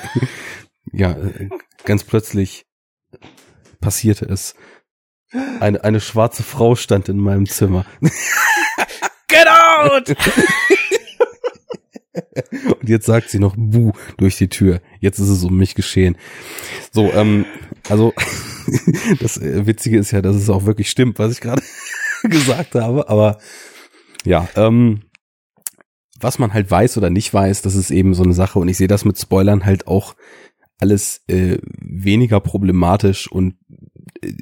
A: ja, äh, ganz plötzlich passierte es. Eine, eine schwarze Frau stand in meinem Zimmer.
B: Get out!
A: Und jetzt sagt sie noch Buh durch die Tür. Jetzt ist es um mich geschehen. So, ähm, also das äh, Witzige ist ja, dass es auch wirklich stimmt, was ich gerade gesagt habe. Aber ja, ähm, was man halt weiß oder nicht weiß, das ist eben so eine Sache. Und ich sehe das mit Spoilern halt auch alles äh, weniger problematisch und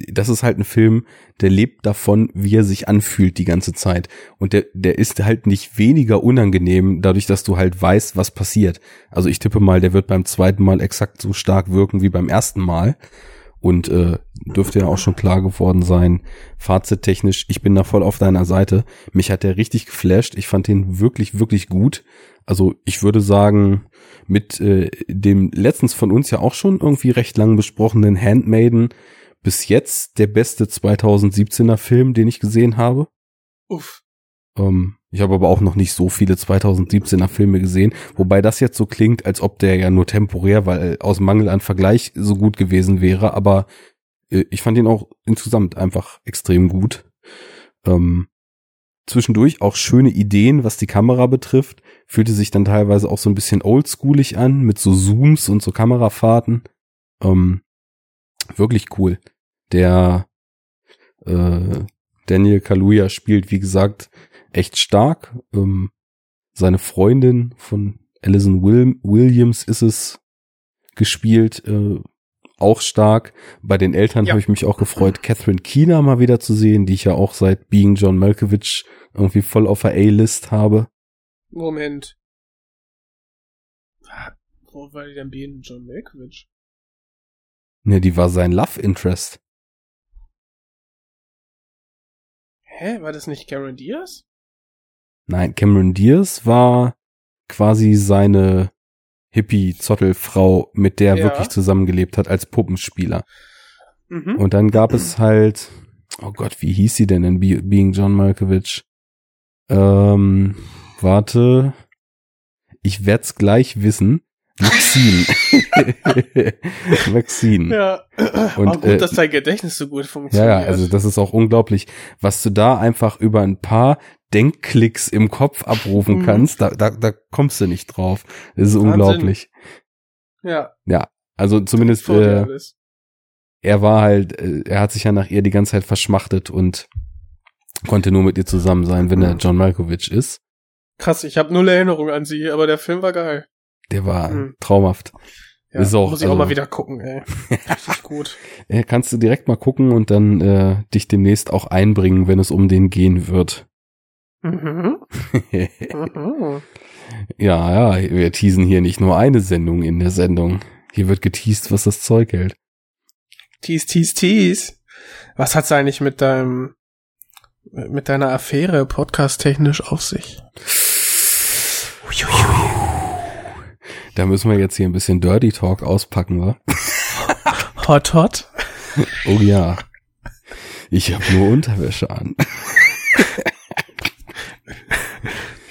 A: das ist halt ein Film, der lebt davon, wie er sich anfühlt die ganze Zeit. Und der, der ist halt nicht weniger unangenehm, dadurch, dass du halt weißt, was passiert. Also ich tippe mal, der wird beim zweiten Mal exakt so stark wirken wie beim ersten Mal. Und äh, dürfte ja auch schon klar geworden sein, fazittechnisch, ich bin da voll auf deiner Seite. Mich hat der richtig geflasht. Ich fand den wirklich, wirklich gut. Also ich würde sagen, mit äh, dem letztens von uns ja auch schon irgendwie recht lang besprochenen Handmaiden bis jetzt der beste 2017er Film, den ich gesehen habe.
B: Uff.
A: Ähm, ich habe aber auch noch nicht so viele 2017er Filme gesehen, wobei das jetzt so klingt, als ob der ja nur temporär, weil aus Mangel an Vergleich so gut gewesen wäre, aber äh, ich fand ihn auch insgesamt einfach extrem gut. Ähm, zwischendurch auch schöne Ideen, was die Kamera betrifft, fühlte sich dann teilweise auch so ein bisschen oldschoolig an, mit so Zooms und so Kamerafahrten. Ähm, wirklich cool. Der äh, Daniel Kaluuya spielt, wie gesagt, echt stark. Ähm, seine Freundin von Alison Will Williams ist es gespielt, äh, auch stark. Bei den Eltern
B: Ja.
A: habe ich mich auch gefreut, Catherine Keener mal wieder zu sehen, die ich ja auch seit Being John Malkovich irgendwie voll auf der A-List habe.
B: Moment. Ah, Wo war die denn bei John Malkovich?
A: Ne, die war sein Love Interest.
B: Hä, war das nicht Cameron Diaz?
A: Nein, Cameron Diaz war quasi seine Hippie-Zottelfrau, mit der er
B: Ja.
A: wirklich zusammengelebt hat als Puppenspieler.
B: Mhm.
A: Und dann gab es halt, oh Gott, wie hieß sie denn in Be Being John Malkovich? Ähm, warte, ich werd's gleich wissen. Maxine. Maxine.
B: ja.
A: Und,
B: Aber gut,
A: äh,
B: dass dein Gedächtnis so gut
A: Ja,
B: funktioniert.
A: ja, also das ist auch unglaublich, was du da einfach über ein paar Denkklicks im Kopf abrufen
B: Mhm.
A: kannst, da, da, da kommst du nicht drauf. Das ist
B: Wahnsinn.
A: unglaublich.
B: ja.
A: Also zumindest, äh, er war halt, äh, er hat sich ja nach ihr die ganze Zeit verschmachtet und konnte nur mit ihr zusammen sein, wenn er John Malkovich ist.
B: Krass, ich habe null Erinnerung an sie, aber der Film war geil.
A: Der war
B: Mhm.
A: traumhaft.
B: Ja,
A: Ist auch,
B: muss ich auch
A: also-
B: mal wieder gucken, ey. Richtig gut.
A: Kannst du direkt mal gucken und dann äh, dich demnächst auch einbringen, wenn es um den gehen wird.
B: Mhm. Mhm.
A: Ja, ja, wir teasen hier nicht nur eine Sendung in der Sendung. Hier wird geteased, was das Zeug hält.
B: Tease, tease, tease. Was hat's eigentlich mit deinem, mit deiner Affäre podcast-technisch auf sich?
A: Da müssen wir jetzt hier ein bisschen Dirty Talk auspacken, wa?
B: Hot, hot?
A: Oh ja. Ich habe nur Unterwäsche an.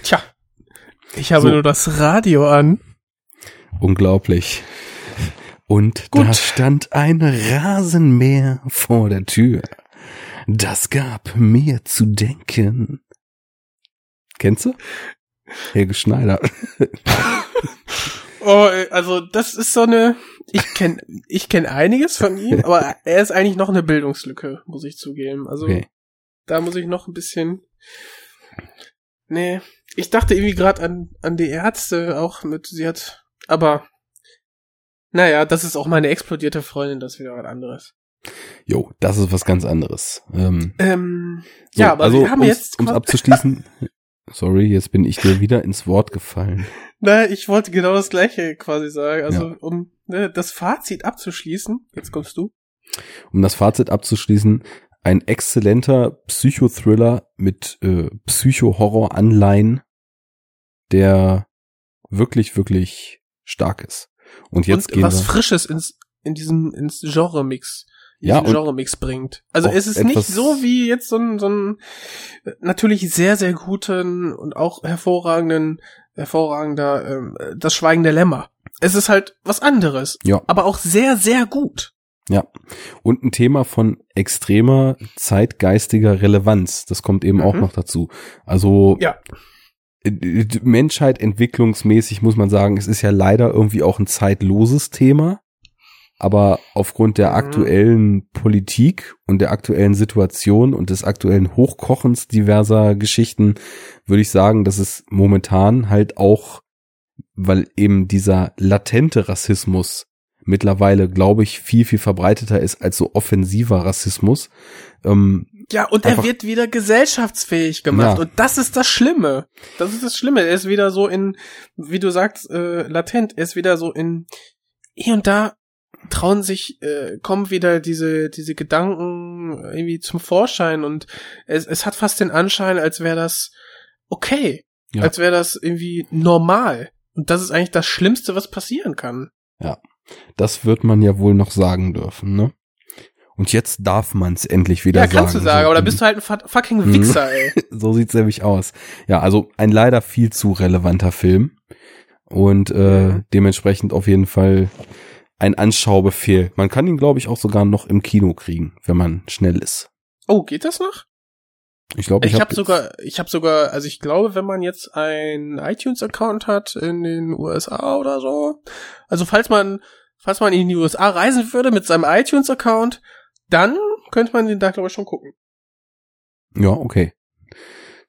B: Tja. Ich habe
A: So.
B: nur das Radio an.
A: Unglaublich. Und
B: Gut.
A: da stand ein Rasenmäher vor der Tür. Das gab mir zu denken. Kennst du? Helge Schneider.
B: Oh, äh, also das ist so eine. Ich kenn, ich kenn einiges von ihm, aber er ist eigentlich noch eine Bildungslücke, muss ich zugeben. Also
A: Okay.
B: da muss ich noch ein bisschen. Nee, ich dachte irgendwie gerade an an die Ärzte auch mit. Sie hat Aber naja, das ist auch meine explodierte Freundin, das ist wieder was anderes.
A: Jo, das ist was ganz anderes. Ähm,
B: Ähm,
A: so,
B: ja, aber
A: also,
B: wir haben
A: um's,
B: jetzt.
A: um's abzuschließen. Sorry, jetzt bin ich dir wieder ins Wort gefallen.
B: Na, ich wollte genau das gleiche quasi sagen. Also,
A: Ja.
B: um ne, das Fazit abzuschließen, jetzt kommst du.
A: Um das Fazit abzuschließen, ein exzellenter Psychothriller mit äh, Psycho-Horror-Anleihen, der wirklich, wirklich stark ist. Und jetzt
B: und
A: gehen
B: was
A: wir.
B: Frisches ins, in diesem, ins Genre-Mix.
A: Ja, und
B: Genre-Mix bringt. Also es ist nicht so wie jetzt so ein, so ein äh, natürlich sehr, sehr guten und auch hervorragenden, hervorragender ähm, das Schweigen der Lämmer. Es ist halt was anderes.
A: Ja.
B: Aber auch sehr, sehr gut.
A: Ja. Und ein Thema von extremer zeitgeistiger Relevanz. Das kommt eben auch
B: Mhm.
A: noch dazu. Also
B: Ja.
A: äh, Menschheit entwicklungsmäßig muss man sagen, es ist ja leider irgendwie auch ein zeitloses Thema. Aber aufgrund der
B: Mhm.
A: aktuellen Politik und der aktuellen Situation und des aktuellen Hochkochens diverser Geschichten würde ich sagen, dass es momentan halt auch, weil eben dieser latente Rassismus mittlerweile, glaube ich, viel, viel verbreiteter ist als so offensiver Rassismus. Ähm,
B: Ja, und er wird wieder gesellschaftsfähig gemacht.
A: Ja.
B: Und das ist das Schlimme. Das ist das Schlimme. Er ist wieder so in, wie du sagst, äh, latent. Er ist wieder so in, hier und da trauen sich, äh, kommen wieder diese, diese Gedanken irgendwie zum Vorschein und es, es hat fast den Anschein, als wäre das okay.
A: Ja.
B: Als wäre das irgendwie normal. Und das ist eigentlich das Schlimmste, was passieren kann.
A: das wird man ja wohl noch sagen dürfen, ne? Und jetzt darf man es endlich wieder
B: Ja,
A: sagen.
B: kannst du sagen, aber da bist du halt ein fuck- fucking Wichser, ey.
A: so sieht's nämlich aus. Ja, also ein leider viel zu relevanter Film und äh,
B: Mhm.
A: dementsprechend auf jeden Fall ein Anschaubefehl. Man kann ihn, glaube ich, auch sogar noch im Kino kriegen, wenn man schnell ist.
B: Oh, geht das noch?
A: Ich glaube,
B: Ich,
A: ich,
B: hab
A: hab
B: sogar, ich habe sogar, also ich glaube, wenn man jetzt einen iTunes-Account hat in den USA oder so, also falls man, falls man in die USA reisen würde mit seinem iTunes-Account, dann könnte man den da glaube ich schon gucken.
A: Ja, okay.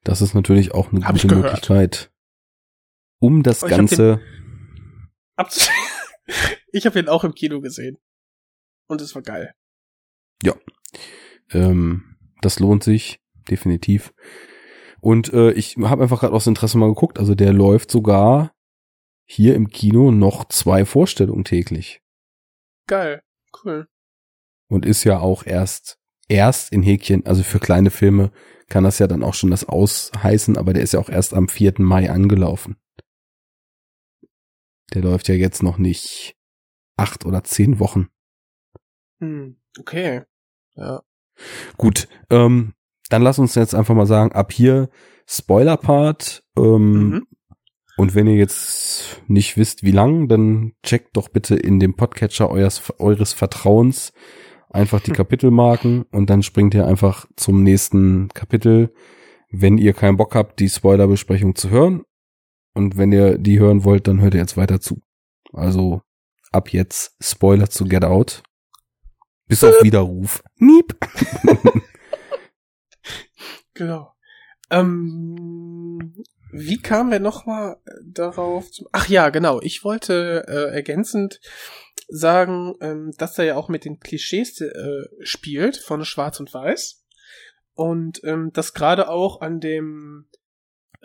A: Das ist natürlich auch eine
B: Hab
A: gute. Möglichkeit, um das Ganze.
B: Abs ich habe ihn auch im Kino gesehen und es war geil.
A: Ähm, das lohnt sich definitiv. Und äh, ich habe einfach gerade aus Interesse mal geguckt. Also der läuft sogar hier im Kino noch zwei Vorstellungen täglich
B: Geil, cool.
A: und ist ja auch erst erst in Häkchen. Also für kleine Filme kann das ja dann auch schon das ausheißen, aber der ist ja auch erst am 4. Mai angelaufen. Der läuft ja jetzt noch nicht acht oder zehn Wochen.
B: Hm, okay. Ja.
A: Gut, ähm, dann lass uns jetzt einfach mal sagen, ab hier Spoiler-Part. Ähm,
B: Mhm.
A: Und wenn ihr jetzt nicht wisst, wie lang, dann checkt doch bitte in dem Podcatcher eures, eures Vertrauens einfach die. Kapitelmarken und dann springt ihr einfach zum nächsten Kapitel, wenn ihr keinen Bock habt, die Spoilerbesprechung zu hören. Und wenn ihr die hören wollt, dann hört ihr jetzt weiter zu. Also ab jetzt Spoiler zu Get Out. Bis auf Widerruf. Niep.
B: Genau. Ähm, wie kamen wir nochmal darauf? Zum Ach ja, genau. Ich wollte äh, ergänzend sagen, ähm, dass er ja auch mit den Klischees äh, spielt von Schwarz und Weiß und ähm, das gerade auch an dem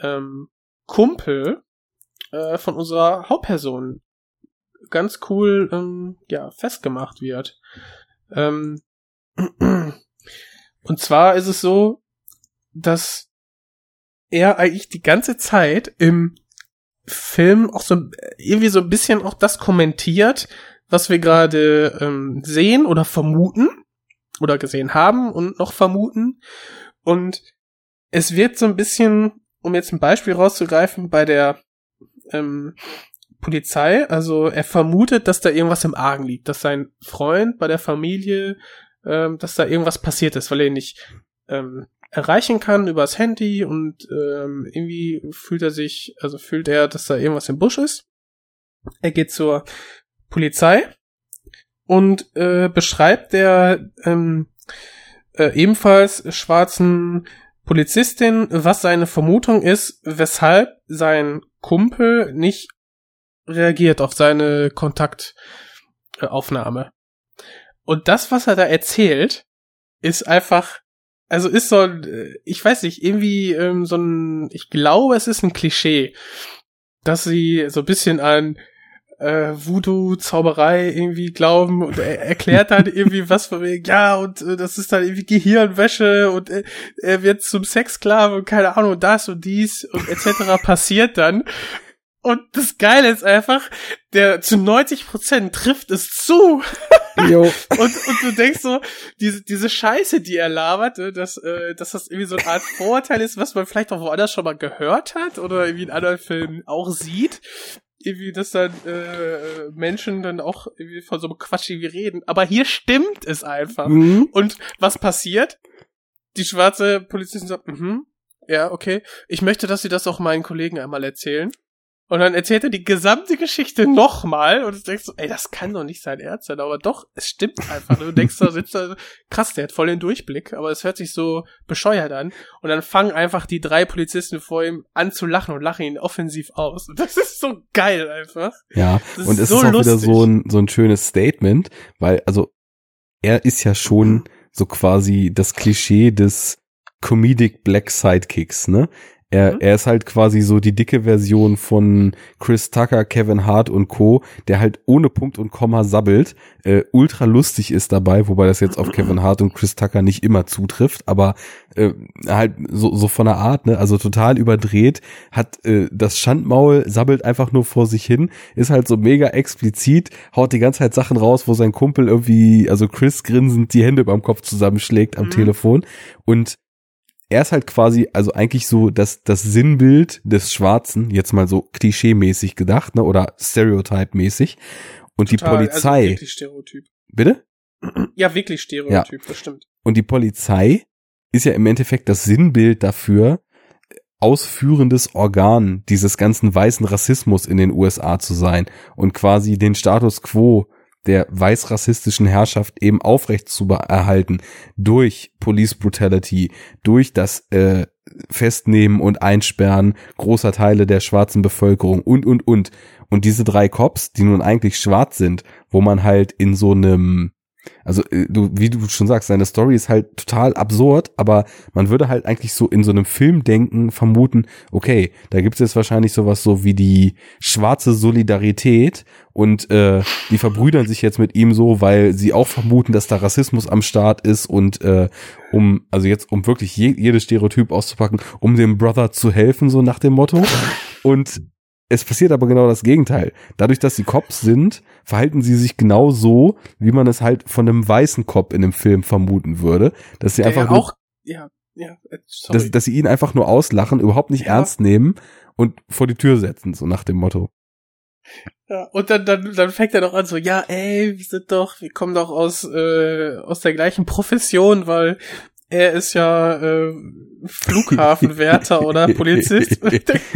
B: ähm, Kumpel äh, von unserer Hauptperson ganz cool ähm, ja festgemacht wird. Ähm, und zwar ist es so, dass er eigentlich die ganze Zeit im Film auch so irgendwie so ein bisschen auch das kommentiert, was wir gerade ähm, sehen oder vermuten oder gesehen haben und noch vermuten. Und es wird so ein bisschen, um jetzt ein Beispiel rauszugreifen, bei der ähm, Polizei, also er vermutet, dass da irgendwas im Argen liegt, dass sein Freund bei der Familie, ähm, dass da irgendwas passiert ist, weil er ihn nicht ähm, erreichen kann übers Handy und ähm, irgendwie fühlt er sich, also fühlt er, dass da irgendwas im Busch ist. Er geht zur Polizei und äh, beschreibt der ähm, äh, ebenfalls schwarzen Polizistin, was seine Vermutung ist, weshalb sein Kumpel nicht reagiert auf seine Kontaktaufnahme. Und das, was er da erzählt, ist einfach, also ist so ein, äh, ich weiß nicht, irgendwie ähm, so ein, ich glaube, es ist ein Klischee, dass sie so ein bisschen an äh, Voodoo-Zauberei irgendwie glauben und er erklärt dann irgendwie was von mir, ja, und äh, das ist dann irgendwie Gehirnwäsche und äh, er wird zum Sexsklave und keine Ahnung, das und dies und etc. passiert dann. Und das Geile ist einfach, der zu 90 Prozent trifft es zu. Jo. und, und du denkst so, diese, diese Scheiße, die er labert, ne, dass, äh, dass das irgendwie so eine Art Vorurteil ist, was man vielleicht auch woanders schon mal gehört hat oder irgendwie in anderen Filmen auch sieht irgendwie, dass dann äh, Menschen dann auch irgendwie von so einem Quatsch irgendwie reden. Aber hier stimmt es einfach. Mhm. Und was passiert? Die schwarze Polizistin sagt, mhm, ja, okay. Ich möchte, dass Sie das auch meinen Kollegen einmal erzählen. Und dann erzählt er die gesamte Geschichte nochmal und du denkst so, ey, das kann doch nicht sein Ernst sein, aber doch, es stimmt einfach. Du denkst da sitzt da, krass, der hat voll den Durchblick, aber es hört sich so bescheuert an. Und dann fangen einfach die drei Polizisten vor ihm an zu lachen und lachen ihn offensiv aus. Und das ist so geil einfach.
A: Ja, das und es so ist auch lustig. wieder so ein, so ein schönes Statement, weil, also, er ist ja schon so quasi das Klischee des Comedic Black Sidekicks, ne? Er, mhm. er ist halt quasi so die dicke Version von Chris Tucker, Kevin Hart und Co., der halt ohne Punkt und Komma sabbelt, äh, ultra lustig ist dabei, wobei das jetzt auf Kevin Hart und Chris Tucker nicht immer zutrifft, aber äh, halt so, so von der Art, ne, also total überdreht, hat äh, das Schandmaul, sabbelt einfach nur vor sich hin, ist halt so mega explizit, haut die ganze Zeit Sachen raus, wo sein Kumpel irgendwie, also Chris grinsend die Hände beim Kopf zusammenschlägt am mhm. Telefon und er ist halt quasi, also eigentlich so das, das Sinnbild des Schwarzen, jetzt mal so klischee-mäßig gedacht, ne, oder stereotype-mäßig. Und Total, die Polizei. Also
B: wirklich Stereotyp.
A: Bitte?
B: Ja, wirklich Stereotyp, ja. das stimmt.
A: Und die Polizei ist ja im Endeffekt das Sinnbild dafür, ausführendes Organ dieses ganzen weißen Rassismus in den USA zu sein und quasi den Status quo der weißrassistischen Herrschaft eben aufrecht zu erhalten durch Police Brutality, durch das äh, Festnehmen und Einsperren großer Teile der schwarzen Bevölkerung und, und, und. Und diese drei Cops, die nun eigentlich schwarz sind, wo man halt in so einem also äh, du, wie du schon sagst, seine Story ist halt total absurd, aber man würde halt eigentlich so in so einem Film denken, vermuten, okay, da gibt es jetzt wahrscheinlich sowas so wie die schwarze Solidarität und äh, die verbrüdern sich jetzt mit ihm so, weil sie auch vermuten, dass da Rassismus am Start ist und äh, um, also jetzt um wirklich je, jedes Stereotyp auszupacken, um dem Brother zu helfen, so nach dem Motto. Und es passiert aber genau das Gegenteil. Dadurch, dass sie Cops sind, verhalten sie sich genau so, wie man es halt von einem weißen Cop in einem Film vermuten würde. Dass sie Der einfach
B: auch, ja, ja,
A: äh, sorry. Dass, dass sie ihn einfach nur auslachen, überhaupt nicht ja. ernst nehmen und vor die Tür setzen, so nach dem Motto.
B: Ja, und dann, dann, dann fängt er doch an so, ja, ey, wir sind doch, wir kommen doch aus, äh, aus der gleichen Profession, weil er ist ja äh, Flughafenwärter oder Polizist.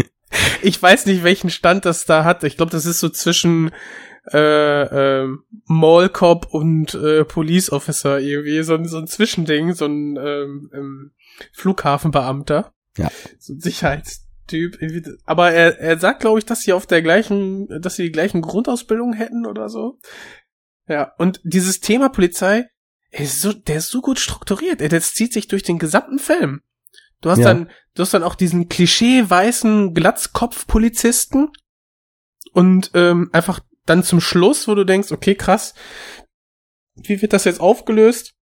B: ich weiß nicht, welchen Stand das da hat. Ich glaube, das ist so zwischen äh, äh, Mall Cop und äh, Police Officer irgendwie, so, so ein Zwischending, so ein ähm, ähm, Flughafenbeamter.
A: Ja.
B: So ein Sicherheitstyp. Aber er, er sagt, glaube ich, dass sie auf der gleichen, dass sie die gleichen Grundausbildung hätten oder so. Ja, und dieses Thema Polizei, ist so, der ist so gut strukturiert. Er, das zieht sich durch den gesamten Film. Du hast ja. dann, du hast dann auch diesen Klischee weißen Glatzkopf-Polizisten und ähm, einfach dann zum Schluss, wo du denkst, okay, krass, wie wird das jetzt aufgelöst?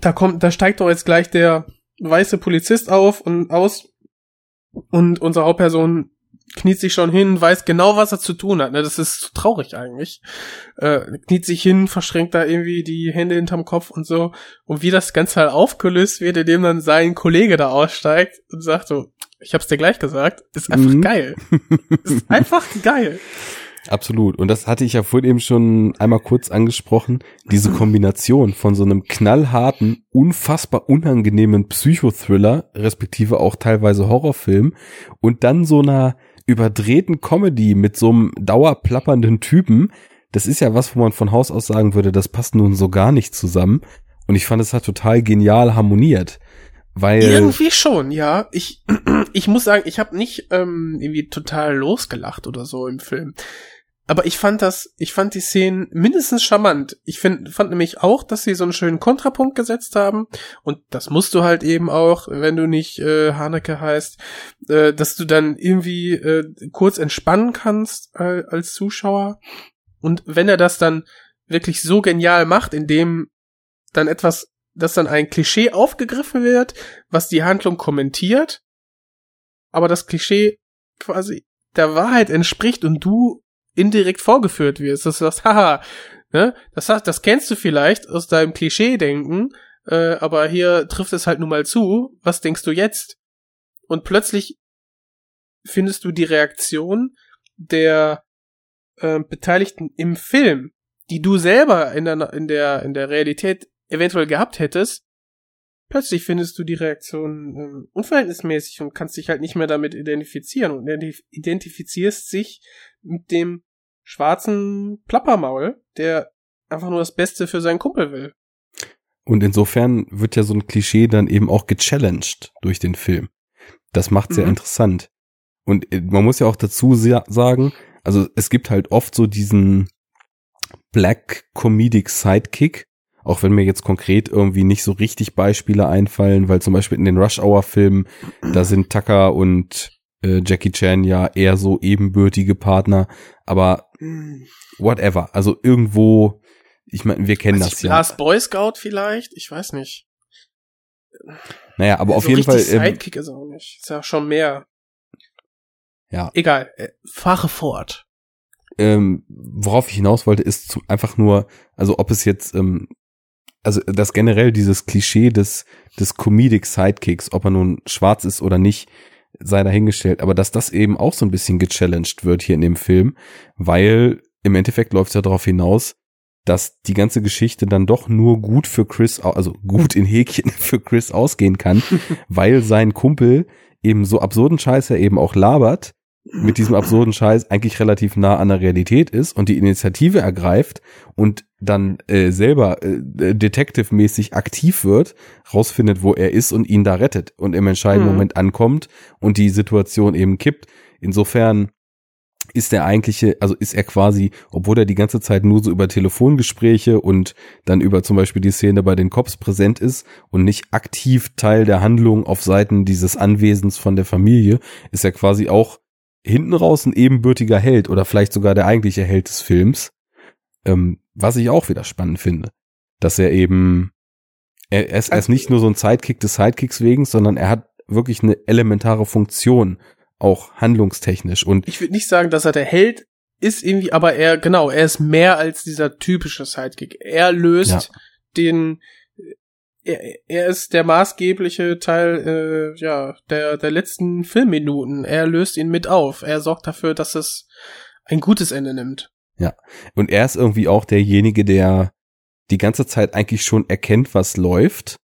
B: Da kommt, da steigt doch jetzt gleich der weiße Polizist auf und aus und unsere Hauptperson kniet sich schon hin, weiß genau, was er zu tun hat. Ne? Das ist so traurig eigentlich. Äh, kniet sich hin, verschränkt da irgendwie die Hände hinterm Kopf und so. Und wie das Ganze halt aufgelöst wird, indem dann sein Kollege da aussteigt und sagt so, ich hab's dir gleich gesagt, ist einfach mhm. geil. ist einfach geil.
A: Absolut. Und das hatte ich ja vorhin eben schon einmal kurz angesprochen. Diese Kombination von so einem knallharten, unfassbar unangenehmen Psychothriller, respektive auch teilweise Horrorfilm und dann so einer überdrehten Comedy mit so einem dauerplappernden Typen, das ist ja was, wo man von Haus aus sagen würde, das passt nun so gar nicht zusammen. Und ich fand, es hat total genial harmoniert. Weil
B: Irgendwie schon, ja. Ich, ich muss sagen, ich habe nicht ähm, irgendwie total losgelacht oder so im Film. Aber ich fand das, ich fand die Szenen mindestens charmant. Ich find, fand nämlich auch, dass sie so einen schönen Kontrapunkt gesetzt haben. Und das musst du halt eben auch, wenn du nicht äh, Haneke heißt, äh, dass du dann irgendwie äh, kurz entspannen kannst äh, als Zuschauer. Und wenn er das dann wirklich so genial macht, indem dann etwas, dass dann ein Klischee aufgegriffen wird, was die Handlung kommentiert, aber das Klischee quasi der Wahrheit entspricht und du indirekt vorgeführt wirst. Das sagst, haha, ne? Das, das kennst du vielleicht aus deinem Klischee-Denken, äh, aber hier trifft es halt nun mal zu. Was denkst du jetzt? Und plötzlich findest du die Reaktion der äh, Beteiligten im Film, die du selber in der, in der, in der Realität eventuell gehabt hättest, plötzlich findest du die Reaktion ähm, unverhältnismäßig und kannst dich halt nicht mehr damit identifizieren und identifizierst sich mit dem schwarzen Plappermaul, der einfach nur das Beste für seinen Kumpel will.
A: Und insofern wird ja so ein Klischee dann eben auch gechallenged durch den Film. Das macht sehr mhm. interessant. Und äh, man muss ja auch dazu sagen, also es gibt halt oft so diesen Black Comedic Sidekick, auch wenn mir jetzt konkret irgendwie nicht so richtig Beispiele einfallen, weil zum Beispiel in den Rush Hour Filmen, da sind Tucker und äh, Jackie Chan ja eher so ebenbürtige Partner, aber whatever. Also irgendwo, ich meine, wir kennen das
B: ja. Last Boy Scout vielleicht, ich weiß nicht.
A: Naja, aber so auf jeden Fall.
B: Ähm, Sidekick ist auch nicht. Ist ja schon mehr.
A: Ja.
B: Egal, äh, fahre fort.
A: Ähm, worauf ich hinaus wollte, ist zu, einfach nur, also ob es jetzt ähm, also das generell dieses Klischee des, des Comedic Sidekicks, ob er nun schwarz ist oder nicht, sei dahingestellt, aber dass das eben auch so ein bisschen gechallenged wird hier in dem Film, weil im Endeffekt läuft es ja darauf hinaus, dass die ganze Geschichte dann doch nur gut für Chris, also gut in Häkchen für Chris ausgehen kann, weil sein Kumpel eben so absurden Scheiß er eben auch labert, mit diesem absurden Scheiß eigentlich relativ nah an der Realität ist und die Initiative ergreift und dann äh, selber äh, Detective-mäßig aktiv wird, rausfindet, wo er ist und ihn da rettet und im entscheidenden mhm. Moment ankommt und die Situation eben kippt. Insofern ist der eigentliche, also ist er quasi, obwohl er die ganze Zeit nur so über Telefongespräche und dann über zum Beispiel die Szene bei den Cops präsent ist und nicht aktiv Teil der Handlung auf Seiten dieses Anwesens von der Familie, ist er quasi auch hinten raus ein ebenbürtiger Held oder vielleicht sogar der eigentliche Held des Films. Ähm, was ich auch wieder spannend finde. Dass er eben, er, er, ist, er ist nicht nur so ein Sidekick des Sidekicks wegen, sondern er hat wirklich eine elementare Funktion, auch handlungstechnisch. Und
B: ich würde nicht sagen, dass er der Held ist irgendwie, aber er, genau, er ist mehr als dieser typische Sidekick. Er löst ja. den, er, er ist der maßgebliche Teil äh, ja der der letzten Filmminuten. Er löst ihn mit auf. Er sorgt dafür, dass es ein gutes Ende nimmt.
A: Ja, und er ist irgendwie auch derjenige, der die ganze Zeit eigentlich schon erkennt, was läuft.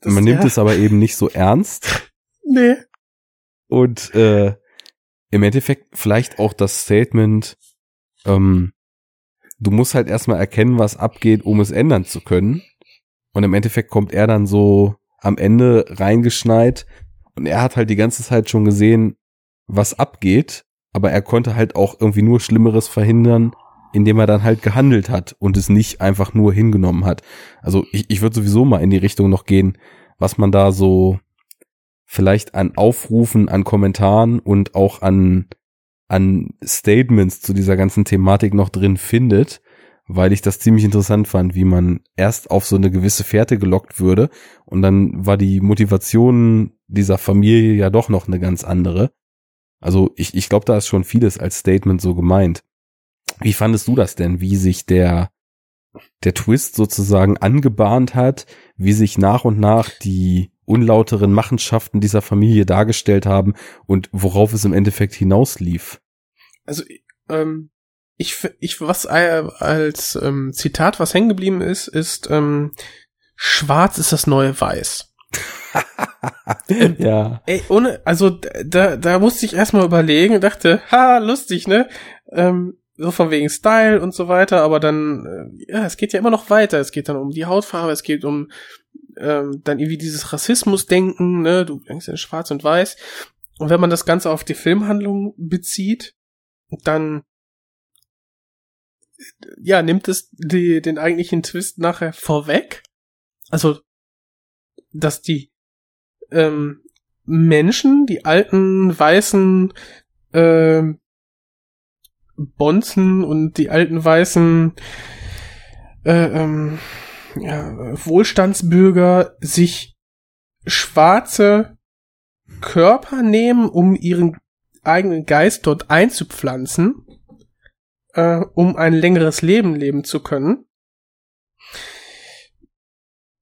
A: Das, Man nimmt ja. es aber eben nicht so ernst.
B: Nee.
A: Und äh, im Endeffekt vielleicht auch das Statement, ähm, du musst halt erstmal erkennen, was abgeht, um es ändern zu können. Und im Endeffekt kommt er dann so am Ende reingeschneit. Und er hat halt die ganze Zeit schon gesehen, was abgeht, aber er konnte halt auch irgendwie nur Schlimmeres verhindern, indem er dann halt gehandelt hat und es nicht einfach nur hingenommen hat. Also ich, ich würde sowieso mal in die Richtung noch gehen, was man da so vielleicht an Aufrufen, an Kommentaren und auch an, an Statements zu dieser ganzen Thematik noch drin findet, weil ich das ziemlich interessant fand, wie man erst auf so eine gewisse Fährte gelockt würde und dann war die Motivation dieser Familie ja doch noch eine ganz andere. Also ich, ich glaube, da ist schon vieles als Statement so gemeint. Wie fandest du das denn, wie sich der, der Twist sozusagen angebahnt hat, wie sich nach und nach die unlauteren Machenschaften dieser Familie dargestellt haben und worauf es im Endeffekt hinauslief?
B: Also, ähm, ich, ich was äh, als ähm, Zitat, was hängen geblieben ist, ist ähm, Schwarz ist das neue Weiß.
A: ähm, ja.
B: Ey, ohne, also da, da musste ich erstmal überlegen, dachte, ha, lustig, ne? Ähm, so von wegen Style und so weiter, aber dann, äh, ja, es geht ja immer noch weiter. Es geht dann um die Hautfarbe, es geht um ähm, dann irgendwie dieses Rassismusdenken, ne, du denkst in schwarz und weiß. Und wenn man das Ganze auf die Filmhandlung bezieht, dann ja, nimmt es die, den eigentlichen Twist nachher vorweg. Also, dass die ähm, Menschen, die alten weißen ähm, Bonzen und die alten weißen äh, ähm, ja, Wohlstandsbürger sich schwarze Körper nehmen, um ihren eigenen Geist dort einzupflanzen, äh, um ein längeres Leben leben zu können,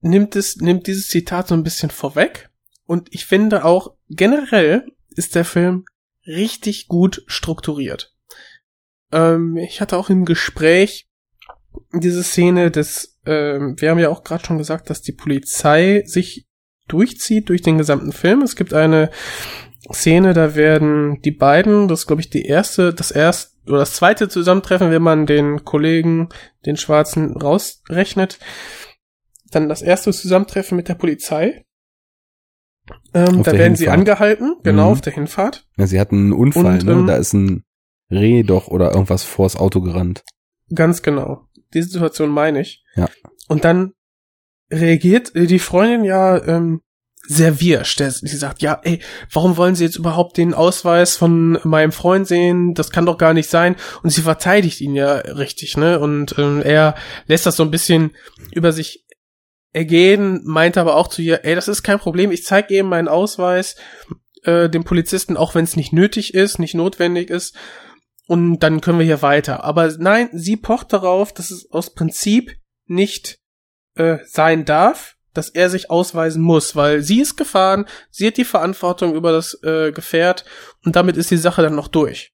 B: nimmt es, nimmt dieses Zitat so ein bisschen vorweg. Und ich finde auch generell ist der Film richtig gut strukturiert. Ähm, ich hatte auch im Gespräch diese Szene des, ähm, wir haben ja auch gerade schon gesagt, dass die Polizei sich durchzieht durch den gesamten Film. Es gibt eine Szene, da werden die beiden, das glaube ich die erste, das erste oder das zweite Zusammentreffen, wenn man den Kollegen, den Schwarzen rausrechnet, dann das erste Zusammentreffen mit der Polizei. Ähm, da werden Hinfahrt. sie angehalten, genau, mhm. auf der Hinfahrt.
A: Ja, sie hatten einen Unfall, Und, ne? Ähm, da ist ein Reh doch oder irgendwas vors Auto gerannt.
B: Ganz genau. Diese Situation meine ich.
A: Ja.
B: Und dann reagiert die Freundin ja ähm, sehr wirsch. Der, die sagt, ja, ey, warum wollen Sie jetzt überhaupt den Ausweis von meinem Freund sehen? Das kann doch gar nicht sein. Und sie verteidigt ihn ja richtig, ne? Und ähm, er lässt das so ein bisschen über sich ergehen, meint aber auch zu ihr, ey, das ist kein Problem, ich zeige eben meinen Ausweis äh, dem Polizisten, auch wenn es nicht nötig ist, nicht notwendig ist. Und dann können wir hier weiter. Aber nein, sie pocht darauf, dass es aus Prinzip nicht äh, sein darf, dass er sich ausweisen muss, weil sie ist gefahren, sie hat die Verantwortung über das äh, Gefährt und damit ist die Sache dann noch durch.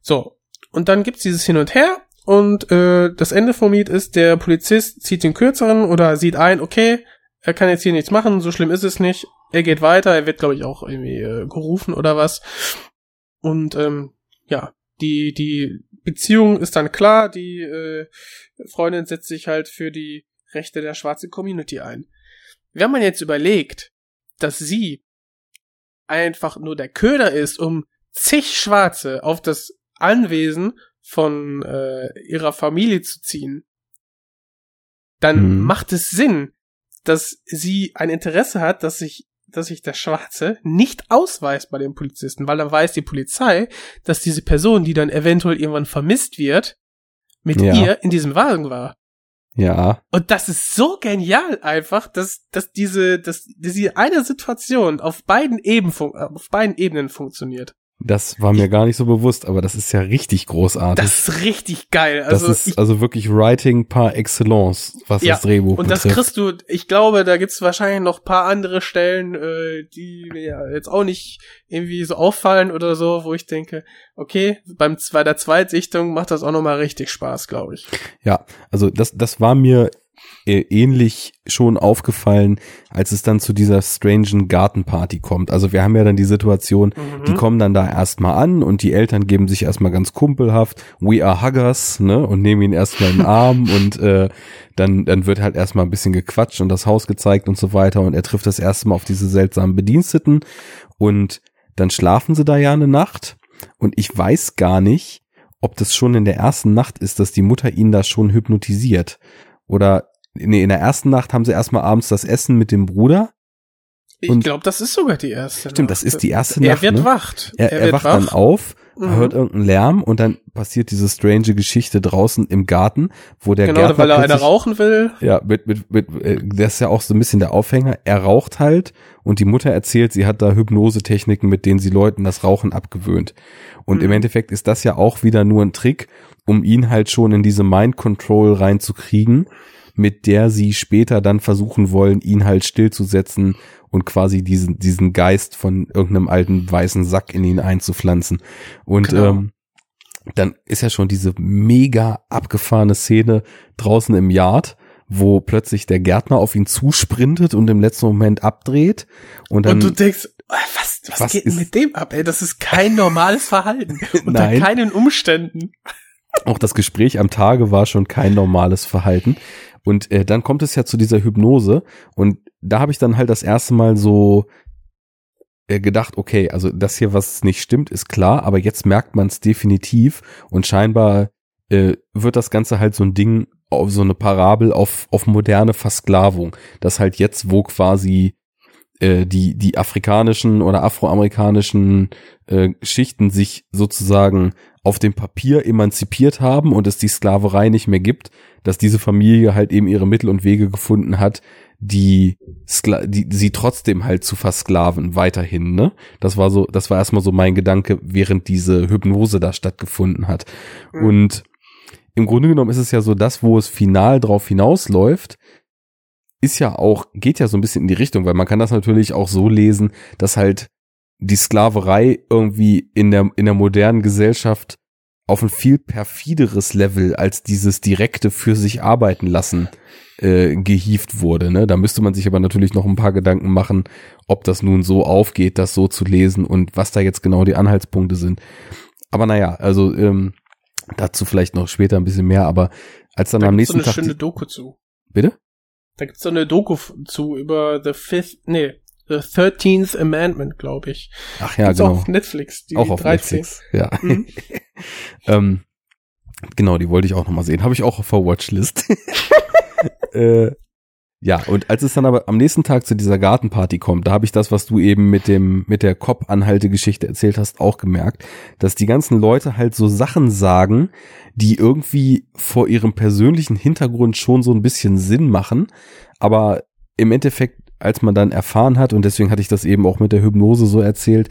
B: So, und dann gibt's dieses Hin und Her und äh, das Ende vom Lied ist, der Polizist zieht den kürzeren oder sieht ein, okay, er kann jetzt hier nichts machen, so schlimm ist es nicht. Er geht weiter, er wird, glaube ich, auch irgendwie äh, gerufen oder was. Und ähm, ja, die, die Beziehung ist dann klar, die äh, Freundin setzt sich halt für die Rechte der schwarzen Community ein. Wenn man jetzt überlegt, dass sie einfach nur der Köder ist, um zig Schwarze auf das Anwesen von äh, ihrer Familie zu ziehen, dann mhm. macht es Sinn, dass sie ein Interesse hat, dass sich dass sich der Schwarze nicht ausweist bei den Polizisten, weil dann weiß die Polizei, dass diese Person, die dann eventuell irgendwann vermisst wird, mit ja. ihr in diesem Wagen war.
A: Ja.
B: Und das ist so genial einfach, dass, dass diese, dass diese eine Situation auf beiden Eben, auf beiden Ebenen funktionioniert.
A: Das war mir gar nicht so bewusst, aber das ist ja richtig großartig.
B: Das ist richtig geil. Also
A: das ist ich, also wirklich Writing par excellence, was ja, das Drehbuch
B: Und das betrifft. kriegst du, ich glaube, da gibt's wahrscheinlich noch paar andere Stellen, äh, die mir ja jetzt auch nicht irgendwie so auffallen oder so, wo ich denke, okay, beim bei der Zweitsichtung macht das auch nochmal richtig Spaß, glaube ich.
A: Ja, also das, das war mir ähnlich schon aufgefallen, als es dann zu dieser strangen Gartenparty kommt. Also wir haben ja dann die Situation, mhm. die kommen dann da erstmal an und die Eltern geben sich erstmal ganz kumpelhaft, we are huggers, ne, und nehmen ihn erstmal in den Arm und äh, dann, dann wird halt erstmal ein bisschen gequatscht und das Haus gezeigt und so weiter und er trifft das erste Mal auf diese seltsamen Bediensteten und dann schlafen sie da ja eine Nacht und ich weiß gar nicht, ob das schon in der ersten Nacht ist, dass die Mutter ihn da schon hypnotisiert. Oder nee, in der ersten Nacht haben sie erstmal abends das Essen mit dem Bruder.
B: Ich glaube, das ist sogar die erste
A: Stimmt, Nacht. das ist die erste
B: er
A: Nacht.
B: Er wird
A: ne?
B: wacht.
A: Er, er, er wacht wach. dann auf, mhm. hört irgendeinen Lärm und dann passiert diese strange Geschichte draußen im Garten, wo der
B: genau,
A: Gärtner
B: weil er eine rauchen will.
A: Ja, mit, mit, mit, äh, das ist ja auch so ein bisschen der Aufhänger. Er raucht halt und die Mutter erzählt, sie hat da Hypnosetechniken, mit denen sie Leuten das Rauchen abgewöhnt. Und mhm. im Endeffekt ist das ja auch wieder nur ein Trick, um ihn halt schon in diese Mind Control reinzukriegen mit der sie später dann versuchen wollen, ihn halt stillzusetzen und quasi diesen, diesen Geist von irgendeinem alten weißen Sack in ihn einzupflanzen. Und genau. ähm, dann ist ja schon diese mega abgefahrene Szene draußen im Yard, wo plötzlich der Gärtner auf ihn zusprintet und im letzten Moment abdreht. Und, dann,
B: und du denkst, was, was, was geht denn mit dem ab, ey? Das ist kein normales Verhalten. Unter Nein. keinen Umständen.
A: Auch das Gespräch am Tage war schon kein normales Verhalten. Und äh, dann kommt es ja zu dieser Hypnose und da habe ich dann halt das erste Mal so äh, gedacht, okay, also das hier, was nicht stimmt, ist klar, aber jetzt merkt man es definitiv und scheinbar äh, wird das Ganze halt so ein Ding, auf so eine Parabel auf, auf moderne Versklavung. Das halt jetzt, wo quasi äh, die, die afrikanischen oder afroamerikanischen äh, Schichten sich sozusagen auf dem Papier emanzipiert haben und es die Sklaverei nicht mehr gibt, dass diese Familie halt eben ihre Mittel und Wege gefunden hat, die, Skla die sie trotzdem halt zu versklaven weiterhin, ne? Das war so, das war erstmal so mein Gedanke, während diese Hypnose da stattgefunden hat. Mhm. Und im Grunde genommen ist es ja so, das, wo es final drauf hinausläuft, ist ja auch, geht ja so ein bisschen in die Richtung, weil man kann das natürlich auch so lesen, dass halt die Sklaverei irgendwie in der, in der modernen Gesellschaft auf ein viel perfideres Level als dieses direkte für sich arbeiten lassen äh, gehieft wurde. Ne? Da müsste man sich aber natürlich noch ein paar Gedanken machen, ob das nun so aufgeht, das so zu lesen und was da jetzt genau die Anhaltspunkte sind. Aber naja, also ähm, dazu vielleicht noch später ein bisschen mehr, aber als dann
B: da
A: am nächsten
B: so eine
A: Tag.
B: schöne Doku zu.
A: Bitte?
B: Da gibt's so eine Doku zu über The Fifth, nee, The Thirteenth Amendment, glaube ich.
A: Ach ja,
B: gibt's
A: genau.
B: Auch auf Netflix.
A: Die auch auf 13. Netflix, ja. Mhm. ähm, genau, die wollte ich auch noch mal sehen. Habe ich auch auf der Watchlist. äh, ja, und als es dann aber am nächsten Tag zu dieser Gartenparty kommt, da habe ich das, was du eben mit dem mit der Cop-Anhalte-Geschichte erzählt hast, auch gemerkt, dass die ganzen Leute halt so Sachen sagen, die irgendwie vor ihrem persönlichen Hintergrund schon so ein bisschen Sinn machen, aber im Endeffekt, als man dann erfahren hat und deswegen hatte ich das eben auch mit der Hypnose so erzählt,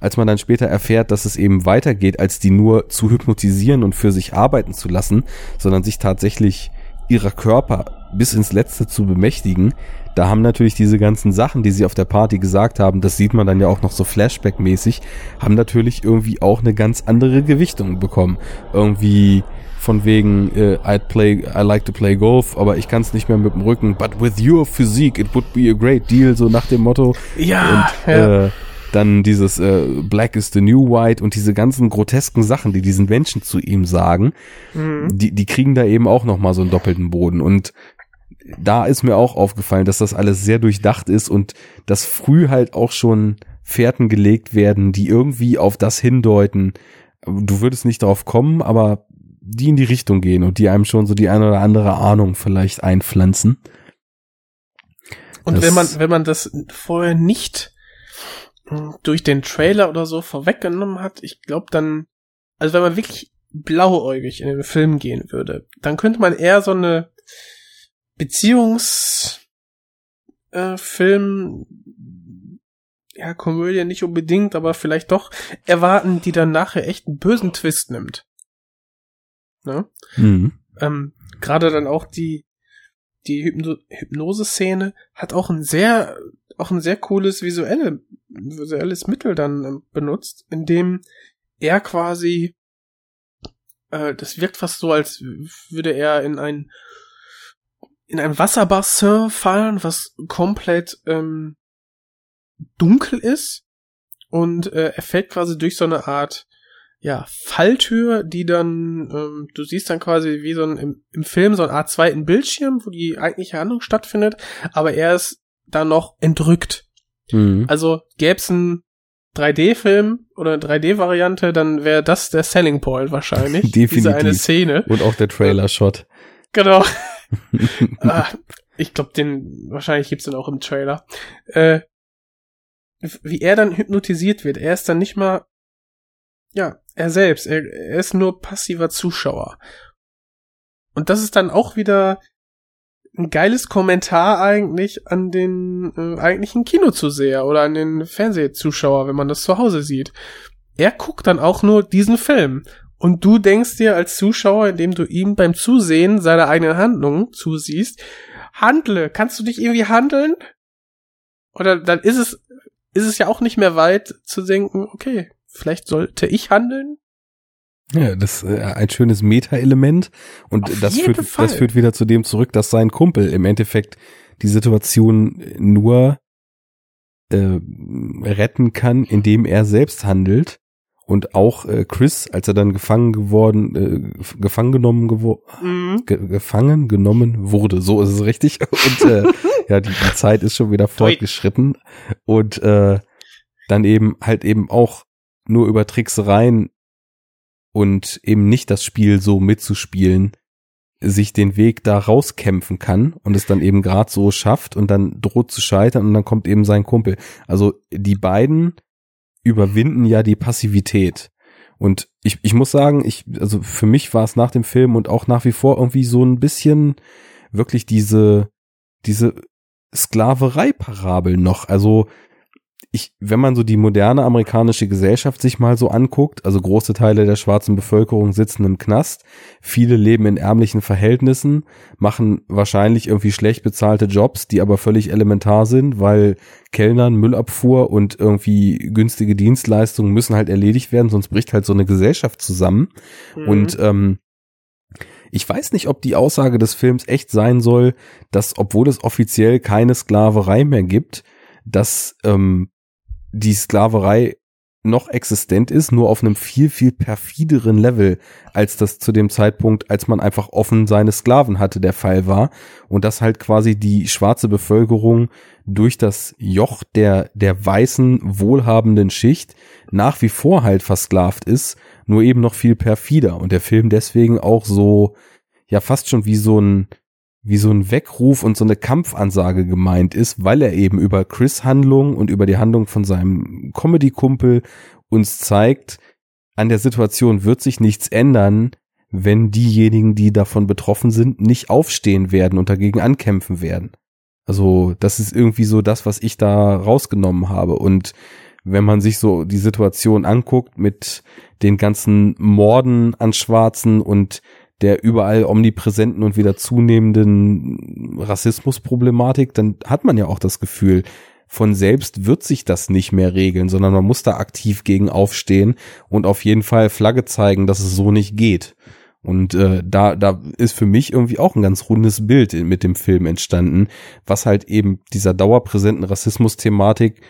A: als man dann später erfährt, dass es eben weitergeht, als die nur zu hypnotisieren und für sich arbeiten zu lassen, sondern sich tatsächlich ihrer Körper bis ins Letzte zu bemächtigen. Da haben natürlich diese ganzen Sachen, die sie auf der Party gesagt haben, das sieht man dann ja auch noch so Flashback-mäßig, haben natürlich irgendwie auch eine ganz andere Gewichtung bekommen. Irgendwie von wegen äh, I'd play, I like to play golf, aber ich kann es nicht mehr mit dem Rücken. But with your physique, it would be a great deal, so nach dem Motto.
B: Ja.
A: Und,
B: ja.
A: Äh, dann dieses äh, Black is the New White und diese ganzen grotesken Sachen, die diesen Menschen zu ihm sagen, mhm. die, die kriegen da eben auch nochmal so einen doppelten Boden. Und da ist mir auch aufgefallen, dass das alles sehr durchdacht ist und dass früh halt auch schon Fährten gelegt werden, die irgendwie auf das hindeuten. Du würdest nicht darauf kommen, aber die in die Richtung gehen und die einem schon so die eine oder andere Ahnung vielleicht einpflanzen.
B: Und das wenn man, wenn man das vorher nicht durch den Trailer oder so vorweggenommen hat, ich glaube dann, also wenn man wirklich blauäugig in den Film gehen würde, dann könnte man eher so eine Beziehungsfilm, äh, ja, Komödie nicht unbedingt, aber vielleicht doch erwarten, die dann nachher echt einen bösen Twist nimmt. Ne? Mhm. Ähm, Gerade dann auch die, die Hypno Hypnose-Szene hat auch ein sehr, auch ein sehr cooles visuelle, visuelles Mittel dann ähm, benutzt, in dem er quasi, äh, das wirkt fast so, als würde er in ein in ein Wasserbassin fallen, was komplett ähm, dunkel ist. Und äh, er fällt quasi durch so eine Art ja Falltür, die dann ähm, du siehst dann quasi wie so ein im, im Film so eine Art zweiten Bildschirm, wo die eigentliche Handlung stattfindet, aber er ist dann noch entrückt. Mhm. Also gäb's ein 3D-Film oder eine 3D-Variante, dann wäre das der Selling Point wahrscheinlich.
A: Definitiv.
B: Diese eine Szene.
A: Und auch der Trailer-Shot.
B: Genau. ah, ich glaube, den wahrscheinlich gibt's den auch im Trailer. Äh, wie er dann hypnotisiert wird. Er ist dann nicht mal, ja, er selbst. Er, er ist nur passiver Zuschauer. Und das ist dann auch wieder ein geiles Kommentar eigentlich an den äh, eigentlichen Kinozuseher oder an den Fernsehzuschauer, wenn man das zu Hause sieht. Er guckt dann auch nur diesen Film und du denkst dir als Zuschauer, indem du ihm beim Zusehen seiner eigenen Handlungen zusiehst, handle, kannst du dich irgendwie handeln? Oder dann ist es, ist es ja auch nicht mehr weit zu denken, okay, vielleicht sollte ich handeln?
A: Ja, das ist äh, ein schönes Meta-Element und Auf das führt, Fall. das führt wieder zu dem zurück, dass sein Kumpel im Endeffekt die Situation nur äh, retten kann, indem er selbst handelt Und auch äh, Chris, als er dann gefangen geworden, äh, gefangen genommen geworden, mhm. ge gefangen genommen wurde, so ist es richtig. Und äh, ja, die, die Zeit ist schon wieder fortgeschritten. Und äh, dann eben halt eben auch nur über Tricksereien und eben nicht das Spiel so mitzuspielen, sich den Weg da rauskämpfen kann und es dann eben gerade so schafft und dann droht zu scheitern und dann kommt eben sein Kumpel. Also die beiden überwinden ja die Passivität. Und ich, ich muss sagen, ich, also für mich war es nach dem Film und auch nach wie vor irgendwie so ein bisschen wirklich diese, diese Sklaverei-Parabel noch. Also ich, wenn man so die moderne amerikanische Gesellschaft sich mal so anguckt, also große Teile der schwarzen Bevölkerung sitzen im Knast, viele leben in ärmlichen Verhältnissen, machen wahrscheinlich irgendwie schlecht bezahlte Jobs, die aber völlig elementar sind, weil Kellnern, Müllabfuhr und irgendwie günstige Dienstleistungen müssen halt erledigt werden, sonst bricht halt so eine Gesellschaft zusammen. Mhm. Und ähm, ich weiß nicht, ob die Aussage des Films echt sein soll, dass, obwohl es offiziell keine Sklaverei mehr gibt, dass ähm, die Sklaverei noch existent ist, nur auf einem viel, viel perfideren Level, als das zu dem Zeitpunkt, als man einfach offen seine Sklaven hatte, der Fall war. Und dass halt quasi die schwarze Bevölkerung durch das Joch der, der weißen, wohlhabenden Schicht nach wie vor halt versklavt ist, nur eben noch viel perfider. Und der Film deswegen auch so, ja, fast schon wie so ein, wie so ein Weckruf und so eine Kampfansage gemeint ist, weil er eben über Chris Handlung und über die Handlung von seinem Comedy-Kumpel uns zeigt, an der Situation wird sich nichts ändern, wenn diejenigen, die davon betroffen sind, nicht aufstehen werden und dagegen ankämpfen werden. Also das ist irgendwie so das, was ich da rausgenommen habe. Und wenn man sich so die Situation anguckt mit den ganzen Morden an Schwarzen und der überall omnipräsenten und wieder zunehmenden Rassismusproblematik, dann hat man ja auch das Gefühl, von selbst wird sich das nicht mehr regeln, sondern man muss da aktiv gegen aufstehen und auf jeden Fall Flagge zeigen, dass es so nicht geht. Und äh, da, da ist für mich irgendwie auch ein ganz rundes Bild mit dem Film entstanden, was halt eben dieser dauerpräsenten Rassismus-Thematik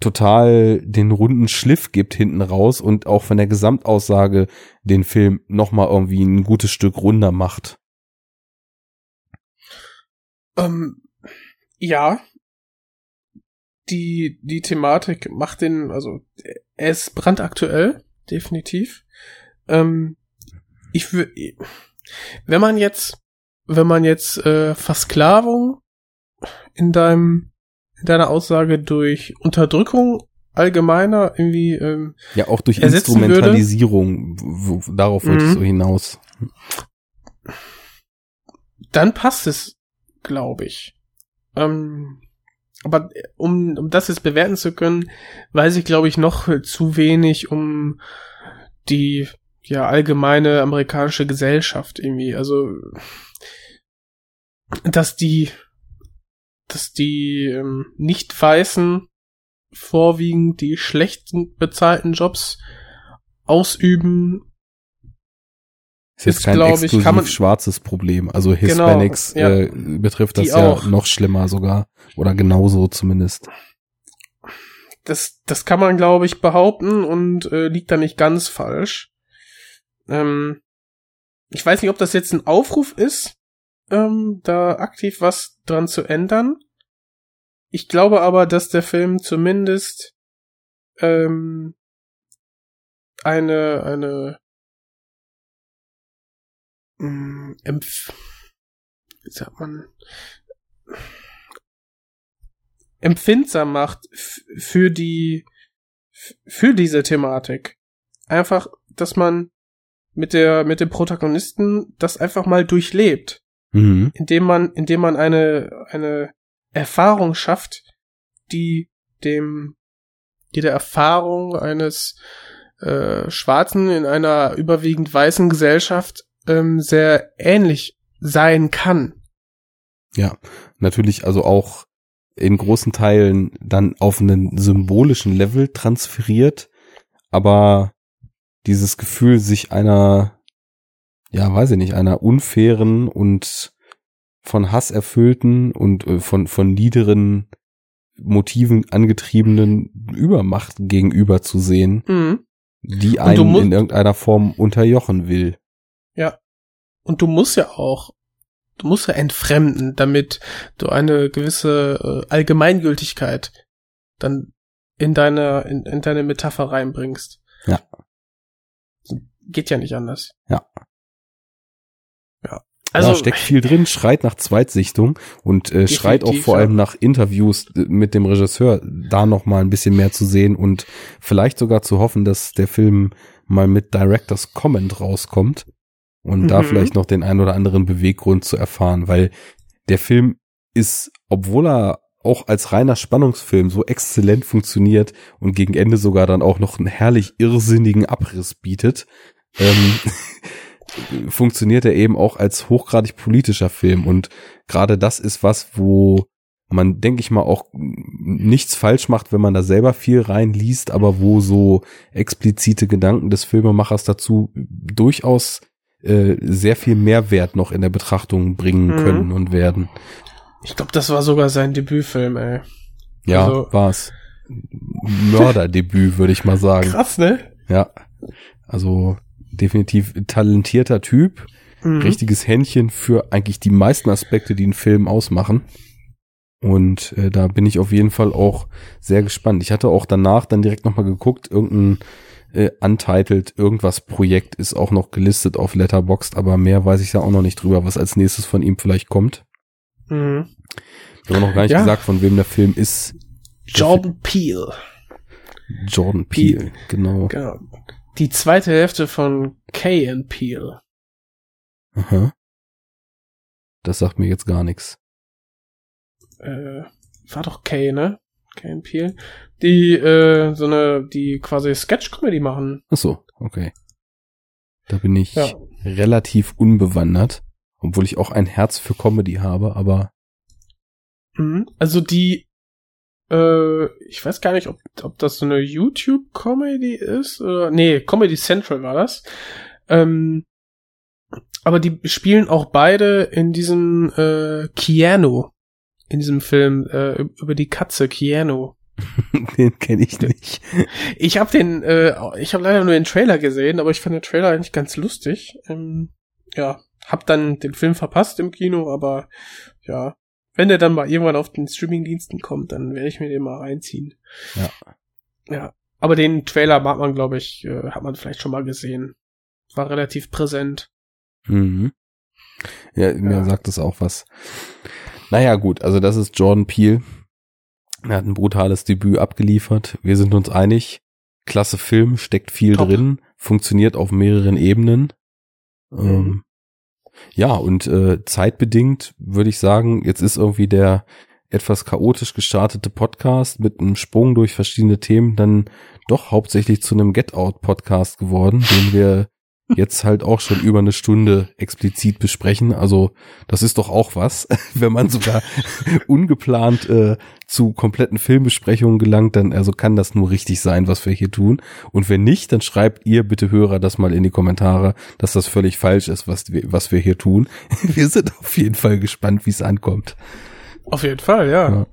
A: total den runden Schliff gibt hinten raus und auch von der Gesamtaussage den Film nochmal irgendwie ein gutes Stück runder macht.
B: Ähm, ja. Die, die Thematik macht den, also er ist brandaktuell, definitiv. Ähm, ich würde, wenn man jetzt, wenn man jetzt äh, Versklavung in deinem deiner Aussage durch Unterdrückung allgemeiner irgendwie ähm,
A: ja auch durch Instrumentalisierung. Wo, darauf wollte mhm. ich so hinaus.
B: Dann passt es glaube ich. Ähm, aber um um das jetzt bewerten zu können weiß ich glaube ich noch zu wenig um die ja allgemeine amerikanische Gesellschaft irgendwie also dass die dass die ähm, nicht weißen vorwiegend die schlechten bezahlten Jobs ausüben.
A: Ist jetzt ist, kein exklusiv ich, man, schwarzes Problem. Also Hispanics genau, ja, äh, betrifft das ja auch. noch schlimmer sogar. Oder genauso zumindest.
B: Das, das kann man, glaube ich, behaupten und äh, liegt da nicht ganz falsch. Ähm, ich weiß nicht, ob das jetzt ein Aufruf ist, ähm, da aktiv was dran zu ändern. Ich glaube aber, dass der Film zumindest ähm, eine eine ähm, empf wie sagt man empfindsam macht für die für diese Thematik. Einfach, dass man mit der mit dem Protagonisten das einfach mal durchlebt mhm. indem man, indem man eine, eine Erfahrung schafft, die dem, die der Erfahrung eines äh, Schwarzen in einer überwiegend weißen Gesellschaft ähm, sehr ähnlich sein kann.
A: Ja, natürlich also auch in großen Teilen dann auf einen symbolischen Level transferiert, aber dieses Gefühl, sich einer ja, weiß ich nicht, einer unfairen und von Hass erfüllten und äh, von, von niederen Motiven angetriebenen Übermacht gegenüber zu sehen. Mhm. die einen in irgendeiner Form unterjochen will.
B: Ja. Und du musst ja auch, du musst ja entfremden, damit du eine gewisse äh, Allgemeingültigkeit dann in deine, in, in deine Metapher reinbringst.
A: Ja.
B: Geht ja nicht anders.
A: Ja.
B: Ja.
A: Also da steckt viel drin, schreit nach Zweitsichtung und äh, schreit auch vor
B: ja.
A: allem nach Interviews äh, mit dem Regisseur, da noch mal ein bisschen mehr zu sehen und vielleicht sogar zu hoffen, dass der Film mal mit Directors Comment rauskommt und da
B: Mhm.
A: vielleicht noch den ein oder anderen Beweggrund zu erfahren, weil der Film ist, obwohl er auch als reiner Spannungsfilm so exzellent funktioniert und gegen Ende sogar dann auch noch einen herrlich irrsinnigen Abriss bietet, ähm, funktioniert er eben auch als hochgradig politischer Film und gerade das ist was, wo man, denke ich mal, auch nichts falsch macht, wenn man da selber viel reinliest, aber wo so explizite Gedanken des Filmemachers dazu durchaus äh, sehr viel Mehrwert noch in der Betrachtung bringen
B: Mhm.
A: können und werden.
B: ich glaube, das war sogar sein Debütfilm, ey.
A: Ja,
B: Also-
A: war's. Mörderdebüt, würde ich mal sagen.
B: Krass, ne?
A: Ja. Also definitiv talentierter Typ,
B: Mhm.
A: richtiges Händchen für eigentlich die meisten Aspekte, die einen Film ausmachen. Und äh, da bin ich auf jeden Fall auch sehr gespannt. Ich hatte auch danach dann direkt nochmal geguckt, irgendein äh, Untitled irgendwas Projekt ist auch noch gelistet auf Letterboxd, aber mehr weiß ich ja auch noch nicht drüber, was als nächstes von ihm vielleicht kommt.
B: Mhm.
A: Ich habe noch gar nicht
B: Ja.
A: gesagt, von wem der Film ist.
B: Jordan Peele.
A: Jordan Peele, genau.
B: Genau. Die zweite Hälfte von Kay and Peele.
A: Aha. Das sagt mir jetzt gar nichts.
B: Äh, war doch Kay, ne? Kay and Peele. Die, äh, so eine, die quasi Sketch-Comedy machen.
A: Ach so, okay. Da bin ich
B: Ja.
A: relativ unbewandert, obwohl ich auch ein Herz für Comedy habe, aber
B: Mhm. Also die, äh, ich weiß gar nicht, ob, ob das so eine YouTube-Comedy ist. Oder, nee, Comedy Central war das. Ähm, aber die spielen auch beide in diesem äh, Keanu. In diesem Film äh, über die Katze Keanu.
A: den kenne ich nicht.
B: Ich habe den, äh, ich habe leider nur den Trailer gesehen, aber ich fand den Trailer eigentlich ganz lustig. Ähm, ja, hab dann den Film verpasst im Kino, aber ja, wenn der dann mal irgendwann auf den Streamingdiensten kommt, dann werde ich mir den mal reinziehen.
A: Ja.
B: Ja, aber den Trailer mag man, glaube ich, äh, hat man vielleicht schon mal gesehen. War relativ präsent.
A: Mhm. Ja, mir
B: Ja.
A: sagt das auch was. Naja, gut, also das ist Jordan Peele. Er hat ein brutales Debüt abgeliefert. Wir sind uns einig. Klasse Film, steckt viel
B: Top.
A: drin, funktioniert auf mehreren Ebenen. Ähm, ja, und äh, zeitbedingt würde ich sagen, jetzt ist irgendwie der etwas chaotisch gestartete Podcast mit einem Sprung durch verschiedene Themen dann doch hauptsächlich zu einem Get Out Podcast geworden, den wir jetzt halt auch schon über eine Stunde explizit besprechen. Also das ist doch auch was, wenn man sogar ungeplant äh, zu kompletten Filmbesprechungen gelangt, dann also kann das nur richtig sein, was wir hier tun. Und wenn nicht, dann schreibt ihr bitte Hörer das mal in die Kommentare, dass das völlig falsch ist, was wir, was wir hier tun. Wir sind auf jeden Fall gespannt, wie es ankommt.
B: Auf jeden Fall, ja.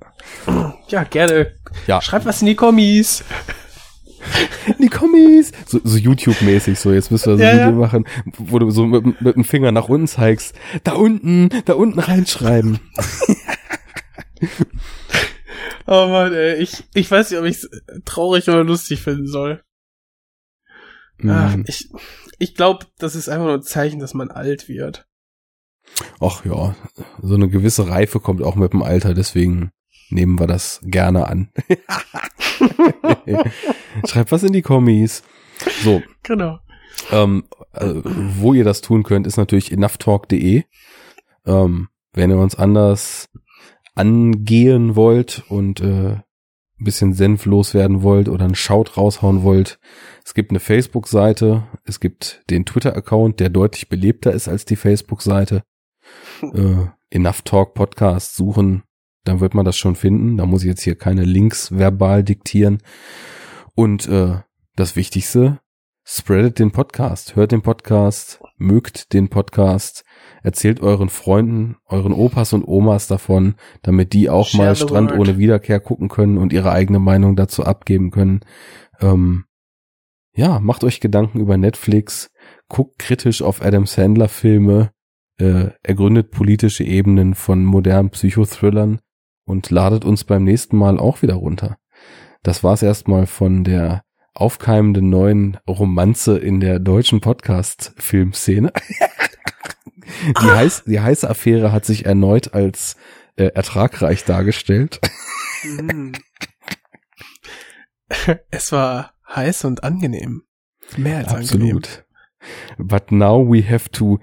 B: Ja, gerne.
A: Ja.
B: Schreibt was in die Kommis.
A: Die Kommis! So, so YouTube-mäßig, so jetzt müssen wir so
B: Ja,
A: ein Video
B: ja.
A: machen, wo du so mit, mit dem Finger nach unten zeigst. Da unten, da unten reinschreiben.
B: Oh Mann, ey, ich, ich weiß nicht, ob ich es traurig oder lustig finden soll. Ach,
A: Mhm.
B: ich ich glaube, das ist einfach nur ein Zeichen, dass man alt wird.
A: Ach ja, so eine gewisse Reife kommt auch mit dem Alter, deswegen nehmen wir das gerne an. Schreibt was in die Kommis. So,
B: Genau.
A: ähm, äh, wo ihr das tun könnt, ist natürlich enoughtalk.de. Ähm, wenn ihr uns anders angehen wollt und äh, ein bisschen Senf loswerden wollt oder einen Shout raushauen wollt, es gibt eine Facebook-Seite, es gibt den Twitter-Account, der deutlich belebter ist als die Facebook-Seite. Äh, Enough Talk Podcast suchen, dann wird man das schon finden. Da muss ich jetzt hier keine Links verbal diktieren. Und äh, das Wichtigste, spreadet den Podcast, hört den Podcast, mögt den Podcast, erzählt euren Freunden, euren Opas und Omas davon, damit die auch
B: Share
A: mal Strand
B: word.
A: ohne Wiederkehr gucken können und ihre eigene Meinung dazu abgeben können. Ähm, ja, macht euch Gedanken über Netflix, guckt kritisch auf Adam Sandler Filme, äh, ergründet politische Ebenen von modernen Psychothrillern und ladet uns beim nächsten Mal auch wieder runter. Das war's erstmal von der aufkeimenden neuen Romanze in der deutschen Podcast-Filmszene. die, heiß, die heiße Affäre hat sich erneut als äh, ertragreich dargestellt.
B: Mm. es war heiß und angenehm. Mehr als
A: Absolut.
B: angenehm.
A: But now we have to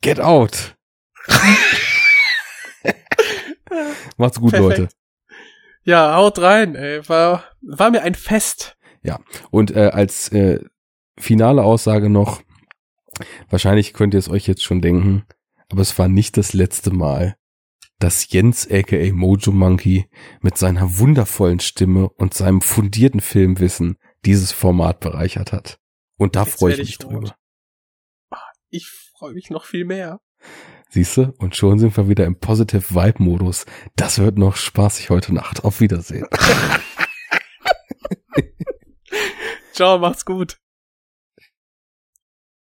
A: get out. Macht's gut,
B: Perfekt.
A: Leute.
B: Ja, haut rein, ey. War, war mir ein Fest.
A: Und äh, als äh, finale Aussage noch, wahrscheinlich könnt ihr es euch jetzt schon denken, aber es war nicht das letzte Mal, dass Jens aka Mojo Monkey mit seiner wundervollen Stimme und seinem fundierten Filmwissen dieses Format bereichert hat. Und da freue ich mich
B: ich
A: drüber.
B: rot. Ich freue mich noch viel mehr.
A: Siehste, und schon sind wir wieder im Positive Vibe Modus. Das wird noch spaßig heute Nacht. Auf Wiedersehen.
B: Ciao, macht's gut.